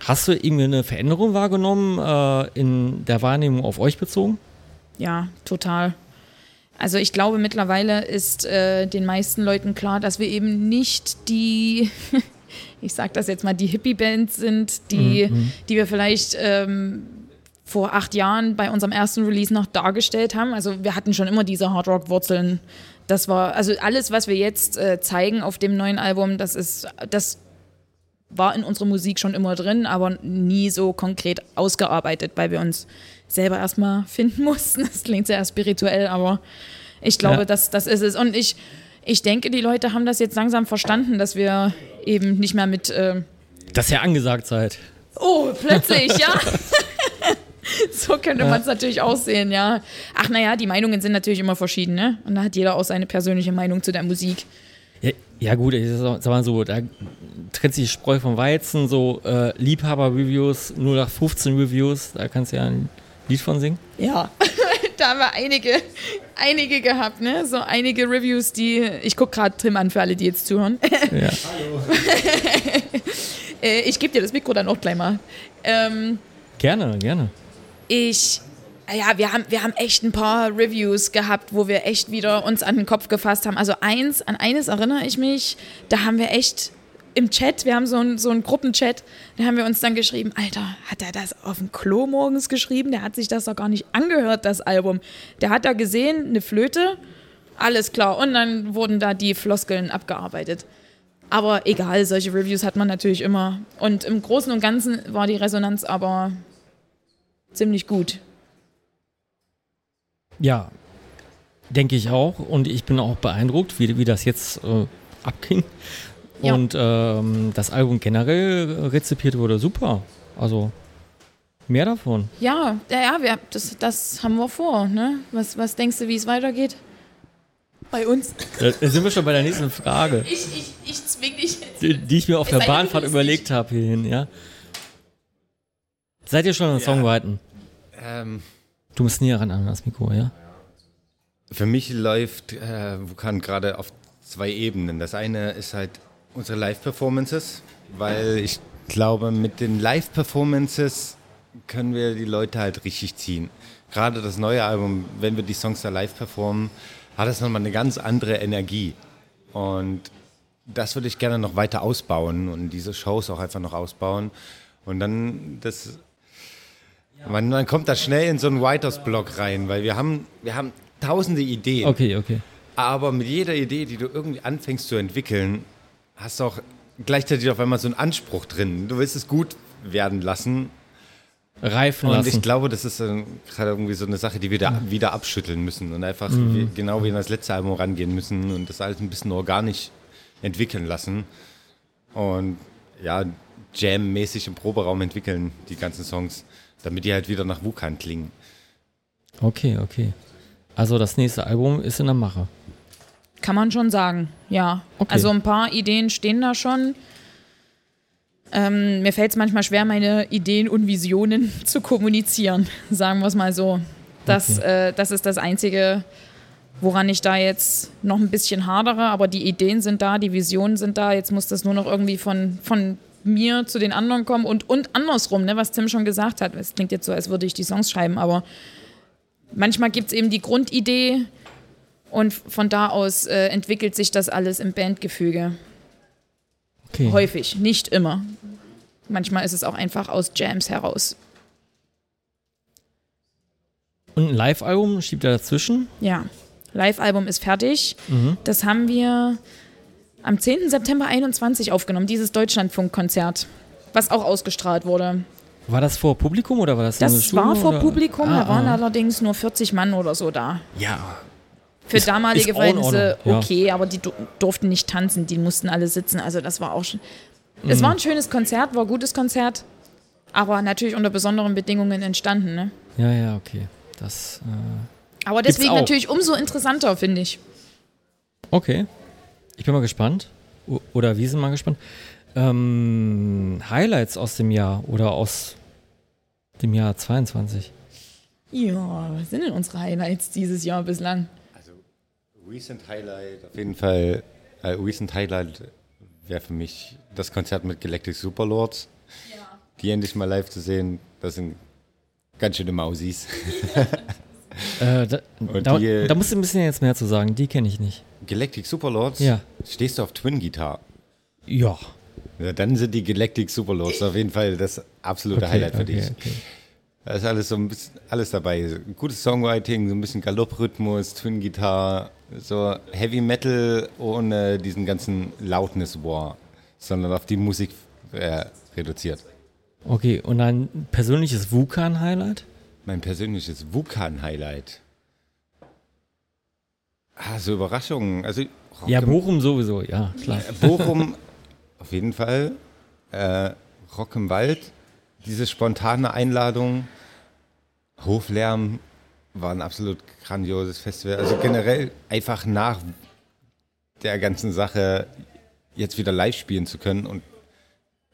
hast du irgendwie eine Veränderung wahrgenommen äh, in der Wahrnehmung auf euch bezogen? Ja, total. Also ich glaube, mittlerweile ist äh, den meisten Leuten klar, dass wir eben nicht die, *laughs* ich sag das jetzt mal, die Hippie-Band sind, die, die wir vielleicht ähm, vor acht Jahren bei unserem ersten Release noch dargestellt haben. Also wir hatten schon immer diese Hardrock-Wurzeln. Das war, also alles, was wir jetzt äh, zeigen auf dem neuen Album, das ist, das war in unserer Musik schon immer drin, aber nie so konkret ausgearbeitet, weil wir uns selber erstmal *laughs* finden mussten. Das klingt sehr spirituell, aber ich glaube, Ja. das, das ist es. Und ich, ich denke, die Leute haben das jetzt langsam verstanden, dass wir eben nicht mehr mit, äh, Das ist ja angesagt seit Oh, plötzlich, ja. *laughs* *laughs* so könnte man es natürlich auch sehen, ja. Ach naja, die Meinungen sind natürlich immer verschieden, ne? Und da hat jeder auch seine persönliche Meinung zu der Musik. Ja, gut, ich sag mal so, da trennt sich die Spreu vom Weizen, so äh, Liebhaber-Reviews, nur nach 15 Reviews, da kannst du ja ein Lied von singen. Ja, *laughs* da haben wir einige, einige gehabt, ne? So einige Reviews, die. Ich gucke gerade Tim an für alle, die jetzt zuhören. *laughs* Ja. Äh, ich gebe dir das Mikro dann auch gleich mal. Ähm, Gerne, gerne. ich. Ja, wir haben, wir haben echt ein paar Reviews gehabt, wo wir echt wieder uns an den Kopf gefasst haben. Also eins, an eines erinnere ich mich, da haben wir echt im Chat, wir haben so einen so einen Gruppenchat, da haben wir uns dann geschrieben, Alter, hat er das auf dem Klo morgens geschrieben? Der hat sich das doch gar nicht angehört, das Album. Der hat da gesehen, eine Flöte, alles klar. Und dann wurden da die Floskeln abgearbeitet. Aber egal, solche Reviews hat man natürlich immer. Und im Großen und Ganzen war die Resonanz aber ziemlich gut. Ja, denke ich auch. Und ich bin auch beeindruckt, wie, wie das jetzt äh, abging. Ja. Und ähm, das Album generell rezipiert wurde super. Also mehr davon. Ja, ja, ja wir, das, das haben wir vor. Ne? Was, was denkst du, wie es weitergeht? Bei uns? Da sind wir schon bei der nächsten Frage, Ich, ich, ich zwing dich jetzt. die, die ich mir auf Es der Bahnfahrt überlegt habe hierhin, ja. Seid ihr schon an Songwriting? Ähm, Du musst näher ran an das Mikro, ja? für mich läuft äh, gerade auf zwei Ebenen. Das eine ist halt unsere Live-Performances, weil ich glaube, mit den Live-Performances können wir die Leute halt richtig ziehen. Gerade das neue Album, wenn wir die Songs da live performen, hat es nochmal eine ganz andere Energie. Und das würde ich gerne noch weiter ausbauen und diese Shows auch einfach noch ausbauen. Und dann das man, man kommt da schnell in so einen Writers-Block rein, weil wir haben, wir haben tausende Ideen. Okay, okay. Aber mit jeder Idee, die du irgendwie anfängst zu entwickeln, hast du auch gleichzeitig auf einmal so einen Anspruch drin. Du willst es gut werden lassen. Reifen Und lassen. ich glaube, das ist gerade irgendwie so eine Sache, die wir da wieder abschütteln müssen und einfach wie, genau wie in das letzte Album rangehen müssen und das alles ein bisschen organisch entwickeln lassen. Und ja, Jam-mäßig im Proberaum entwickeln, die ganzen Songs, damit die halt wieder nach Wukan klingen. Okay, okay. Also das nächste Album ist in der Mache. Kann man schon sagen, ja. Okay. Also ein paar Ideen stehen da schon. Ähm, mir fällt es manchmal schwer, meine Ideen und Visionen *laughs* zu kommunizieren, *laughs* sagen wir es mal so. Das, äh, das ist das Einzige, woran ich da jetzt noch ein bisschen hadere, aber die Ideen sind da, die Visionen sind da. Jetzt muss das nur noch irgendwie von, von mir zu den anderen kommen und, und andersrum, ne, was Tim schon gesagt hat. Es klingt jetzt so, als würde ich die Songs schreiben, aber manchmal gibt es eben die Grundidee und von da aus äh, entwickelt sich das alles im Bandgefüge. Okay. Häufig, nicht immer. Manchmal ist es auch einfach aus Jams heraus. Und ein Live-Album schiebt er dazwischen. Ja, Live-Album ist fertig. Mhm. Das haben wir am 10. September 21 aufgenommen, dieses Deutschlandfunkkonzert, was auch ausgestrahlt wurde. War das vor Publikum oder war das Das Studio, war vor oder? Publikum, Ah, da waren ah. allerdings nur 40 Mann oder so da. Ja. Für Ist- damalige ist Verhältnisse ja. okay, aber die du durften nicht tanzen, die mussten alle sitzen. Also das war auch schon. Mhm. Es war ein schönes Konzert, war ein gutes Konzert, aber natürlich unter besonderen Bedingungen entstanden. Ne? Ja, ja, okay. Das, äh, Aber deswegen natürlich umso interessanter, finde ich. okay. Ich bin mal gespannt. Oder wir sind mal gespannt. Ähm, Highlights aus dem Jahr oder aus dem Jahr 22. Ja, was sind denn unsere Highlights dieses Jahr bislang? Recent Highlight, auf jeden Fall, äh, Recent Highlight wäre für mich das Konzert mit Galactic Superlords. Die endlich mal live zu sehen, das sind ganz schöne Mausis. Äh, da, *laughs* da, die, da musst du ein bisschen jetzt mehr zu sagen. Die kenne ich nicht. Galactic Superlords? Ja. Stehst du auf Twin Guitar? Ja. Ja, dann sind die Galactic Superlords auf jeden Fall das absolute Okay, Highlight für okay, dich. okay. Da ist alles so ein bisschen alles dabei. Gutes Songwriting, so ein bisschen Galopprhythmus, Twin Guitar, so Heavy Metal ohne diesen ganzen Loudness War, sondern auf die Musik äh, reduziert. Okay, und ein persönliches Vulkan-Highlight? Mein persönliches Vulkan-Highlight. Ah, so Überraschungen. Also Rock Ja, Bochum sowieso, ja, klar. Bochum *laughs* auf jeden Fall. Äh, Rock im Wald diese spontane Einladung, Hoflärm war ein absolut grandioses Festival. Also generell einfach nach der ganzen Sache jetzt wieder live spielen zu können und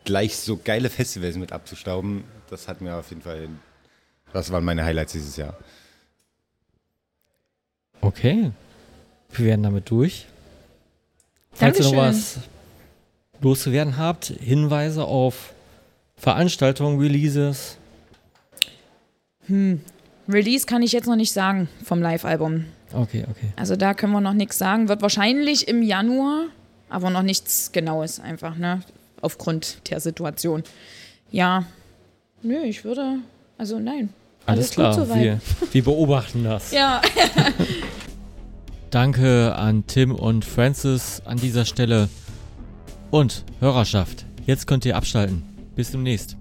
gleich so geile Festivals mit abzustauben, das hat mir auf jeden Fall, das waren meine Highlights dieses Jahr. Okay. Wir werden damit durch. Falls ihr noch was loszuwerden habt, Hinweise auf Veranstaltungen, Releases. Release kann ich jetzt noch nicht sagen vom Live-Album. Okay, okay. Also da können wir noch nichts sagen. Wird wahrscheinlich im Januar, aber noch nichts Genaues einfach, ne? Aufgrund der Situation. Ja, nö, ich würde, also nein. Alles, gut klar. soweit. wir, wir beobachten das. Ja, *laughs* Danke an Tim und Francis an dieser Stelle. Und Hörerschaft, jetzt könnt ihr abschalten. Bis demnächst.